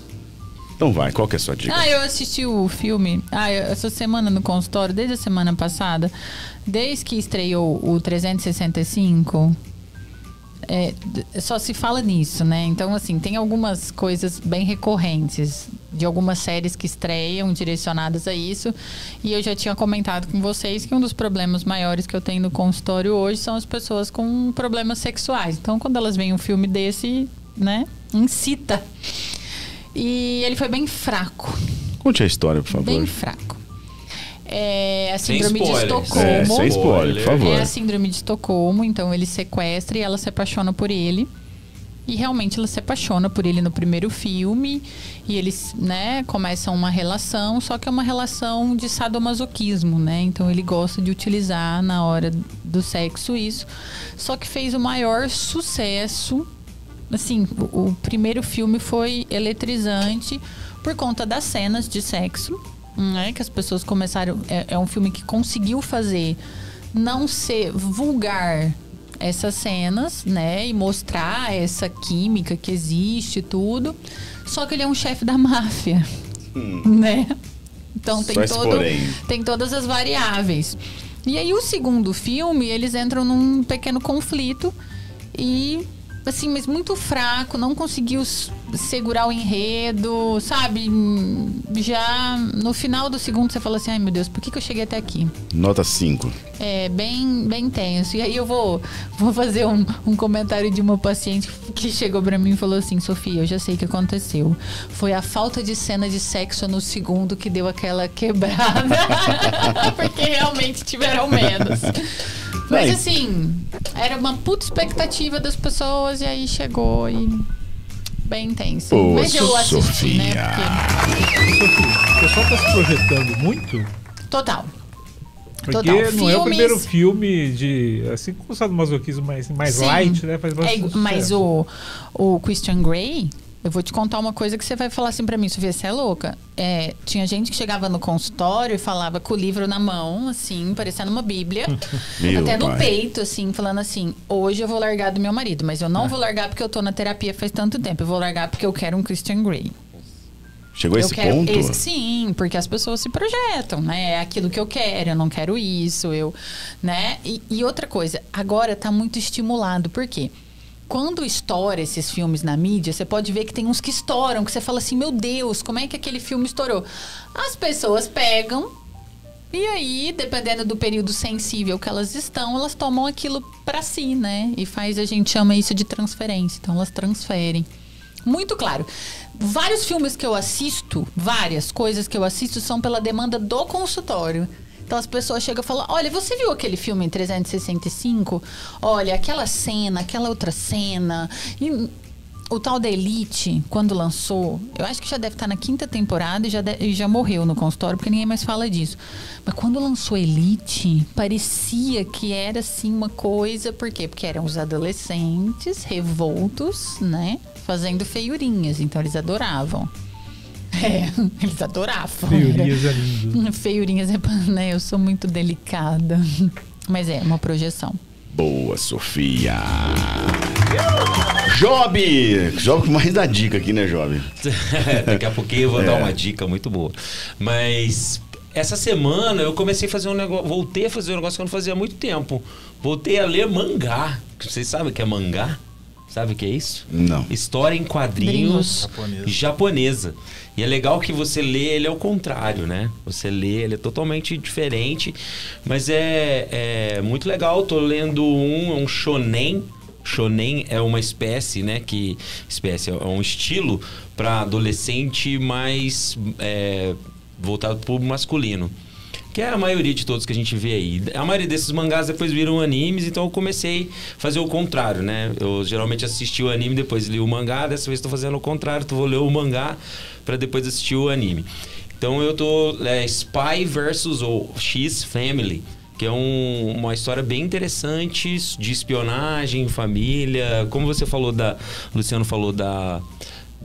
Então vai, qual que é a sua dica? Ah, eu assisti o filme ah, eu- essa semana no consultório, desde a semana passada, desde que estreou o 365. é, só se fala nisso, né? Então, assim, tem algumas coisas bem recorrentes de algumas séries que estreiam direcionadas a isso. E eu já tinha comentado com vocês que um dos problemas maiores que eu tenho no consultório hoje são as pessoas com problemas sexuais. Então, quando elas veem um filme desse, né, incita. E ele foi bem fraco. Conte a história, por favor. Bem fraco. É a síndrome de. Estocolmo. É, sem spoiler, por favor. É a síndrome de Estocolmo, então ele sequestra e ela se apaixona por ele. E realmente ela se apaixona por ele no primeiro filme. E eles, né, começam uma relação, só que é uma relação de sadomasoquismo, né? Então ele gosta de utilizar na hora do sexo isso. Só que fez o maior sucesso. Assim, o, o primeiro filme foi eletrizante por conta das cenas de sexo, né? Que as pessoas começaram. É, é um filme que conseguiu fazer não ser vulgar essas cenas, né? E mostrar essa química que existe e tudo. Só que ele é um chefe da *laughs* máfia, né? Então tem Hum. Todo, tem todas as variáveis. E aí o segundo filme, eles entram num pequeno conflito e assim, mas muito fraco, não conseguiu segurar o enredo, sabe? Hum, Já no final do segundo você fala assim: "Ai, meu Deus, por que, que eu cheguei até aqui?" Nota 5. É bem, bem tenso. E aí eu vou, vou fazer um, um comentário de uma paciente que chegou pra mim e falou assim: Sofia, eu já sei o que aconteceu. Foi a falta de cena de sexo no segundo que deu aquela quebrada. *laughs* Porque realmente tiveram menos. Mas Bem. assim, era uma puta expectativa das pessoas e aí chegou e. Bem tenso. Pô, Mas eu assisti, né? Sofia. Porque- O pessoal tá se projetando muito, Total. porque Total. não é o Filmes- primeiro filme de. Assim como o sadomasoquismo mais, mais Sim. light, né? Faz É, bastante igu- mas o, o Christian Grey, eu vou te contar uma coisa que você vai falar assim pra mim, Sofia, você é louca. É, tinha gente que chegava no consultório e falava com o livro na mão, assim, parecendo uma bíblia. *laughs* Até no pai. peito, assim, falando assim, hoje eu vou largar do meu marido, mas eu não vou largar porque eu tô na terapia faz tanto tempo. Eu vou largar porque eu quero um Christian Grey. Chegou a esse quero ponto? esse- sim, porque as pessoas se projetam, né? É aquilo que eu quero, eu não quero isso, eu, né? E, e outra coisa, agora tá muito estimulado, por quê? Quando estoura esses filmes na mídia, você pode ver que tem uns que estouram, que você fala assim, meu Deus, como é que aquele filme estourou? As pessoas pegam e aí, dependendo do período sensível que elas estão, elas tomam aquilo pra si, né? E faz, a gente chama isso de transferência. Então, elas transferem. Muito claro. Vários filmes que eu assisto, várias coisas que eu assisto são pela demanda do consultório. Então as pessoas chegam e falam: Olha, você viu aquele filme em 365? Olha, aquela cena, aquela outra cena. E o tal da Elite, quando lançou, eu acho que já deve estar na quinta temporada e já, de- já morreu no consultório, porque ninguém mais fala disso. Mas quando lançou Elite, parecia que era assim uma coisa, por quê? Porque eram os adolescentes revoltos, né? Fazendo feiurinhas, então eles adoravam. É, *laughs* eles adoravam. Feiurias é lindo. *laughs* Feiurinhas é, né? Eu sou muito delicada. Mas é, uma projeção. Boa, Sofia. Job! Job com mais da dica aqui, né, Job? *laughs* Daqui a pouquinho eu vou É. dar uma dica muito boa. Mas essa semana eu comecei a fazer um negócio, voltei a fazer um negócio que eu não fazia há muito tempo. Voltei a ler mangá. Vocês sabem o que é mangá? Sabe o que é isso? Não. História em quadrinhos Japonesa. japonesa. E é legal que você lê ele ao contrário, né? Você lê, ele é totalmente diferente. Mas é, é muito legal. Tô lendo um, um shonen. Shonen é uma espécie, né? Que espécie é um estilo para adolescente mais é, voltado para o masculino. Que é a maioria de todos que a gente vê aí. A maioria desses mangás depois viram animes, então eu comecei a fazer o contrário, né? Eu geralmente assisti o anime, depois li o mangá, dessa vez estou fazendo o contrário, tô vou ler o mangá para depois assistir o anime. Então eu tô é, Spy versus ou X Family, que é um- uma história bem interessante de espionagem, família, como você falou da Luciano falou da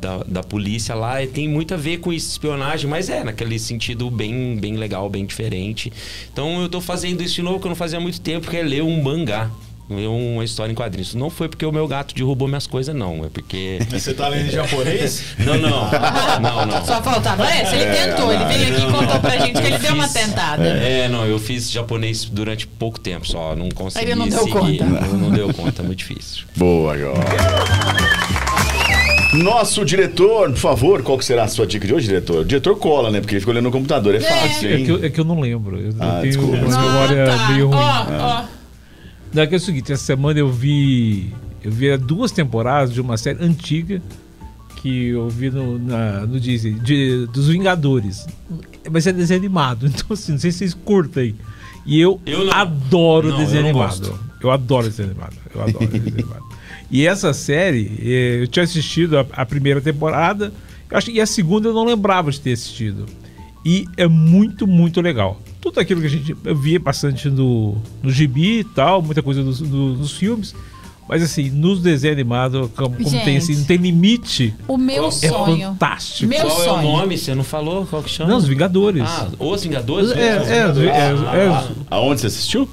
da, da polícia lá e tem muito a ver com isso, espionagem, mas é naquele sentido bem, bem legal, bem diferente. Então eu tô fazendo isso de novo que eu não fazia há muito tempo, que é ler um mangá. Ler uma história em quadrinhos. Não foi porque o meu gato derrubou minhas coisas, não. É porque. Você tá lendo em japonês? *laughs* Não, não. Não, não. Só faltava essa, ele tentou, ele veio aqui e contou pra gente que ele deu uma fiz- tentada. É, não, eu fiz japonês durante pouco tempo só. Não consegui. Ele não deu seguir. conta. Não, não deu conta, é muito difícil. Boa, agora. Nosso diretor, por favor, qual que será a sua dica de hoje, diretor? O diretor cola, né? Porque ele fica olhando no computador, é fácil, É hein? que, eu, é que eu não lembro. Eu Ah, tenho desculpa. uma memória Ah, tá. meio ruim. Ó, ó. Não, é que é o seguinte, essa semana eu vi. Eu vi duas temporadas de uma série antiga que eu vi no, na, no Disney, de- dos Vingadores. Mas é desenho animado, *laughs* então assim, não sei se vocês curtem. E eu, Eu não. adoro Não, desenho eu animado. gosto. Eu adoro desenho animado. Eu adoro desenho *laughs* animado. E essa série, eh, eu tinha assistido a, a primeira temporada, eu acho, e a segunda eu não lembrava de ter assistido. E é muito, muito legal. Tudo aquilo que a gente via bastante no, no gibi e tal, muita coisa dos, do- dos filmes. Mas assim, nos desenhos animados, como, como tem assim, Gente. não tem limite, O meu é sonho. fantástico. Meu Qual é sonho. o nome? Você não falou? Qual que chama? Não, os Vingadores. Ah, Os Vingadores? é, é, os- é, é, Ah, os- Aonde você assistiu?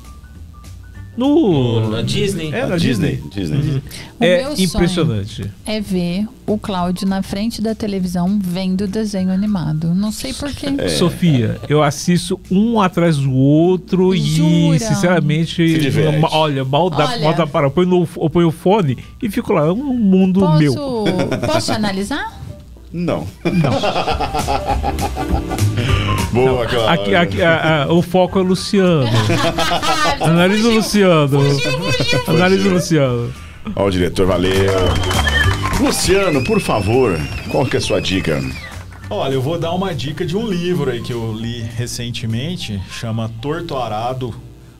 No, Na Disney? É, Na na Disney. Disney. O é meu sonho impressionante. é ver o Cláudio na frente da televisão vendo desenho animado. Não sei porquê. É. Sofia, eu assisto um atrás do outro Jura? e, sinceramente, Se ma- olha, mal dá, Olha. mal dá para. Eu ponho, no, eu ponho o fone e fico lá, é um mundo meu. *laughs* Posso, posso te analisar? Não. *laughs* Boa, Cláudio. Aqui, aqui, a- a- o foco é o Luciano. *laughs* Analisa o Luciano. Analisa o Luciano. Ó, o diretor, valeu. Luciano, por favor, qual que é a sua dica? Olha, eu vou dar uma dica de um livro aí que eu li recentemente, chama Torto Arado.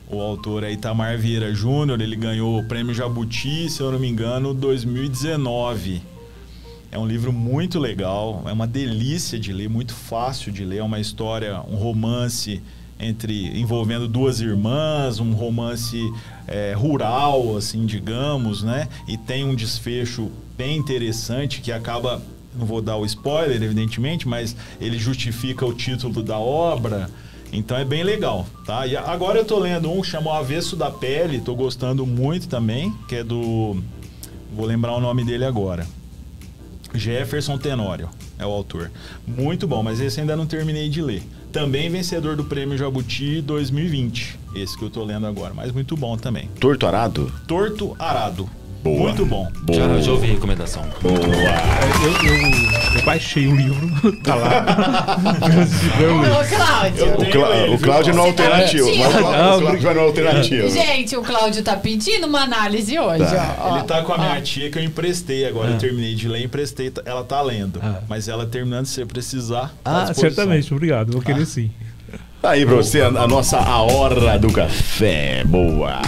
O autor é Itamar Vieira Júnior, ele ganhou o prêmio Jabuti, se eu não me engano, 2019. É um livro muito legal, é uma delícia de ler, muito fácil de ler, é uma história, um romance entre envolvendo duas irmãs, um romance é, rural, assim, digamos, né? E tem um desfecho bem interessante que acaba, não vou dar o spoiler, evidentemente, mas ele justifica o título da obra. Então é bem legal, tá? E agora eu tô lendo um que chama O Avesso da Pele, tô gostando muito também, que é do vou lembrar o nome dele agora. Jefferson Tenório é o autor. Muito bom, mas esse ainda não terminei de ler. Também vencedor do Prêmio Jabuti 2020. Esse que eu tô lendo agora, mas muito bom também. Torto Arado? Torto Arado. Boa. Muito bom. Boa. Já, já ouvi a recomendação. Boa. Eu, eu- eu baixei o livro, *laughs* tá lá. Ô, Cláudio. O, Clá- o Cláudio não é tá alternativo. mas o Clá- o Cláudio vai no alternativo. Gente, o Cláudio tá pedindo uma análise hoje, Tá. ó. Ele tá com a minha ó. tia que eu emprestei agora. Eu terminei de ler, emprestei. Ela tá lendo. Ah. Mas ela terminando, se você precisar. tá Ah, disposição. certamente, obrigado. Vou querer sim. Aí pra você, a, a nossa A Hora do Café. Boa.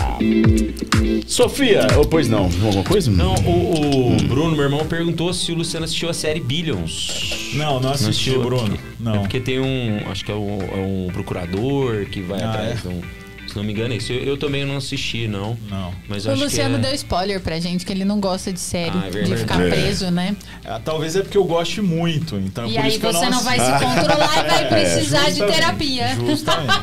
Sofia, ou pois não, alguma coisa? Não, o, o Bruno, meu irmão, perguntou se o Luciano assistiu a série Billions. Não, não assisti, assistiu? Bruno. É Não. porque tem um. Acho que é um, é um procurador que vai Ah, atrás é? de um. Se não me engano, é isso. Eu, eu também não assisti, não. Não. Mas O acho Luciano que é... deu spoiler pra gente, que ele não gosta de série, Ah, é de ficar É. preso, né? Ah, talvez é porque eu goste muito. Então, E por aí isso que eu você não vai assisto. se controlar e vai *laughs* precisar de terapia. Justamente.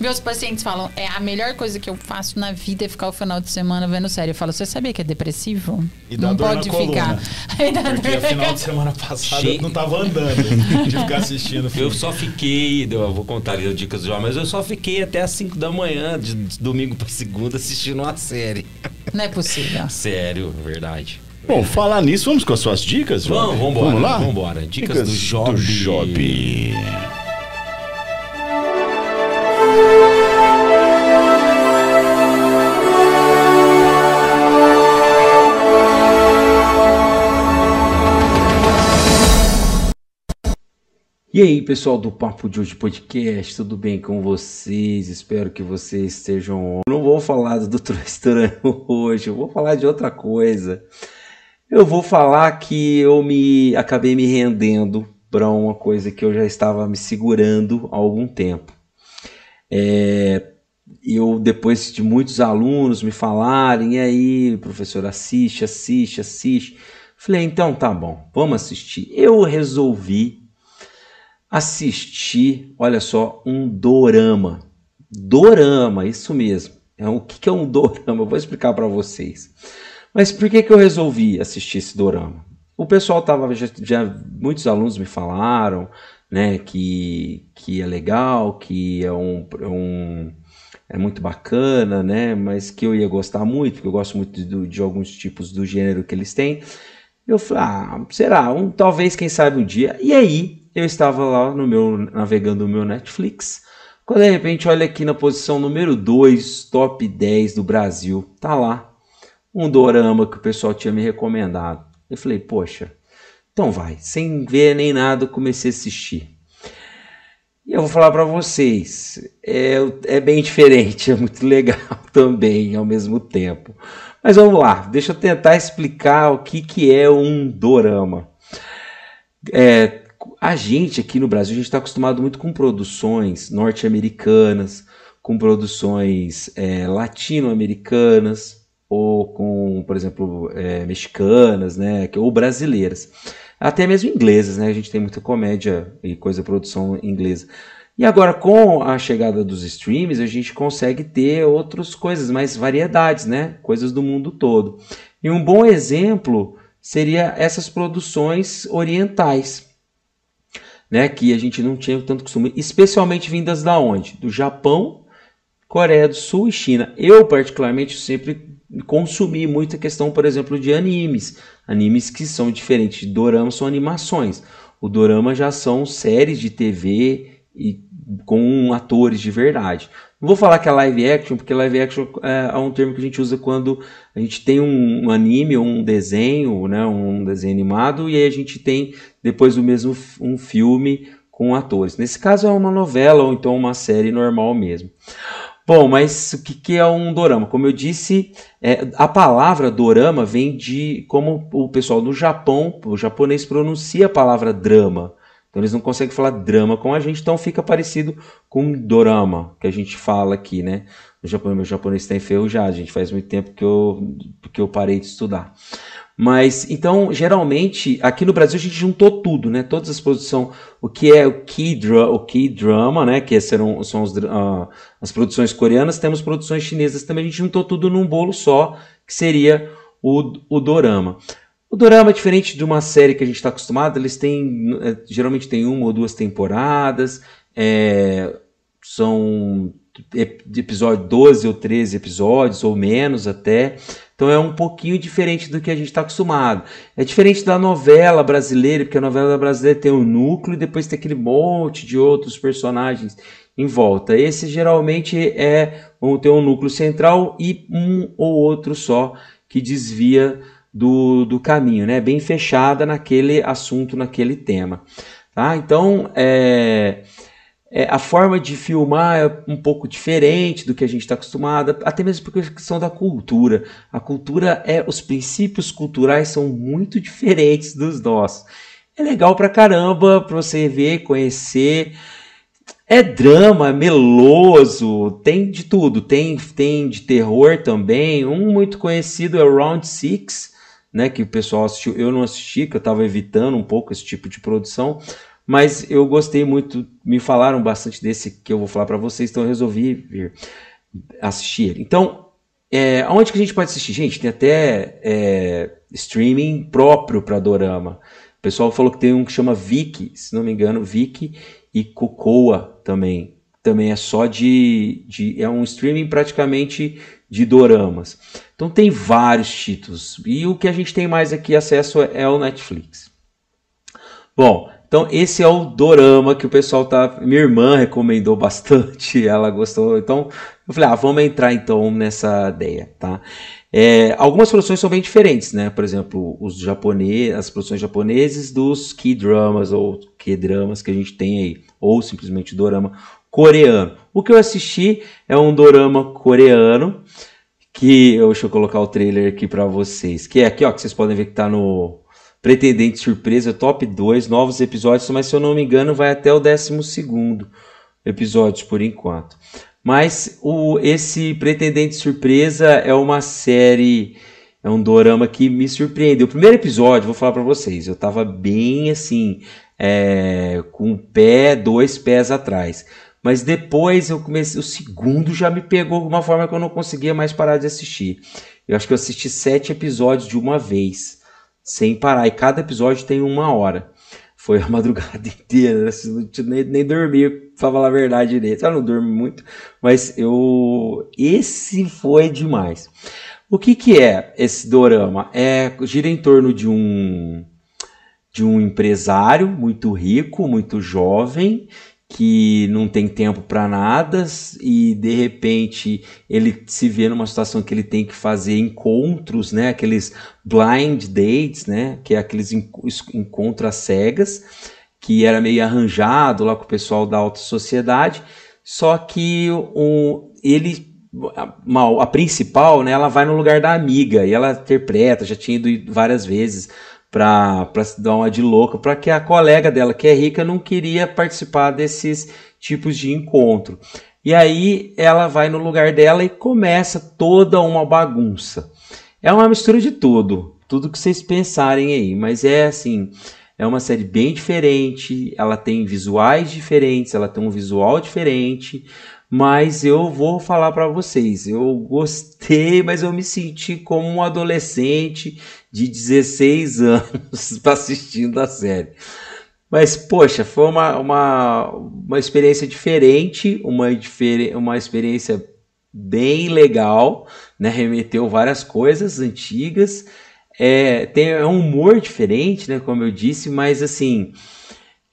Meus pacientes falam, é a melhor coisa que eu faço na vida é ficar o final de semana vendo série. Eu falo, você sabia que é depressivo? E dá não dor pode na coluna. ficar. *laughs* Dá Porque final de semana passada Che- eu não tava andando *laughs* de ficar assistindo Eu filme. só fiquei, eu vou contar ali as dicas do João, mas eu só fiquei até as 5 da manhã, de domingo pra segunda, assistindo uma série. Não é possível. Sério, verdade. Bom, falar nisso, vamos com as suas dicas, João? Vamos, vambora, Vamos lá? vambora. Dicas do Job. Job. E aí, pessoal do Papo de Hoje Podcast, tudo bem com vocês? Espero que vocês estejam. Não vou falar do *laughs* Doutor Estranho hoje, eu vou falar de outra coisa. Eu vou falar que eu me acabei me rendendo para uma coisa que eu já estava me segurando há algum tempo. É, eu, depois de muitos alunos me falarem, e aí, professor, assiste, assiste, assiste. Falei, então tá bom, vamos assistir. Eu resolvi assistir, olha só, um dorama. Dorama, isso mesmo. É, o que é um *laughs* dorama? Eu vou explicar para vocês. Mas por que, que eu resolvi assistir esse dorama? O pessoal tava já, já muitos alunos me falaram, né, que, que é legal, que é um, é um é muito bacana, né, mas que eu ia gostar muito, porque eu gosto muito de, de alguns tipos do gênero que eles têm. Eu falei, ah, será? Um, talvez, quem sabe um dia. E aí, eu estava lá no meu, navegando no meu Netflix, quando de repente, olha aqui na posição número 2, top 10 do Brasil, tá lá, um dorama que o pessoal tinha me recomendado. Eu falei, poxa, então vai, sem ver nem nada, comecei a assistir. E eu vou falar para vocês, é, é bem *laughs* diferente, é muito legal *laughs* também ao mesmo tempo. Mas vamos lá, deixa eu tentar explicar o que, que é um dorama. É, a gente aqui no Brasil, a gente está acostumado muito com produções norte-americanas, com produções é, latino-americanas, ou com, por exemplo, é, mexicanas, né, ou brasileiras. Até mesmo inglesas, né? A gente tem muita comédia e coisa produção inglesa. E agora, com a chegada dos streams, a gente consegue ter outras coisas, mais variedades, né? Coisas do mundo todo. E um bom exemplo seria essas produções orientais, né? Que a gente não tinha tanto costume, especialmente vindas da onde? Do Japão, Coreia do Sul e China. Eu, particularmente, sempre consumi muita questão, por exemplo, de animes. Animes que são diferentes de dorama, são animações. O dorama já são séries de TV e com atores de verdade. Não vou falar que é live action, porque live action é, é um termo que a gente usa quando a gente tem um, anime ou um desenho, né, um desenho animado, e aí a gente tem depois o mesmo um filme com atores. Nesse caso é uma novela ou então uma série normal mesmo. Bom, mas o que, que é um dorama? Como eu disse, é, a palavra dorama vem de como o pessoal do Japão, o japonês pronuncia a palavra drama. Então eles não conseguem falar drama com a gente, então fica parecido com dorama, que a gente fala aqui, né? O Japão, meu japonês está enferrujado, gente. Faz muito tempo que eu, que eu parei de estudar. Mas, então, geralmente, aqui no Brasil a gente juntou tudo, né? Todas as produções, o que é o o K-drama, né? Que serão, são os, ah, as produções coreanas, temos produções chinesas também, a gente juntou tudo num bolo só, que seria o, o dorama. O dorama é diferente de uma série que a gente está acostumado, eles têm, eh, geralmente tem uma ou duas temporadas, é, são episódio 12 ou 13 episódios, ou menos até. Então é um pouquinho diferente do que a gente está acostumado. É diferente da novela brasileira, porque a novela brasileira tem um núcleo e depois tem aquele monte de outros personagens em volta. Esse geralmente é ter um núcleo central e um ou outro só que desvia do, do caminho, né? Bem fechada naquele assunto, naquele tema. Tá? Então, é, é, a forma de filmar é um pouco diferente do que a gente está acostumado, até mesmo por questão da cultura. A cultura é, os princípios culturais são muito *laughs* diferentes dos nossos. É legal pra caramba pra você ver, conhecer. É drama, é meloso, tem de tudo. Tem, tem de terror também. Um muito conhecido é Round Six, né? Que o pessoal assistiu. Eu não assisti, que eu estava evitando um pouco esse tipo de produção. mas eu gostei muito, me falaram bastante desse que eu vou falar para vocês, então eu resolvi vir assistir ele. Então, é, onde que a gente pode assistir? Gente, tem até é, streaming próprio para Dorama. O pessoal falou que tem um que chama Viki, se não me engano, Viki e Cocoa também. Também é só de, de. É um streaming praticamente de doramas. Então tem vários títulos. E o que a gente tem mais aqui acesso é o Netflix. Bom, então esse é o dorama que o pessoal tá. Minha irmã recomendou bastante, *laughs* ela gostou. Então eu falei, ah, vamos entrar então nessa ideia, tá? É, algumas produções são bem diferentes, né? Por exemplo, os japoneses, as produções japoneses dos key dramas ou key dramas que a gente tem aí, ou simplesmente dorama coreano. O que eu assisti é um dorama coreano que deixa eu colocar o trailer aqui para vocês, que é aqui, ó, que vocês podem ver que tá no Pretendente Surpresa Top 2, novos episódios, mas se eu não me engano vai até o 12 segundo episódio por enquanto. Mas o, esse Pretendente Surpresa é uma série, é um dorama que me surpreendeu. O primeiro episódio, vou falar para vocês, eu tava bem assim, é, com um pé, dois pés atrás. Mas depois eu comecei, o segundo já me pegou de uma forma que eu não conseguia mais parar de assistir. Eu acho que eu assisti sete episódios de uma vez, sem parar, e cada episódio tem uma hora. Foi a *laughs* madrugada inteira, assim, nem, nem dormi, pra falar a verdade direito. Eu não durmo muito, mas eu. Esse foi demais. O que, que é esse dorama? É, gira em torno de um de um empresário muito rico, muito jovem, que não tem tempo para nada e de repente ele se vê numa situação que ele tem que fazer encontros, né, aqueles blind dates, né, que é aqueles encontros às cegas, que era meio arranjado lá com o pessoal da alta sociedade, só que o, ele a, a principal, né, ela vai no lugar da amiga e ela interpreta, já tinha ido várias vezes para se dar uma de louca, para que a colega dela, que é rica, não queria participar desses tipos de encontro. E aí ela vai no lugar dela e começa toda uma bagunça. É uma mistura de tudo, tudo que vocês pensarem aí, mas é assim, é uma série bem diferente, ela tem visuais diferentes, ela tem um visual diferente, mas eu vou falar para vocês, eu gostei, mas eu me senti como um adolescente de 16 *laughs* anos *laughs* assistindo a série. Mas, poxa, foi uma, uma, uma experiência diferente, uma, uma experiência bem legal, né? Remeteu várias coisas antigas. É, tem é um humor diferente, né? Como eu disse, mas assim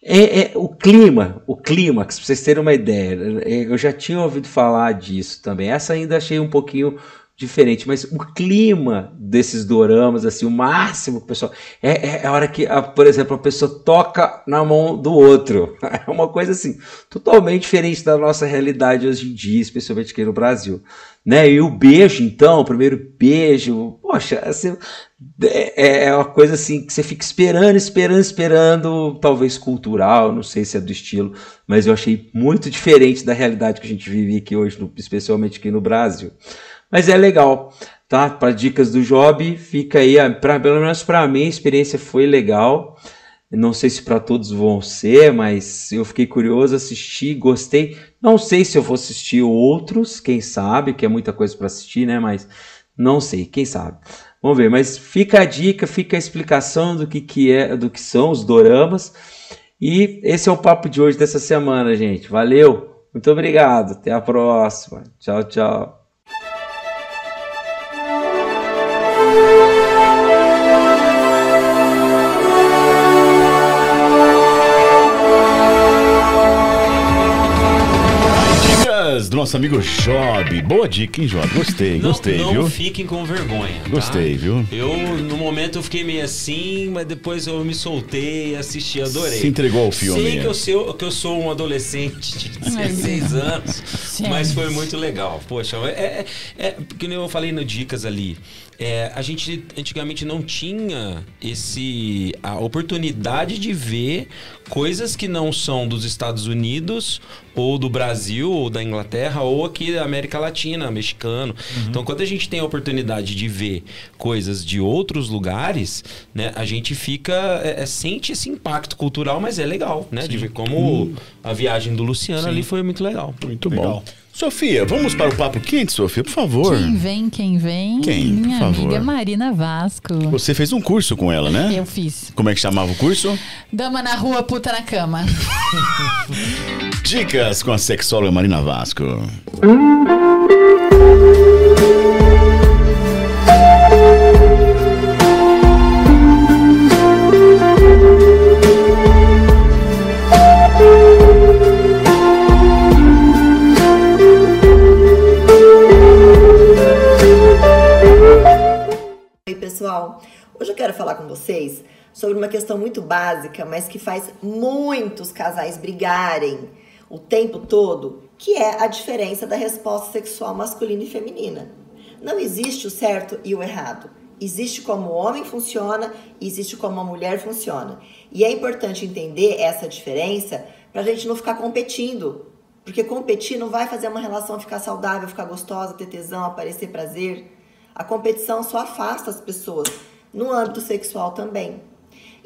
é, é, o clima, o clímax, para vocês terem uma ideia, é, eu já tinha ouvido falar disso também. Essa ainda achei um pouquinho diferente, mas o clima desses doramas, assim, o máximo que o pessoal. É, é, é a hora que, a, por exemplo, a pessoa toca na mão do outro. *laughs* É uma coisa assim, totalmente diferente da nossa realidade hoje em dia, especialmente aqui no Brasil. Né? E o beijo, então, o primeiro beijo, poxa, assim, é, é uma coisa assim que você fica esperando, esperando, esperando, talvez cultural, não sei se é do estilo, mas eu achei muito diferente da realidade que a gente vive aqui hoje, especialmente aqui no Brasil. Mas é legal, tá? Para dicas do Job, fica aí, pra, pelo menos para mim a experiência foi legal. Não sei se para todos vão ser, mas eu fiquei curioso, assisti, gostei. Não sei se eu vou assistir outros, quem sabe, que é muita coisa para assistir, né? Mas não sei, quem sabe. Vamos ver, mas fica a dica, fica a explicação do que, que é, do que são os doramas. E esse é o papo de hoje dessa semana, gente. Valeu, muito obrigado, até a próxima. Tchau, tchau. Do nosso amigo Job. Boa dica, hein, Job? Gostei, não, gostei, não viu? Não fiquem com vergonha. Tá? Gostei, viu? Eu, no momento, eu fiquei meio assim, mas depois eu me soltei, assisti, adorei. Se entregou ao filme. Sei que eu, sou, que eu sou um adolescente de *laughs* 16 anos, mas foi muito legal. Poxa, é, é, é, porque eu falei no Dicas ali. É, a gente antigamente não tinha esse a oportunidade de ver coisas que não são dos Estados Unidos ou do Brasil ou da Inglaterra ou aqui da América Latina, mexicano. Então, quando a gente tem a oportunidade de ver coisas de outros lugares, né, a gente fica é, é, sente esse impacto cultural, mas é legal, né, de ver como a viagem do Luciano ali foi muito legal. Muito Legal. bom. Sofia, vamos para o papo quente, Sofia, por favor. Quem vem, quem vem? Quem, por Minha favor? amiga Marina Vasco. Você fez um curso com ela, né? Eu fiz. Como é que chamava o curso? Dama na rua, puta na cama. *laughs* Dicas com a sexóloga Marina Vasco. *laughs* pessoal. Hoje eu quero falar com vocês sobre uma questão muito básica, mas que faz muitos casais brigarem o tempo todo, que é a diferença da resposta sexual masculina e feminina. Não existe o certo e o errado. Existe como o homem funciona e existe como a mulher funciona. E é importante entender essa diferença para a gente não ficar competindo. Porque competir não vai fazer uma relação ficar saudável, ficar gostosa, ter tesão, aparecer prazer. A competição só afasta as pessoas, no âmbito sexual também.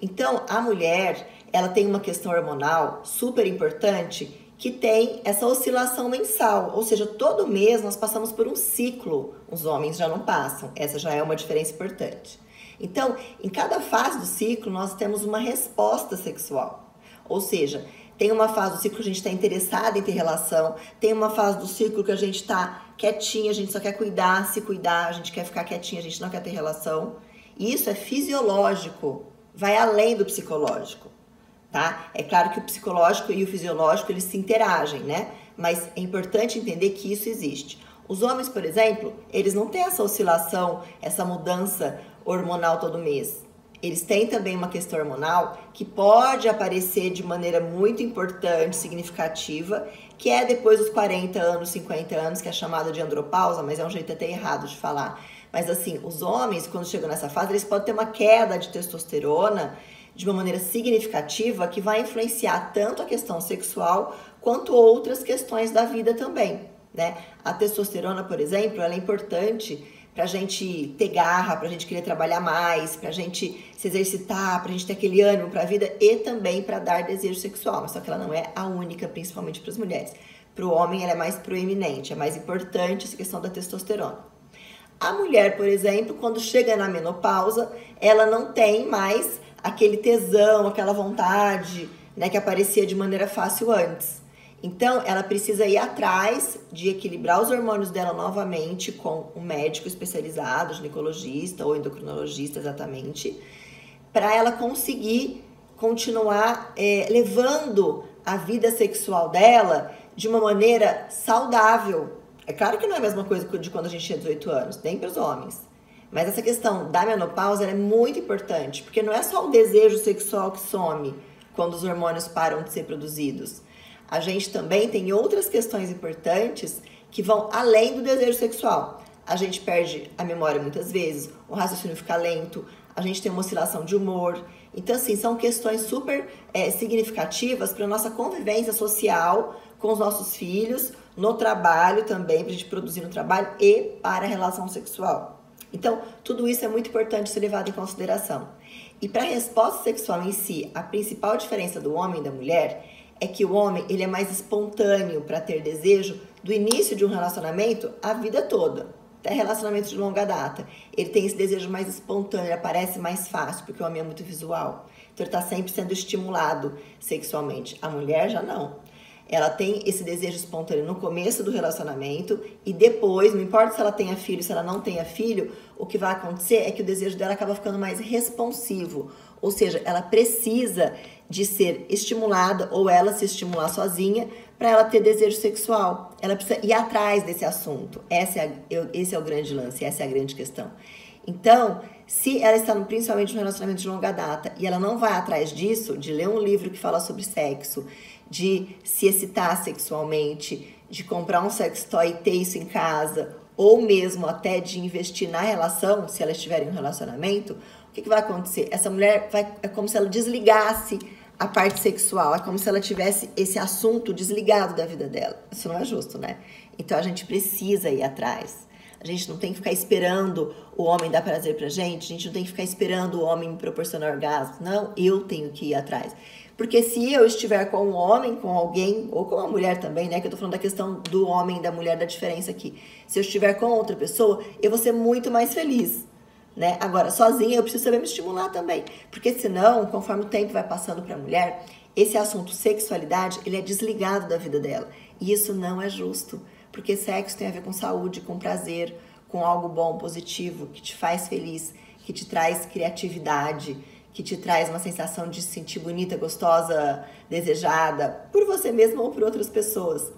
Então, a mulher, ela tem uma questão hormonal super importante que tem essa oscilação mensal, ou seja, todo mês nós passamos por um ciclo, os homens já não passam, essa já é uma diferença importante. Então, em cada fase do ciclo, nós temos uma resposta sexual, ou seja, tem uma fase do ciclo que a gente está interessada em ter relação, tem uma fase do ciclo que a gente está quietinha, a gente só quer cuidar, se cuidar, a gente quer ficar quietinha, a gente não quer ter relação. Isso é fisiológico, vai além do psicológico, tá? É claro que o psicológico e o fisiológico eles se interagem, né? Mas é importante entender que isso existe. Os homens, por exemplo, eles não têm essa oscilação, essa mudança hormonal todo mês. Eles têm também uma questão hormonal que pode aparecer de maneira muito importante, significativa, que é depois dos 40 anos, 50 anos, que é chamada de andropausa, mas é um jeito até errado de falar. Mas assim, os homens, quando chegam nessa fase, eles podem ter uma queda de testosterona de uma maneira significativa que vai influenciar tanto a questão sexual quanto outras questões da vida também, né? A testosterona, por exemplo, ela é importante pra gente ter garra, pra gente querer trabalhar mais, pra gente se exercitar, pra gente ter aquele ânimo pra vida e também pra dar desejo sexual, mas só que ela não é a única, principalmente para as mulheres. Para o homem ela é mais proeminente, é mais importante essa questão da testosterona. A mulher, por exemplo, quando chega na menopausa, ela não tem mais aquele tesão, aquela vontade, né, que aparecia de maneira fácil antes. Então, ela precisa ir atrás de equilibrar os hormônios dela novamente com um médico especializado, ginecologista ou endocrinologista, exatamente, para ela conseguir continuar é, levando a vida sexual dela de uma maneira saudável. É claro que não é a mesma coisa de quando a gente tinha 18 anos, nem para os homens. Mas essa questão da menopausa é muito importante, porque não é só o desejo sexual que some quando os hormônios param de ser produzidos. A gente também tem outras questões importantes que vão além do desejo sexual. A gente perde a memória muitas vezes, o raciocínio fica lento, a gente tem uma oscilação de humor. Então, assim, são questões super é, significativas para a nossa convivência social com os nossos filhos, no trabalho também, para a gente produzir no trabalho e para a relação sexual. Então, tudo isso é muito importante ser levado em consideração. E para a resposta sexual em si, a principal diferença do homem e da mulher é que o homem ele é mais espontâneo para ter desejo do início de um relacionamento a vida toda, até relacionamento de longa data. Ele tem esse desejo mais espontâneo, aparece mais fácil, porque o homem é muito visual. Então ele está sempre sendo estimulado sexualmente. A mulher já não. Ela tem esse desejo espontâneo no começo do relacionamento e depois, não importa se ela tenha filho, se ela não tenha filho, o que vai acontecer é que o desejo dela acaba ficando mais responsivo. Ou seja, ela precisa de ser estimulada ou ela se estimular sozinha para ela ter desejo sexual. Ela precisa ir atrás desse assunto. Essa é a, esse é o grande lance, essa é a grande questão. Então, se ela está no- principalmente no relacionamento de longa data e ela não vai atrás disso, de ler um livro que fala sobre sexo, de se excitar sexualmente, de comprar um sex toy e ter isso em casa, ou mesmo até de investir na relação, se ela estiver em um relacionamento, o que, que vai acontecer? Essa mulher vai, é como se ela desligasse a parte sexual, é como se ela tivesse esse assunto desligado da vida dela. Isso não é justo, né? Então a gente precisa ir atrás. A gente não tem que ficar esperando o homem dar prazer pra gente, a gente não tem que ficar esperando o homem me proporcionar orgasmo. Não, eu tenho que ir atrás. Porque se eu estiver com um homem, com alguém, ou com uma mulher também, né? Que eu tô falando da questão do homem e da mulher, da diferença aqui. Se eu estiver com outra pessoa, eu vou ser muito mais feliz. Né? Agora, sozinha eu preciso saber me estimular também. Porque senão, conforme o tempo vai passando para a mulher, esse assunto sexualidade, ele é desligado da vida dela. E isso não é justo. Porque sexo tem a ver com saúde, com prazer, com algo bom, positivo, que te faz feliz, que te traz criatividade, que te traz uma sensação de se sentir bonita, gostosa, desejada, por você mesma ou por outras pessoas.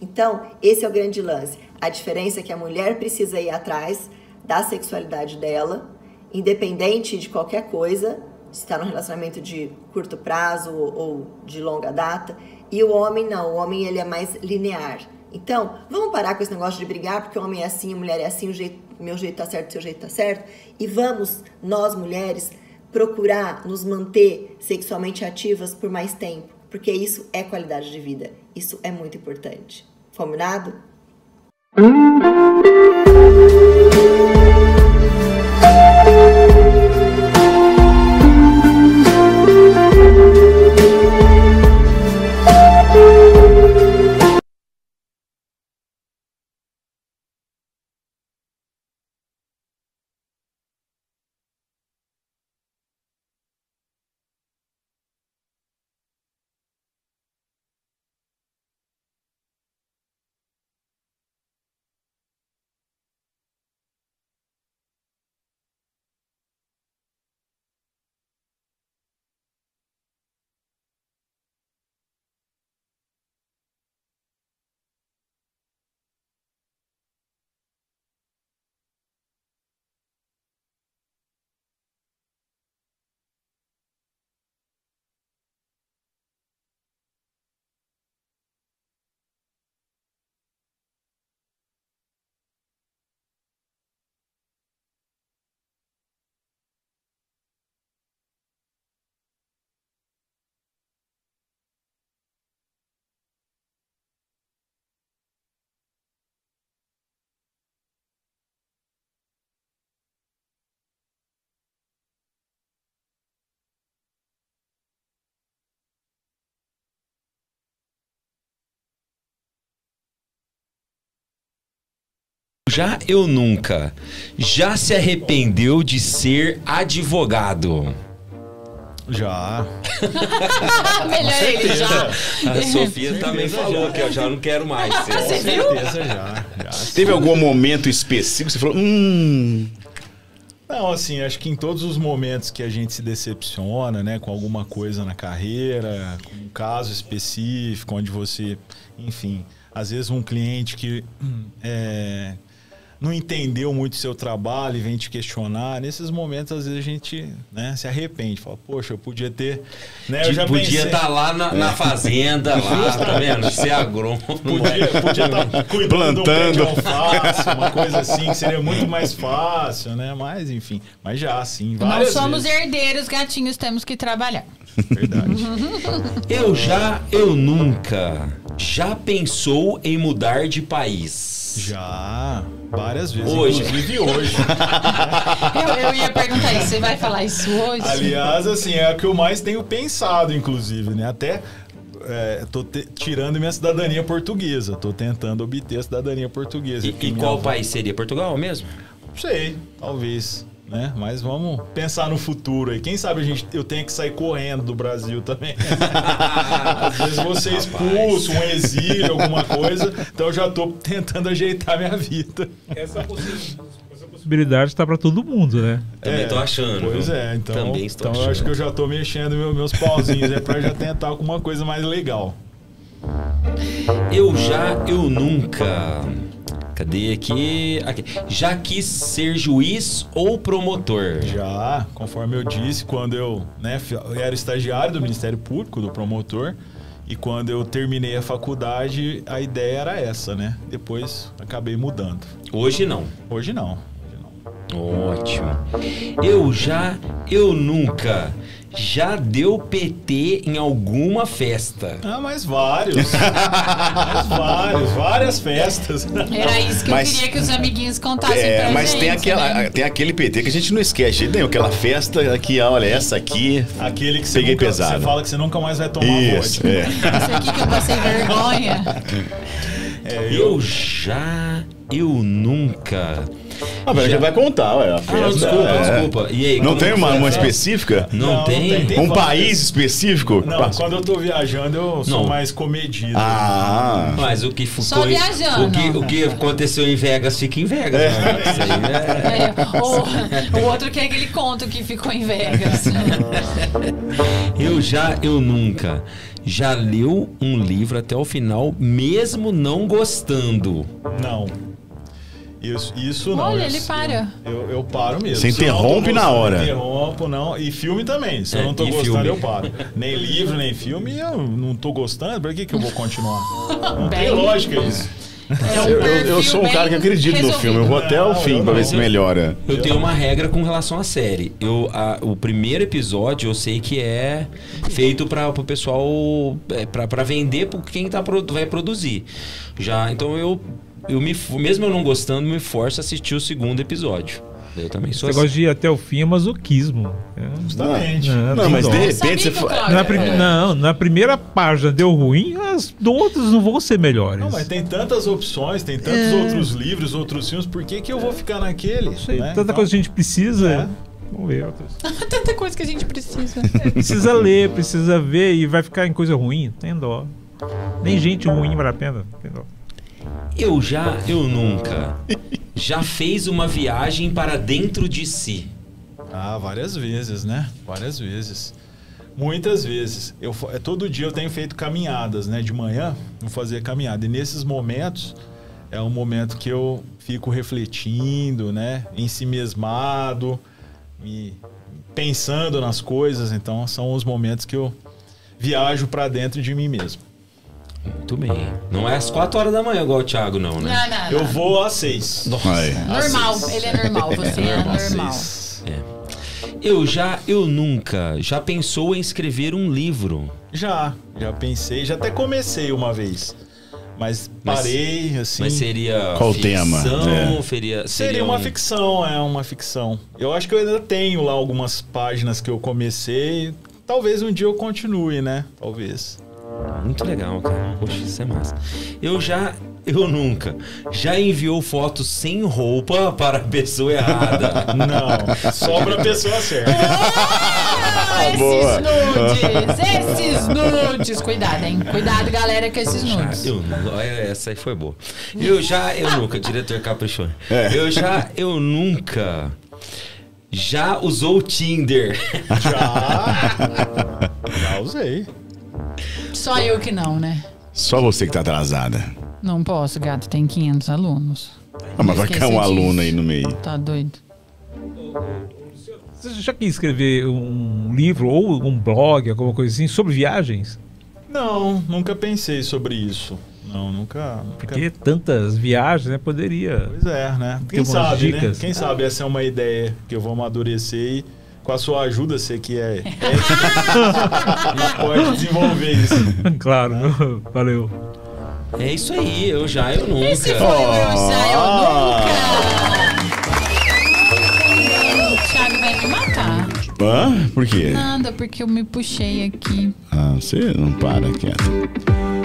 Então, esse é o grande lance. A diferença é que a mulher precisa ir atrás da sexualidade dela, independente de qualquer coisa, se está num relacionamento de curto prazo ou de longa data, e o homem não, o homem ele é mais linear. Então, vamos parar com esse negócio de brigar porque o homem é assim, a mulher é assim, o jeito, meu jeito tá certo, seu jeito tá certo, e vamos, nós mulheres, procurar nos manter sexualmente ativas por mais tempo, porque isso é qualidade de vida, isso é muito importante. Combinado? thank you. Já eu nunca. Já se arrependeu de ser advogado? Já. *laughs* Melhor ele já. A Sofia também falou que eu já não quero mais. *laughs* ser. Você Com viu? certeza já. já. Teve algum momento específico que você falou, hum. Não, assim, acho que em todos os momentos que a gente se decepciona, né, com alguma coisa na carreira, com um caso específico, onde você, enfim, às vezes um cliente que hum, é, não entendeu muito o seu trabalho e vem te questionar, nesses momentos, às vezes a gente né, se arrepende, fala, poxa, eu podia ter. Né, eu já podia pensei- estar lá na, na fazenda, lá, tá vendo? Ser agrônomo. Podia podia estar cuidando Plantando. um de alface, uma coisa assim, que seria muito mais fácil, né? Mas, enfim, mas já, sim, Não várias somos vezes. herdeiros, gatinhos, temos que trabalhar. Verdade. *laughs* Eu já, eu nunca. Já pensou em mudar de país? Já, várias vezes. Hoje. Inclusive hoje. *laughs* Eu, eu ia perguntar isso, você vai falar isso hoje? Aliás, assim, é o que eu mais tenho pensado, inclusive, né? Até é, tô te- tirando minha cidadania portuguesa. Tô tentando obter a cidadania portuguesa. E, e qual avó- país seria? Portugal mesmo? Não sei, talvez. Né? Mas vamos pensar no futuro aí. Quem sabe a gente, eu tenho que sair correndo do Brasil também. *laughs* Às vezes vou ser expulso, um exílio, alguma coisa. Então eu já tô tentando ajeitar minha vida. Essa, essa possibilidade está para todo mundo, né? Também É, tô achando. Pois viu? é, então, Também estou então eu achando. acho que eu já tô mexendo meu- meus pauzinhos é para já tentar alguma coisa mais legal. Eu já, eu nunca. Cadê aqui? aqui? Já quis ser juiz ou promotor? Já, conforme eu disse, quando eu, né, eu era estagiário do Ministério Público, do promotor, E quando eu terminei a faculdade, a ideia era essa, né? Depois acabei mudando. Hoje não. Hoje não. Ótimo. Eu já, eu nunca já deu PT em alguma festa. Ah, mas vários. mas vários, várias festas. Era isso que Mas- eu queria que os amiguinhos contassem É, pra mas gente. tem, aquela, né? tem aquele PT que a gente não esquece. Tem aquela festa aqui, olha, essa aqui. Aquele que você, Peguei nunca, pesado. você fala que você nunca mais vai tomar Isso, vodka. é. Isso aqui que eu passei vergonha. *laughs* É, Eu já, eu nunca. Ah, mas já vai contar, ué, a Ah, não, desculpa, é. desculpa. E aí, Não tem uma, a uma específica? Não, Não, tem? tem- tem- Um várias. país específico? Não, Passa. quando eu tô viajando, eu sou Não. mais comedido. Ah. Mas o que ficou. Só viajando. O que, o que aconteceu em Vegas fica em Vegas. né? Isso aí é- É, o, o outro que é aquele conto que ficou em Vegas. *laughs* Eu já, eu nunca. Já leu um livro até o final, mesmo não gostando. Não. Isso, isso não. Olha, eu- ele para. Eu, eu paro mesmo. Você interrompe na hora. eu Interrompo, não. E filme também. Se É, eu não tô gostando, filme. eu paro. Nem livro, nem filme, eu não tô gostando. Por que, que eu vou continuar? Não *laughs* tem lógica isso. É um Eu, eu- sou um cara que acredito no filme. Eu vou até o Não, fim eu pra ver se melhora. Eu tenho uma regra com relação à série. Eu, a- o primeiro episódio eu sei que é feito para o pessoal é, pra para vender por quem tá, vai produzir. Já, então eu eu me mesmo eu não gostando, me forço a assistir o segundo episódio. Eu também Esse sou negócio assim. de ir até o fim é masoquismo. É, Justamente. não, Não, mas de repente você Cláudio Na prim- Não, na primeira página deu ruim, as outras não vão ser melhores. Não, mas tem tantas opções, tem tantos outros livros, outros filmes, por que, que eu vou ficar naquele? Isso aí, né? tanta Então, coisa que a gente precisa. É. Vamos ver outras. *laughs* Tanta coisa que a gente precisa. Precisa ler, precisa ver e vai ficar em coisa ruim. Tem dó. Nem gente ruim vale a pena. Tem dó. Eu já, eu nunca. Já fez uma viagem para dentro de si. Ah, várias vezes, né? Várias vezes. Muitas vezes. Eu, é, todo dia eu tenho feito caminhadas, né? De manhã, eu fazia caminhada. E nesses momentos, é um momento que eu fico refletindo, né? Em si mesmado, me pensando nas coisas. Então, são os momentos que eu viajo para dentro de mim mesmo. Muito bem. Não é às 4 horas da manhã igual o Thiago, não, né? Não, não, Eu não. vou às seis. Aí. Normal, ele é normal, você é normal, *laughs* normal. Eu já, eu nunca. Já pensou em escrever um livro? Já, já pensei, já até comecei uma vez. Mas Mas- parei, assim. Mas seria. Qual o ficção, tema? É. Seria, Seria uma um- ficção, é uma ficção. Eu acho que eu ainda tenho lá algumas páginas que eu comecei. Talvez um dia eu continue, né? Talvez. Muito legal, cara. Poxa, isso é massa. Eu já. Eu nunca. Já enviou fotos sem roupa para a pessoa errada. *laughs* Não, só pra pessoa certa. *laughs* Ah, esses Boa. nudes, esses nudes. Cuidado, hein? Cuidado, galera, com esses Já, nudes. eu, essa aí foi boa. Eu já, eu nunca, diretor Caprichone. É. Eu já, eu nunca. Já usou o Tinder. Já. *laughs* Já usei. Só eu que não, né? Só você que tá atrasada. Não posso, gato. Tem 500 alunos. Ah, mas vai cair um aluno aí no meio. Tá doido? Você já quis escrever um livro ou um blog, alguma coisa assim, sobre viagens? Não, nunca pensei sobre isso. Não, nunca. nunca... Porque tantas viagens, né? Poderia. Pois é, né? Quem sabe, né? dicas. Quem sabe essa é uma ideia que eu vou amadurecer e com a sua ajuda, você que é. é *laughs* a gente pode desenvolver isso. *laughs* claro, valeu. É isso aí, eu já, eu nunca. Esse foi o meu já eu nunca. O Thiago vai me matar. Hã? Por quê? Nada, porque eu me puxei aqui. Ah, você não para, quieto.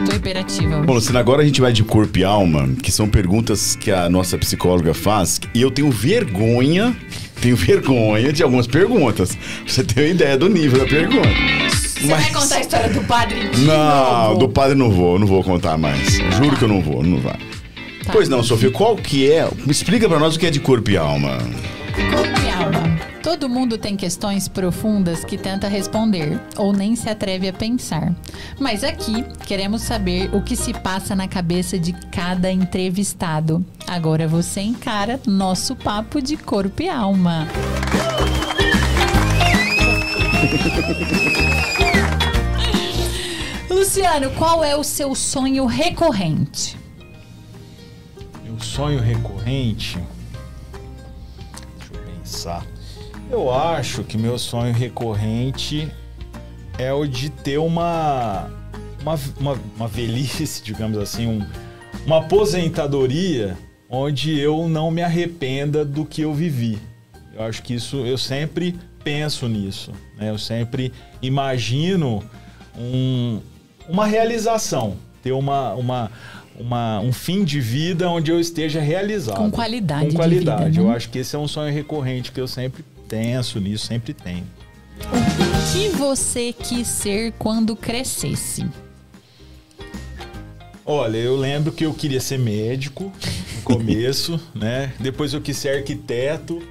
Tô hiperativa. Bom, Luciana, agora a gente vai de corpo e alma, que são perguntas que a nossa psicóloga faz, e eu tenho vergonha, tenho vergonha de algumas perguntas. Você tem uma ideia do nível da pergunta. Você vai contar a história do padre de Não, novo? do padre não vou, não vou contar mais. Juro que eu não vou, não vai. Tá. Pois não, Sofia, qual que é? Me explica pra nós o que é de corpo e alma. Todo mundo tem questões profundas que tenta responder ou nem se atreve a pensar. Mas aqui queremos saber o que se passa na cabeça de cada entrevistado. Agora você encara nosso papo de corpo e alma. *laughs* Luciano, qual é o seu sonho recorrente? Meu sonho recorrente. Deixa eu pensar. Eu acho que meu sonho recorrente é o de ter uma. Uma, uma, uma velhice, *laughs* digamos assim, um- uma aposentadoria onde eu não me arrependa do que eu vivi. Eu acho que isso, eu sempre penso nisso. né? Eu sempre imagino um- uma realização, ter uma, uma, uma- um fim de vida onde eu esteja realizado. Com qualidade Com de qualidade. vida, né? Eu acho que esse é um sonho recorrente que eu sempre penso nisso, sempre tenho. O que você quis ser quando crescesse? Olha, eu lembro que eu queria ser médico no *laughs* começo, né? Depois eu quis ser arquiteto.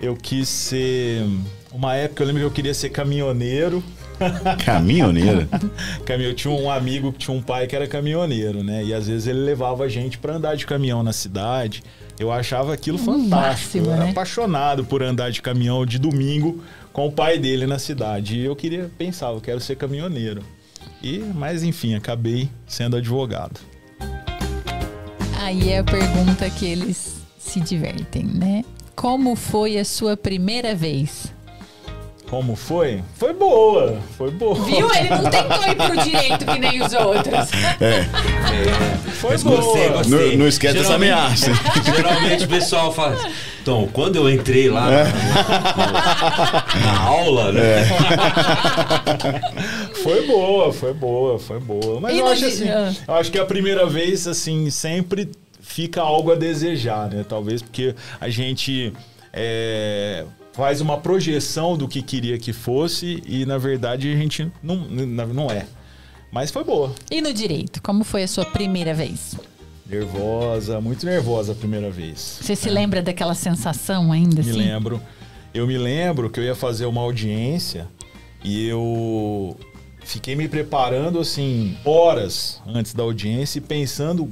Eu quis ser. Uma época eu lembro que eu queria ser caminhoneiro. *laughs* Caminhoneira. Caminho- Eu tinha um amigo que tinha um pai que era caminhoneiro, né? E às vezes ele levava a gente pra andar de caminhão na cidade. Eu achava aquilo fantástico. máximo, eu era né? apaixonado por andar de caminhão de domingo com o pai dele na cidade. E eu queria, pensava, eu quero ser caminhoneiro. E, mas enfim, acabei sendo advogado. Aí é a pergunta que eles se divertem, né? Como foi a sua primeira vez? Como foi? Foi boa, foi boa. Viu? Ele não tentou ir pro direito que nem os outros. Foi Mas boa. gostei, gostei. Não- não esquece dessa ameaça. Geralmente o pessoal fala. Então, quando eu entrei lá na, na aula, né? *laughs* Foi boa, foi boa, foi boa. Mas E eu acho assim, ah. eu acho que a primeira vez, assim, sempre fica algo a desejar, né? Talvez porque a gente é, faz uma projeção do que queria que fosse e, na verdade, a gente não, não é. Mas foi boa. E no direito, como foi a sua primeira vez? Nervosa, muito nervosa a primeira vez. Você se lembra daquela sensação ainda Me assim? lembro. Eu me lembro que eu ia fazer uma audiência e eu fiquei me preparando assim horas antes da audiência e pensando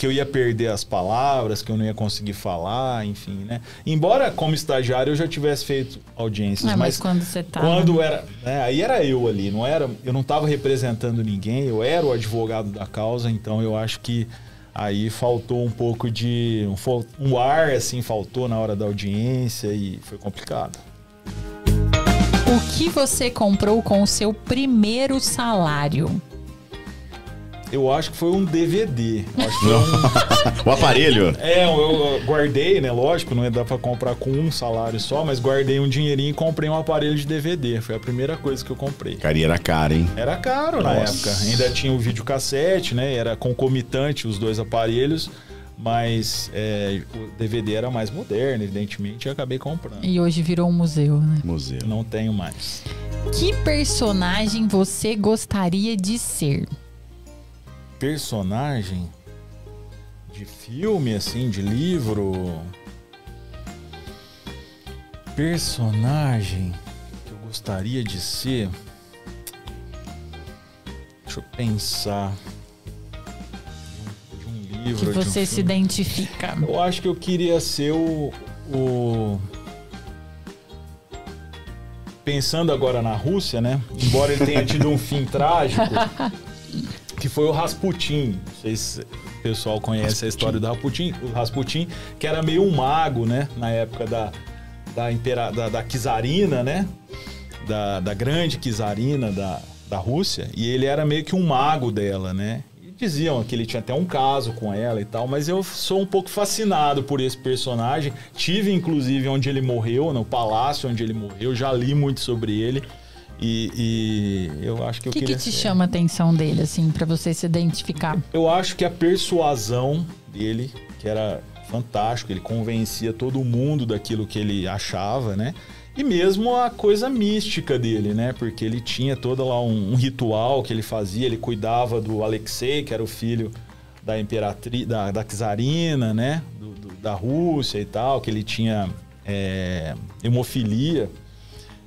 que eu ia perder as palavras, que eu não ia conseguir falar, enfim, né? Embora como estagiário eu já tivesse feito audiências, mas mas quando você tá- quando era, né, aí era eu ali, não era, eu não estava representando ninguém, eu era o advogado da causa, então eu acho que aí faltou um pouco de um, um ar assim faltou na hora da audiência e foi complicado. O que você comprou com o seu primeiro salário? Eu acho que foi um DVD. Eu acho que foi um, *laughs* O aparelho. É, eu, guardei, né? Lógico, não ia dar pra comprar com um salário só, mas guardei um dinheirinho e comprei um aparelho de DVD. Foi a primeira coisa que eu comprei. Cara, e era caro, hein? Era caro na Nossa. época. Ainda tinha o videocassete, né? Era concomitante os dois aparelhos, mas é, o DVD era mais moderno, evidentemente, e eu acabei comprando. E hoje virou um museu, né? Museu. Não tenho mais. Que personagem você gostaria de ser? Personagem de filme, assim, de livro. Personagem que eu gostaria de ser. Deixa eu pensar. De um, de um livro. Que de um você se identifica? Eu acho que eu queria ser o, o. Pensando agora na Rússia, né? Embora ele tenha tido um fim trágico, *laughs* foi o Rasputin. Não sei se o pessoal conhece a história do Rasputin. O Rasputin, que era meio um mago, né? Na época da, da, impera, da, da czarina, né? Da, da grande czarina da, da Rússia. E ele era meio que um mago dela, né? E diziam que ele tinha até um caso com ela e tal, mas eu sou um pouco fascinado por esse personagem. Tive, inclusive, onde ele morreu, no palácio onde ele morreu, já li muito sobre ele. E, e eu acho que eu O que, que queria te ser. chama a atenção dele, assim, pra você se identificar? Eu acho que a persuasão dele, que era fantástico, ele convencia todo mundo daquilo que ele achava, né? E mesmo a coisa mística dele, né? Porque ele tinha todo lá um, um ritual que ele fazia, ele cuidava do Alexei, que era o filho da imperatriz, da, da czarina, né? Do- do- da Rússia e tal, que ele tinha é, hemofilia.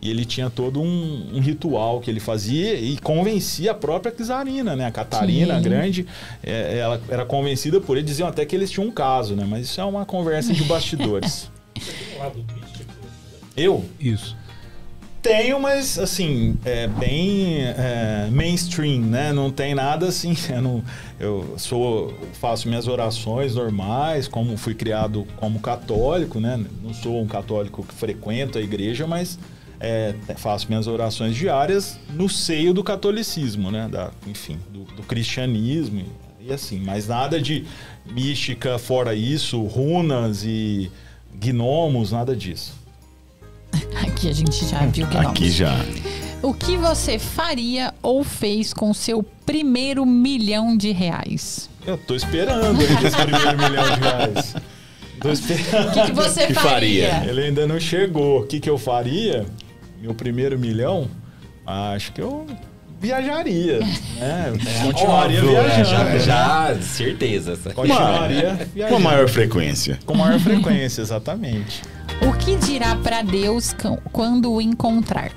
E ele tinha todo um, um ritual que ele fazia e convencia a própria czarina, né? A Catarina, a grande, é, ela era convencida por ele. Diziam até que eles tinham um caso, né? Mas isso é uma conversa de bastidores. *laughs* Eu? Isso. Tenho, mas assim, é bem é, mainstream, né? Não tem nada assim. *laughs* Eu, não, eu sou, faço minhas orações normais, como fui criado como católico, né? Não sou um católico que frequenta a igreja, mas é, faço minhas orações diárias no seio do catolicismo, né? Da, enfim, do, do cristianismo e, e assim. Mas nada de mística fora isso, runas e gnomos, nada disso. *laughs* Aqui a gente já viu que não. Aqui já. O que você faria ou fez com seu primeiro milhão de reais? Eu tô esperando ainda esse primeiro milhão de reais. Tô esperando. O que, que você Que faria? faria? Ele ainda não chegou. O que, que eu faria? Meu primeiro milhão? Acho que eu viajaria, né? Eu *laughs* Continuaria Óbvio, né? viajando. Já, né? já, certeza. Continuaria Com a viajando. maior frequência. Com maior frequência, exatamente. O que dirá pra Deus quando o encontrar?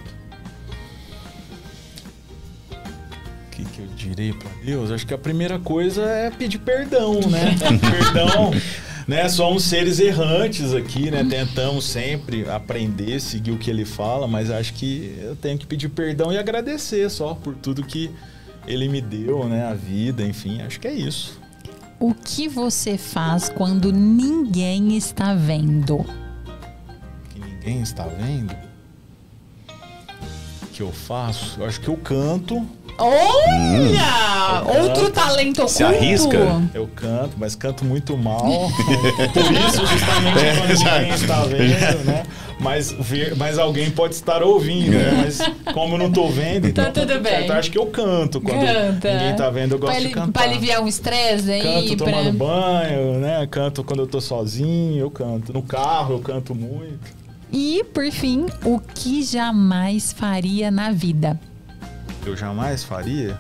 O que, que eu direi pra Deus? Acho que a primeira coisa é pedir perdão, né? *laughs* perdão. Né, somos seres errantes aqui, né? Tentamos sempre aprender, seguir o que ele fala, mas acho que eu tenho que pedir perdão e agradecer só por tudo que ele me deu, né? A vida, enfim, acho que é isso. O que você faz quando ninguém está vendo? Que ninguém está vendo. O que eu faço? Eu acho que eu canto. Olha! Outro talento oculto. Se arrisca? Eu canto, mas canto muito mal. *laughs* Por isso, justamente É, quando ninguém está vendo, né? Mas, ver, mas alguém pode estar ouvindo, né? Mas como eu não tô vendo, Tá então tudo bem. certo. Acho que eu canto quando Canta. ninguém tá vendo, eu gosto pra, de cantar. pra aliviar um estresse aí. Canto pra... tomando banho, né? Canto quando eu tô sozinho, eu canto. No carro eu canto muito. E, por fim, o que jamais faria na vida? Eu jamais faria.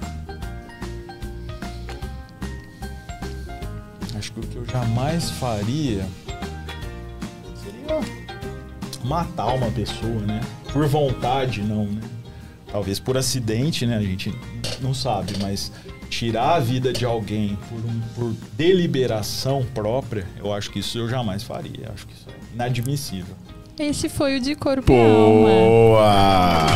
Acho que o que eu jamais faria seria matar uma pessoa, né? Por vontade, não, né? Talvez por acidente, né? A gente não sabe, mas tirar a vida de alguém por, um- por deliberação própria, eu acho que isso eu jamais faria. Acho que isso é inadmissível. Esse foi o de corpo e alma. Boa!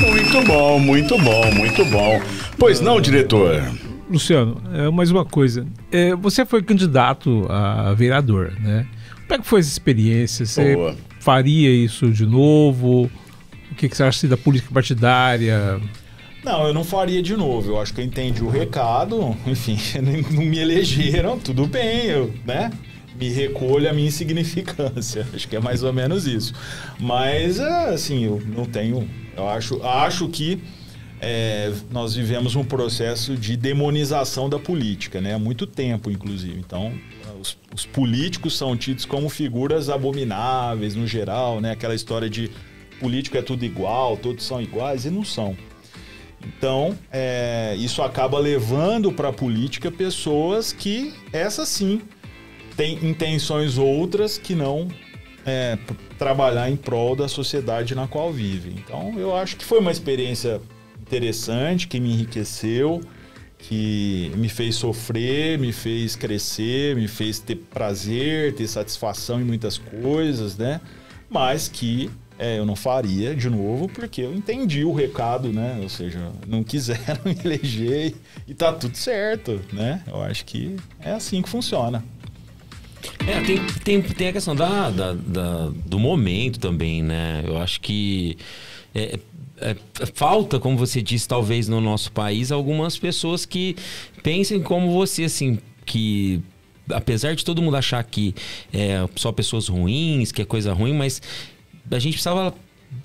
Muito bom, muito bom, muito bom. Pois não, diretor? Luciano, é, mais uma coisa. É, você foi candidato a vereador, né? Como é que foi essa experiência? Você Boa. faria isso de novo? O que, que você acha da política partidária? Não, eu não faria de novo. Eu acho que eu entendi o recado. Enfim, *laughs* não me elegeram, tudo bem, eu, né? Me recolho a minha insignificância. *laughs* Acho que é mais ou menos isso. Mas, é, assim, eu não tenho. Eu acho, acho que é, nós vivemos um processo de demonização da política, né? Há muito tempo, inclusive. Então, os, os políticos são tidos como figuras abomináveis no geral, né? Aquela história de político é tudo igual, todos são iguais, e não são. Então, é, isso acaba levando para a política pessoas que, essas sim, têm intenções outras que não é, trabalhar em prol da sociedade na qual vive. Então, eu acho que foi uma experiência interessante, que me enriqueceu, que me fez sofrer, me fez crescer, me fez ter prazer, ter satisfação em muitas coisas, né? Mas que é, eu não faria de novo porque eu entendi o recado, né? Ou seja, não quiseram *laughs* me eleger e tá tudo certo, né? Eu acho que é assim que funciona. É, tem, tem, tem a questão da, da- da- do momento também, né? Eu acho que é, é, falta, como você disse, talvez no nosso país, algumas pessoas que pensem como você, assim, que apesar de todo mundo achar que é só pessoas ruins, que é coisa ruim, mas a gente precisava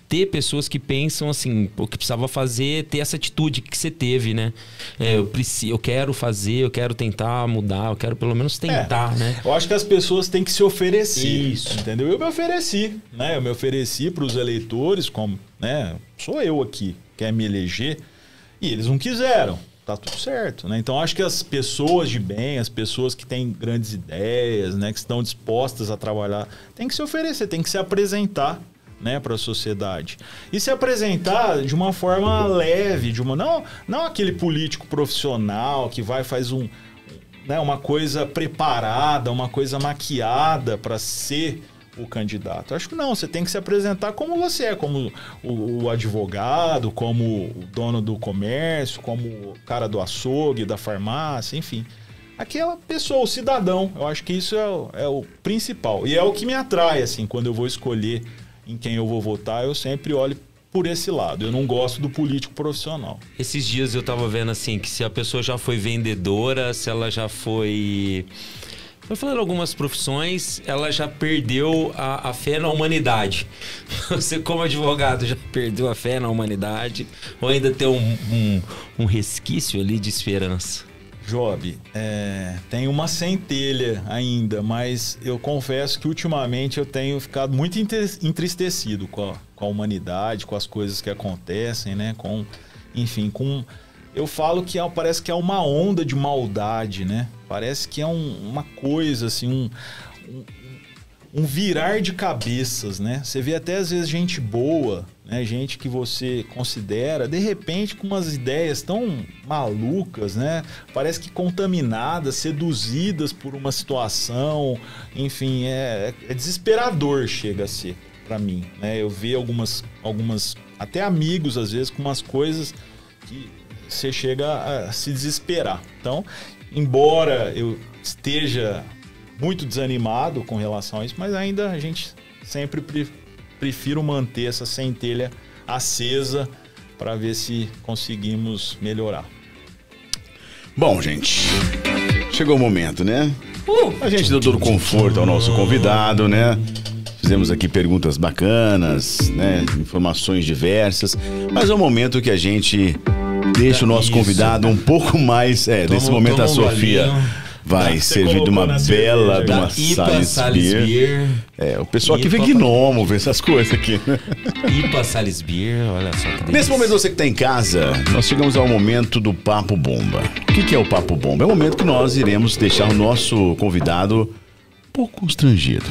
ter pessoas que pensam assim, o que precisava fazer, ter essa atitude que você teve, né? É, eu, preciso, eu quero fazer, eu quero tentar mudar, eu quero pelo menos tentar, né? Eu acho que as pessoas têm que se oferecer. Isso. Entendeu? Eu me ofereci, né? Eu me ofereci para os eleitores, como, né? Sou eu aqui, quer me eleger, e eles não quiseram. Tá tudo certo, né? Então acho que as pessoas de bem, as pessoas que têm grandes ideias, né, que estão dispostas a trabalhar, têm que se oferecer, têm que se apresentar, né, para a sociedade. E se apresentar de uma forma leve, de uma não, não aquele político profissional que vai faz um né, uma coisa preparada, uma coisa maquiada para ser o candidato. Acho que não, você tem que se apresentar como você é, como o, o advogado, como o dono do comércio, como o cara do açougue, da farmácia, enfim. Aquela pessoa, o cidadão. Eu acho que isso é, é o principal. E é o que me atrai, assim, quando eu vou escolher em quem eu vou votar, eu sempre olho por esse lado. Eu não gosto do político profissional. Esses dias eu tava vendo assim que se a pessoa já foi vendedora, se ela já foi. Foi falando algumas profissões, ela já perdeu a, a fé na humanidade. *laughs* Você, como advogado, já perdeu a fé na humanidade? Ou ainda tem um, um, um resquício ali de esperança? Job, é, tem uma centelha ainda, mas eu confesso que ultimamente eu tenho ficado muito entristecido com a, com a humanidade, com as coisas que acontecem, né? Com, enfim, com. Eu falo que é- parece que é uma onda de maldade, né? Parece que é um- uma coisa assim, um, um virar de cabeças, né? Você vê até às vezes gente boa, né? Gente que você considera, de repente com umas ideias tão malucas, né? Parece que contaminadas, seduzidas por uma situação, enfim, é, é desesperador chega a ser pra mim, né? Eu vi algumas, algumas, até amigos às vezes com umas coisas que você chega a se desesperar. Então, embora eu esteja muito desanimado com relação a isso, mas ainda a gente sempre pre- prefiro manter essa centelha acesa para ver se conseguimos melhorar. Bom, gente, chegou o momento, né? A gente deu todo o conforto ao nosso convidado, né? Fizemos aqui perguntas bacanas, né? Informações diversas. Mas é o momento que a gente deixa o nosso convidado um pouco mais. É, nesse momento a um Sofia. Vai Você servir de uma bela, de uma Da IPA Sales Beer. Beer. É, o pessoal aqui vê gnomo, vê essas coisas aqui. né? IPA Sales Beer, olha só que delícia. Nesse momento, você que está em casa, nós chegamos ao momento do Papo Bomba. O que, que é o Papo Bomba? É o momento que nós iremos deixar o nosso convidado um pouco constrangido.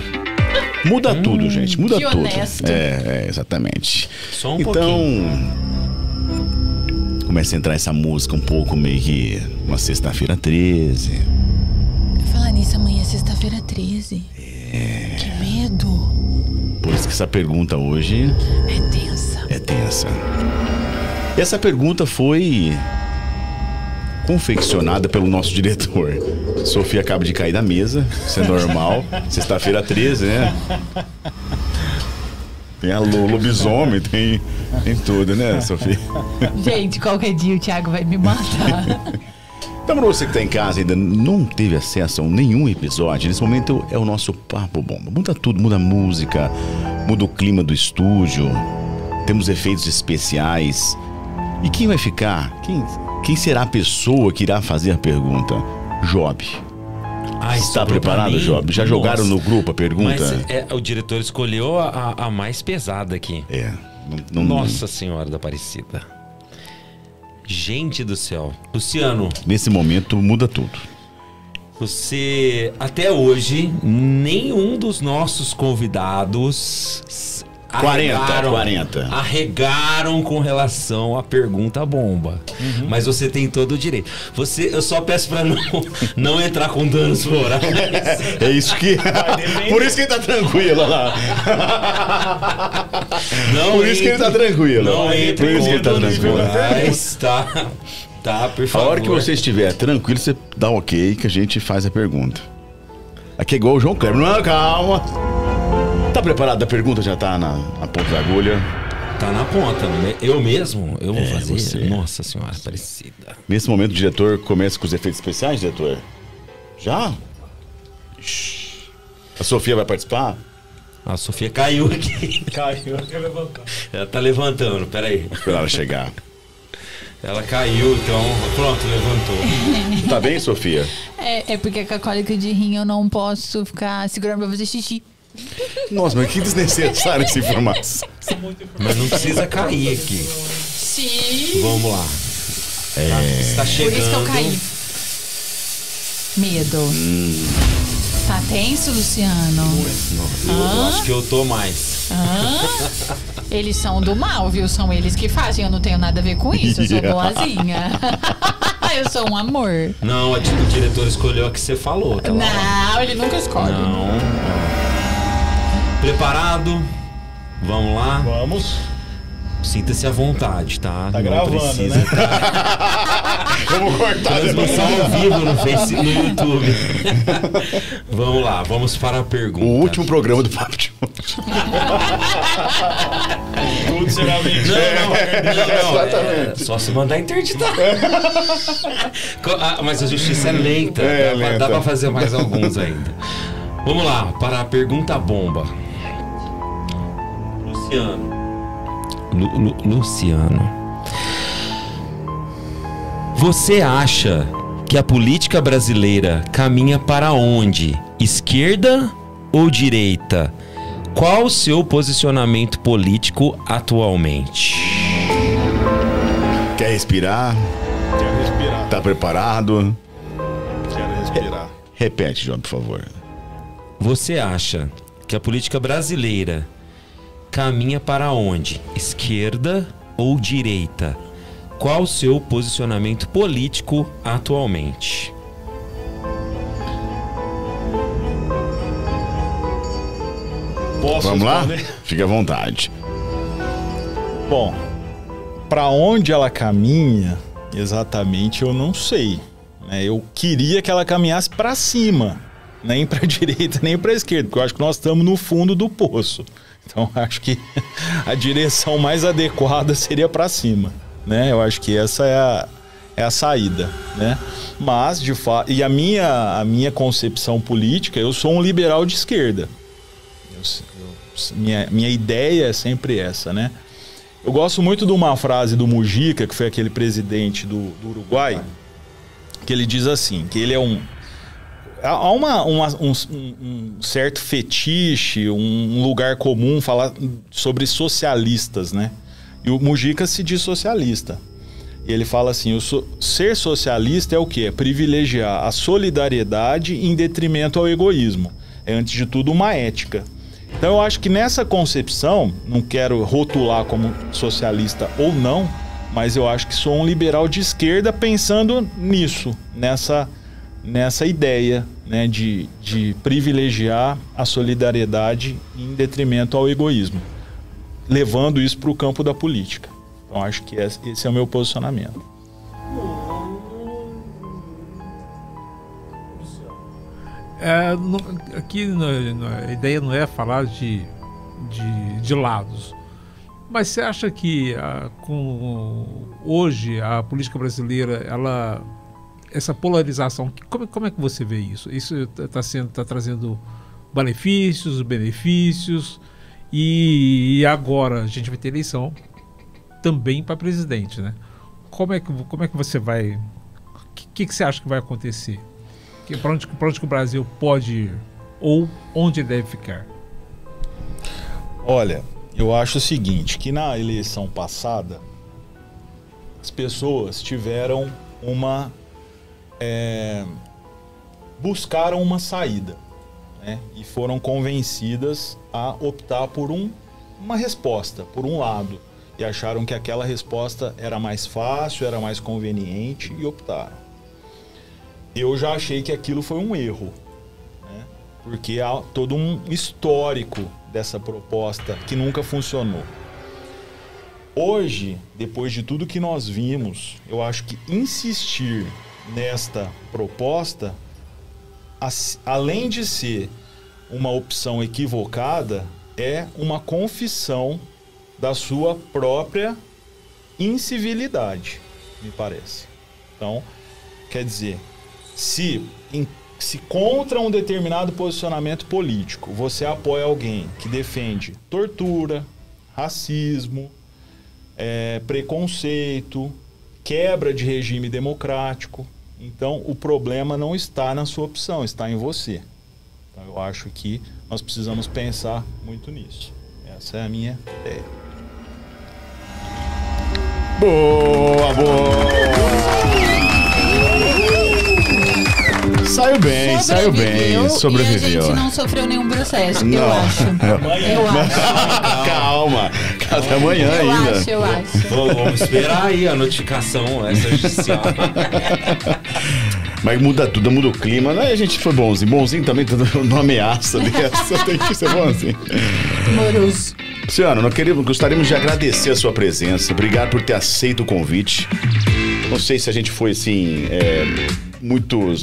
Muda tudo, gente. Muda que tudo. honesto. É, é, exatamente. Só um então, começa a entrar essa música um pouco meio que uma sexta-feira 13. Falar nisso, amanhã é sexta-feira 13. É. Que medo. Por isso que essa pergunta hoje É tensa. é tensa. Essa pergunta foi confeccionada pelo nosso diretor. Sofia acaba de cair da mesa, isso é normal. *laughs* Sexta-feira 13, né? Tem a lo- lobisomem, tem, tem tudo, né, Sofia? Gente, qualquer dia o Thiago vai me matar. *laughs* Então, pra você que tá em casa e ainda não teve acesso a nenhum episódio, nesse momento é o nosso Papo Bomba. Muda tudo, muda a música, muda o clima do estúdio, temos efeitos especiais. E quem vai ficar? Quem, quem será a pessoa que irá fazer a pergunta? Job. Ai, Está preparado? Job? Já jogaram Nossa. no grupo a pergunta? Mas é, o diretor escolheu a, a- a mais pesada aqui. É. Não, não- Nossa Senhora da Aparecida. Gente do céu. Luciano, Nesse momento muda tudo. você até hoje nenhum dos nossos convidados 40, arregaram- 40. arregaram com relação à pergunta bomba. Mas você tem todo o direito. Você, eu só peço pra não, *laughs* não entrar com danos morais. É isso que. Por isso que ele tá tranquilo lá. Não Por isso que ele tá entre- tranquilo. Não Por entre isso que ele tá com danos tranquilo. tá? Tá, por A favor. hora que você estiver tranquilo, você dá um ok que a gente faz a pergunta. Aqui é igual o João Kleber. Não, calma. Tá preparado? A pergunta já tá na, na ponta da agulha. Tá na ponta. né? Eu mesmo? Eu vou É, fazer? você. Nossa senhora, parecida. Nesse momento, o diretor começa com os efeitos especiais, diretor? Já? A Sofia vai participar? A Sofia caiu aqui. *laughs* Caiu. Ela tá levantando, peraí. Vou esperar ela chegar. Ela caiu, então pronto, levantou. Tá bem, Sofia? É, é porque com a cólica de rim eu não posso ficar segurando pra fazer xixi. Nossa, mas que desnecessária essa informação. Mas não precisa cair aqui. Sim. Vamos lá. É... Está Por chegando. isso que eu caí. Medo. Hum. Tá tenso, Luciano? Eu acho que eu tô mais. Hã? Eles são do mal, viu? São eles que fazem. Eu não tenho nada a ver com isso. Eu sou *laughs* boazinha. *laughs* eu sou um amor. Não, a- o diretor escolheu a que você falou. hora. Não, ele nunca escolhe. Não. Preparado? Vamos lá? Vamos. Sinta-se à vontade, tá? Tá Não gravando, precisa. né? *laughs* Vamos cortar Transmissão ao vivo no, face, no YouTube. *laughs* vamos lá, vamos para a pergunta. O último programa do Papo de hoje. Tudo será Não, mentira. não, não, não. Exatamente. É só se mandar interditar. Co- ah, mas a justiça é lenta. É, dá, pra- lenta. dá pra fazer mais alguns ainda. Vamos lá, para a pergunta bomba. Luciano. Lu- Lu- Luciano. Você acha que a política brasileira caminha para onde? Esquerda ou direita? Qual o seu posicionamento político atualmente? Quer respirar? Quero respirar. Tá preparado? Quero respirar. Repete, João, por favor. Você acha que a política brasileira caminha para onde? Esquerda ou direita? Qual o seu posicionamento político atualmente? Posso Vamos lá? responder? Fique à vontade. Bom, para onde ela caminha, exatamente eu não sei. né? Eu queria que ela caminhasse para cima, nem para *laughs* direita nem para esquerda, porque eu acho que nós estamos no fundo do poço. Então *laughs* acho que a direção mais adequada seria para cima, né? Eu acho que essa é a, é a saída, né? Mas de fato, e a minha a minha concepção política, eu sou um liberal de esquerda. Eu- eu- minha, minha ideia é sempre essa, né? Eu gosto muito de uma frase do Mujica, que foi aquele presidente do, do Uruguai, que ele diz assim, que ele é um... Há uma, uma- um, um certo fetiche, um lugar comum falar sobre socialistas, né? E o Mujica se diz socialista. E ele fala assim: o so- ser socialista é o quê? É privilegiar a solidariedade em detrimento ao egoísmo. É, antes de tudo, uma ética. Então, eu acho que nessa concepção, não quero rotular como socialista ou não, mas eu acho que sou um liberal de esquerda pensando nisso, nessa, nessa ideia né, de, de privilegiar a solidariedade em detrimento ao egoísmo, levando isso para o campo da política. Então, acho que esse é o meu posicionamento. É, não- aqui no- no- a ideia não é falar de, de, de lados. Mas você acha que ah, com hoje a política brasileira, ela essa polarização, como, como é que você vê isso? Isso está sendo tá trazendo malefícios, benefícios e, e agora a gente vai ter eleição também para presidente, né? Como é que como é que você vai? O que, que, você acha que vai acontecer? Para onde, onde que o Brasil pode ir? Ou onde deve ficar? Olha, eu acho o seguinte, que na eleição passada as pessoas tiveram uma é, buscaram uma saída, né? E foram convencidas a optar por um, uma resposta, por um lado, e acharam que aquela resposta era mais fácil, era mais conveniente e optaram. Eu já achei que aquilo foi um erro, né? porque há todo um histórico dessa proposta que nunca funcionou. Hoje, depois de tudo que nós vimos, eu acho que insistir nesta proposta, além de ser uma opção equivocada, é uma confissão da sua própria incivilidade, me parece. Então, quer dizer, se, em- se contra um determinado posicionamento político você apoia alguém que defende tortura, racismo, é, preconceito, quebra de regime democrático, então o problema não está na sua opção, está em você. Então, eu acho que nós precisamos pensar muito nisso. Essa é a minha ideia. Boa, boa. Saiu bem, saiu bem. E a Sobreviveu. gente não sofreu nenhum processo, eu Não. acho. *laughs* Eu acho. *laughs* Calma, até amanhã Eu ainda. acho, eu acho. Vamos esperar aí a notificação extrajudicial. Mas muda tudo, muda o clima. Né? A gente foi bonzinho. Bonzinho também, tá dando *laughs* uma ameaça *laughs* dessa. Tem que ser bonzinho. Moroso. Luciano, nós queríamos, gostaríamos de agradecer a sua presença. Obrigado por ter aceito o convite. Não sei se a gente foi assim. É, muito.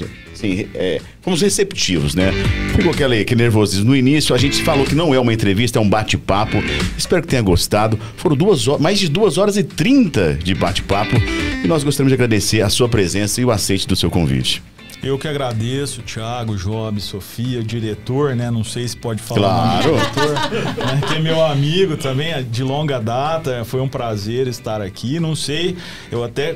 Assim, é, fomos receptivos, né? Ficou aquele, aquele nervosismo. No início, a gente falou que não é uma entrevista, é um bate-papo. Espero que tenha gostado. Foram duas horas, mais de duas horas e trinta de bate-papo. E nós gostaríamos de agradecer a sua presença e o aceite do seu convite. Eu que agradeço, Thiago, Job, Sofia, diretor, né? Não sei se pode falar. Claro. diretor, né, que é meu amigo também, é de longa data. Foi um prazer estar aqui. Não sei, eu até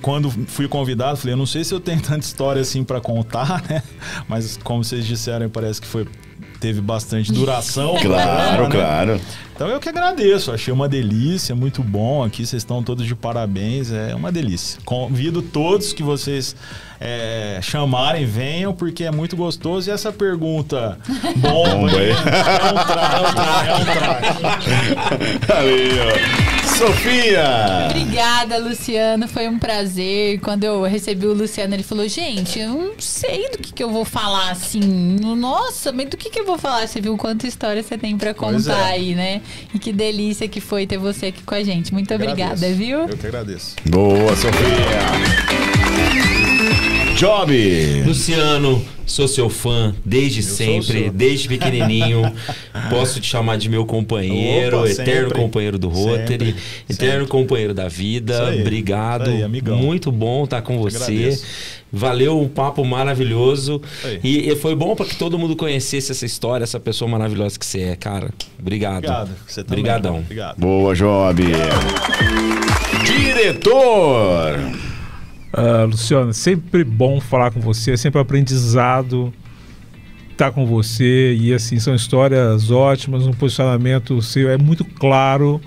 quando fui convidado, falei, eu não sei se eu tenho tanta história assim para contar, *laughs* né? Mas como vocês disseram, parece que foi teve bastante duração. *laughs* Claro, né? claro. Então eu que agradeço, achei uma delícia, muito bom aqui, vocês estão todos de parabéns, é uma delícia. Convido todos que vocês é, chamarem, venham, porque é muito gostoso. E essa pergunta bomba, Bomba, aí, é um traje, é um traje. *laughs* Ali, ó. Sofia! Obrigada, Luciano. Foi um prazer. Quando eu recebi o Luciano, ele falou: Gente, eu não sei do que, que eu vou falar assim. Nossa, mas do que, que eu vou falar? Você viu quanta história você tem pra Pois contar é. aí, né? E que delícia que foi ter você aqui com a gente. Muito obrigada, Agradeço. viu? Eu que agradeço. Boa, Sofia! Job! Luciano, sou seu fã desde sou sempre, desde pequenininho. *laughs* Posso te chamar de meu companheiro, Opa, eterno sempre. companheiro do Rotary, Sempre, eterno sempre. companheiro da vida. Isso aí, Obrigado. isso aí, amigão. Muito bom estar com você. agradeço. Valeu, um papo maravilhoso. E, e foi bom para que todo mundo conhecesse essa história, essa pessoa maravilhosa que você é, cara. Obrigado. Obrigado. Você também. Obrigadão. Obrigado. Boa, Job! Diretor! Ah, Luciano, sempre bom falar com você, é sempre aprendizado estar com você e assim são histórias ótimas, um posicionamento seu é muito claro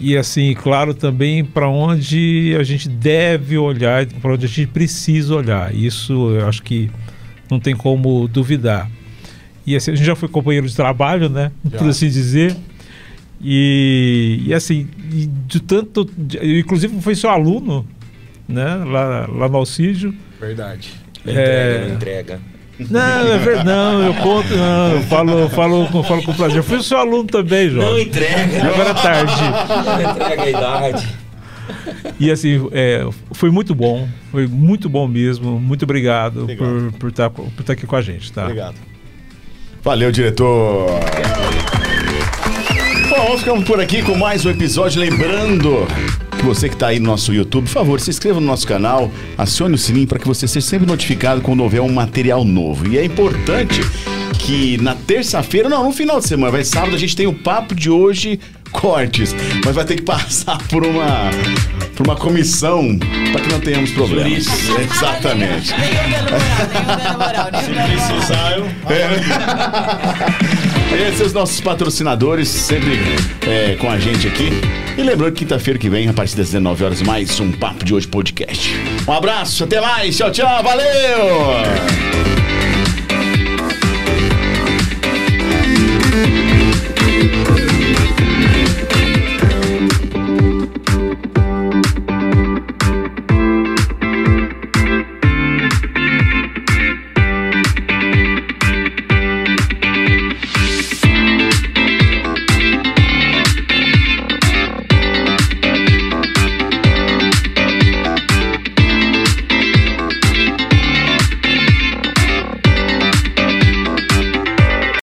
e assim claro também para onde a gente deve olhar, para onde a gente precisa olhar. Isso eu acho que não tem como duvidar. E assim a gente já foi companheiro de trabalho, né? Já. Por assim dizer. E, e assim, de tanto, de- inclusive foi seu aluno, né? Lá, lá no Alcídio. Verdade. É. Entrega, não entrega. Não, é verdade, não, eu conto, não, eu falo, falo, com- falo com prazer. Eu fui seu aluno também, Não João. entrega. Agora é tarde. Não entrega a idade. E assim, é, foi muito bom, foi muito bom mesmo. Muito obrigado, Obrigado. por por estar por estar aqui com a gente, tá? Obrigado. Valeu, diretor! Bom, ficamos por aqui com mais um episódio. Lembrando você que está aí no nosso YouTube, por favor, se inscreva no nosso canal, acione o sininho para que você seja sempre notificado quando houver um material novo. E é importante que na terça-feira, não, no final de semana, vai sábado, a gente tem o papo de hoje cortes, mas vai ter que passar por uma por uma comissão para que não tenhamos problemas. Exatamente. *laughs* Se precisar, eu. *laughs* Esses são os nossos patrocinadores, sempre é, com a gente aqui. E lembrando que quinta-feira que vem, a partir das 19 horas, mais um Papo de Hoje Podcast. Um abraço, até mais, tchau, tchau, valeu!